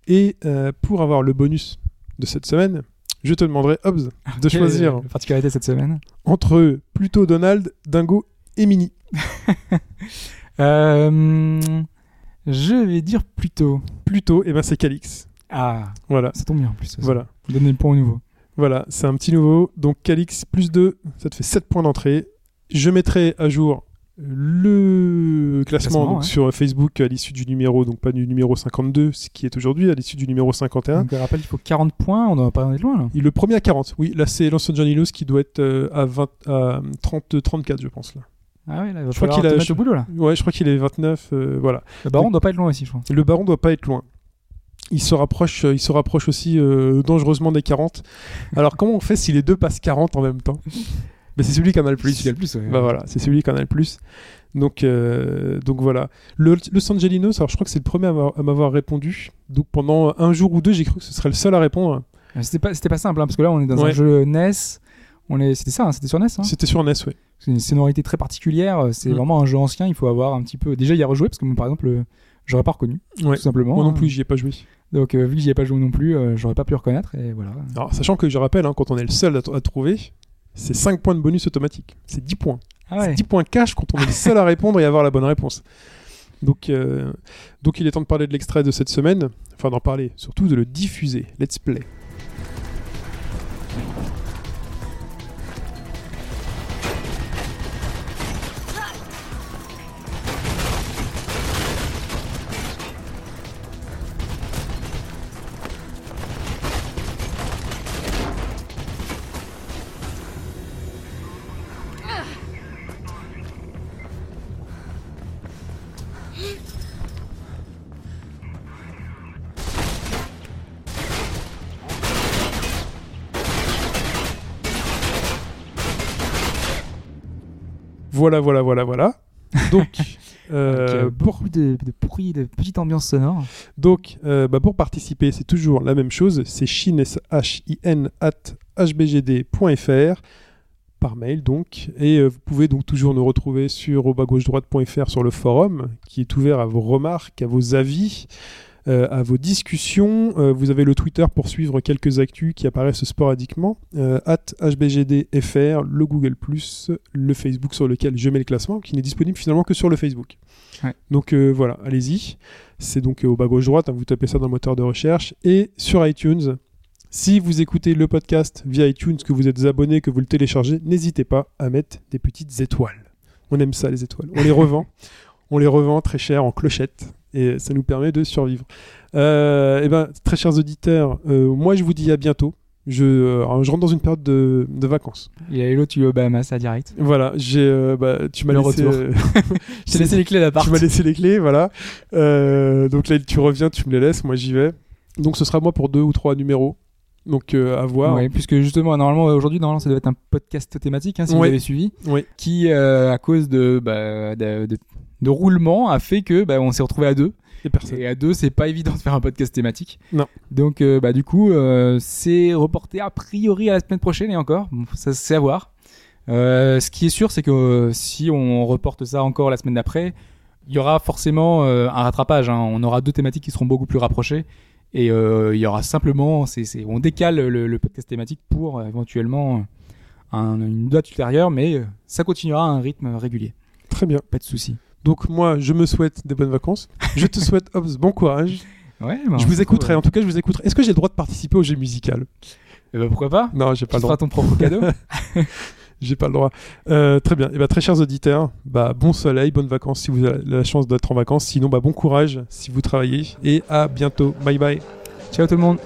Et euh, pour avoir le bonus de cette semaine, je te demanderai, Hobbs, de quelle choisir particularité cette semaine. entre plutôt Donald, Dingo et Minnie. Euh, je vais dire plutôt. Plutôt, et ben c'est Calix. Ah, Voilà. ça tombe bien en plus. ça. Voilà. Donnez le point au nouveau. Voilà, c'est un petit nouveau. Donc Calix plus 2, ça te fait 7 points d'entrée. Je mettrai à jour le classement, Classement, donc, ouais. sur Facebook à l'issue du numéro, donc pas du numéro 52, ce qui est aujourd'hui, à l'issue du numéro 51. Donc, je rappelle, il faut 40 points. On doit pas en être loin là. Et le premier à 40, oui, là c'est Los Angeles qui doit être euh, à, 20, à 30, 34, je pense. Là. Ah ouais, là, il va Je crois qu'il a- je- au boulot là. Ouais, je crois qu'il est 29, euh, voilà. Le baron doit pas être loin aussi, je crois. Le baron doit pas être loin. Il se rapproche, euh, il se rapproche aussi euh, dangereusement des 40. Alors comment on fait si les deux passent 40 en même temps? Ben, C'est celui qui en a le plus. Celui qui a le plus, ouais. Bah voilà, c'est celui qui en a le plus. Donc, euh, donc voilà. Le, Los Angelinos, alors je crois que c'est le premier à m'avoir- répondu. Donc pendant un jour ou deux, j'ai cru que ce serait le seul à répondre. Euh, C'était pas, c'était pas simple hein, parce que là, on est dans un jeu NES. On est, c'était ça, hein, c'était sur NES. Hein. C'était sur NES, ouais. C'est une sonorité très particulière. euh, C'est Mm. vraiment un jeu ancien. Il faut avoir un petit peu. Déjà, y a rejoué parce que moi, par exemple, j'aurais pas reconnu, Ouais. tout simplement. Moi non plus, j'y ai pas joué. Donc, euh, vu que j'y ai pas joué non plus, euh, j'aurais pas pu reconnaître. Et voilà. Alors, sachant que je rappelle, hein, quand on est le seul à, à trouver, c'est 5 points de bonus automatique. C'est 10 points. Ah C'est ouais. 10 points cash quand on est le seul à répondre et avoir la bonne réponse. Donc, euh, donc il est temps de parler de l'extrait de cette semaine. Enfin, d'en parler, surtout de le diffuser. Let's play. Voilà, voilà, voilà, voilà. Donc, euh, euh, pour, beaucoup de, de bruit, de petite ambiance sonore. donc euh, bah, pour participer, c'est toujours la même chose. C'est chin, H-I-N, at hbgd.fr par mail donc. Et euh, vous pouvez donc toujours nous retrouver sur au bas gauche droite.fr sur le forum qui est ouvert à vos remarques, à vos avis. Euh, à vos discussions. Euh, vous avez le Twitter pour suivre quelques actus qui apparaissent sporadiquement. Euh, at HBGDFR, le Google, le Facebook sur lequel je mets le classement, qui n'est disponible finalement que sur le Facebook. Ouais. Donc voilà, allez-y. C'est donc au bas gauche droite, hein, vous tapez ça dans le moteur de recherche. Et sur iTunes, si vous écoutez le podcast via iTunes, que vous êtes abonné, que vous le téléchargez, n'hésitez pas à mettre des petites étoiles. On aime ça, les étoiles. On les revend. On les revend très cher en clochette. Et ça nous permet de survivre. Euh, eh ben, très chers auditeurs, euh, moi je vous dis à bientôt. Je, euh, je rentre dans une période de, de vacances. Il y a l'autre, tu es au Bahamas, ça direct. Voilà, j'ai, bah, tu m'as Le laissé, retour. Je t'ai laissé les clés d'appart. tu m'as laissé les clés, voilà. Donc là, tu reviens, tu me les laisses, moi j'y vais. Donc ce sera moi pour deux ou trois numéros. Donc euh, à voir. Ouais, puisque justement, normalement, aujourd'hui, normalement, ça devait être un podcast thématique, hein, si vous avez suivi, qui, euh, à cause de, bah, de, de, de roulement, a fait que bah, on s'est retrouvé à deux. Et personne. Et à deux, c'est pas évident de faire un podcast thématique. Non. Donc, euh, bah, du coup, euh, c'est reporté a priori à la semaine prochaine et encore. Bon, ça, c'est à voir. Euh, ce qui est sûr, c'est que si on reporte ça encore la semaine d'après, il y aura forcément un rattrapage. hein. On aura deux thématiques qui seront beaucoup plus rapprochées. Et il y aura simplement, c'est, c'est, on décale le, le podcast thématique pour éventuellement un- une date ultérieure, mais ça continuera à un rythme régulier. Très bien. Pas de souci. Donc moi, je me souhaite des bonnes vacances. je te souhaite Hobbs, bon courage. Ouais, bah, je vous écouterai. En tout cas, je vous écouterai. Est-ce que j'ai le droit de participer au jeu musical? Eh ben, pourquoi pas? Non, j'ai pas Tu le droit. ton propre cadeau. J'ai pas le droit. Euh, très bien. Et bah, très chers auditeurs, bah, bon soleil, bonnes vacances si vous avez la chance d'être en vacances. Sinon, bah, bon courage si vous travaillez. Et à bientôt. Bye bye. Ciao tout le monde.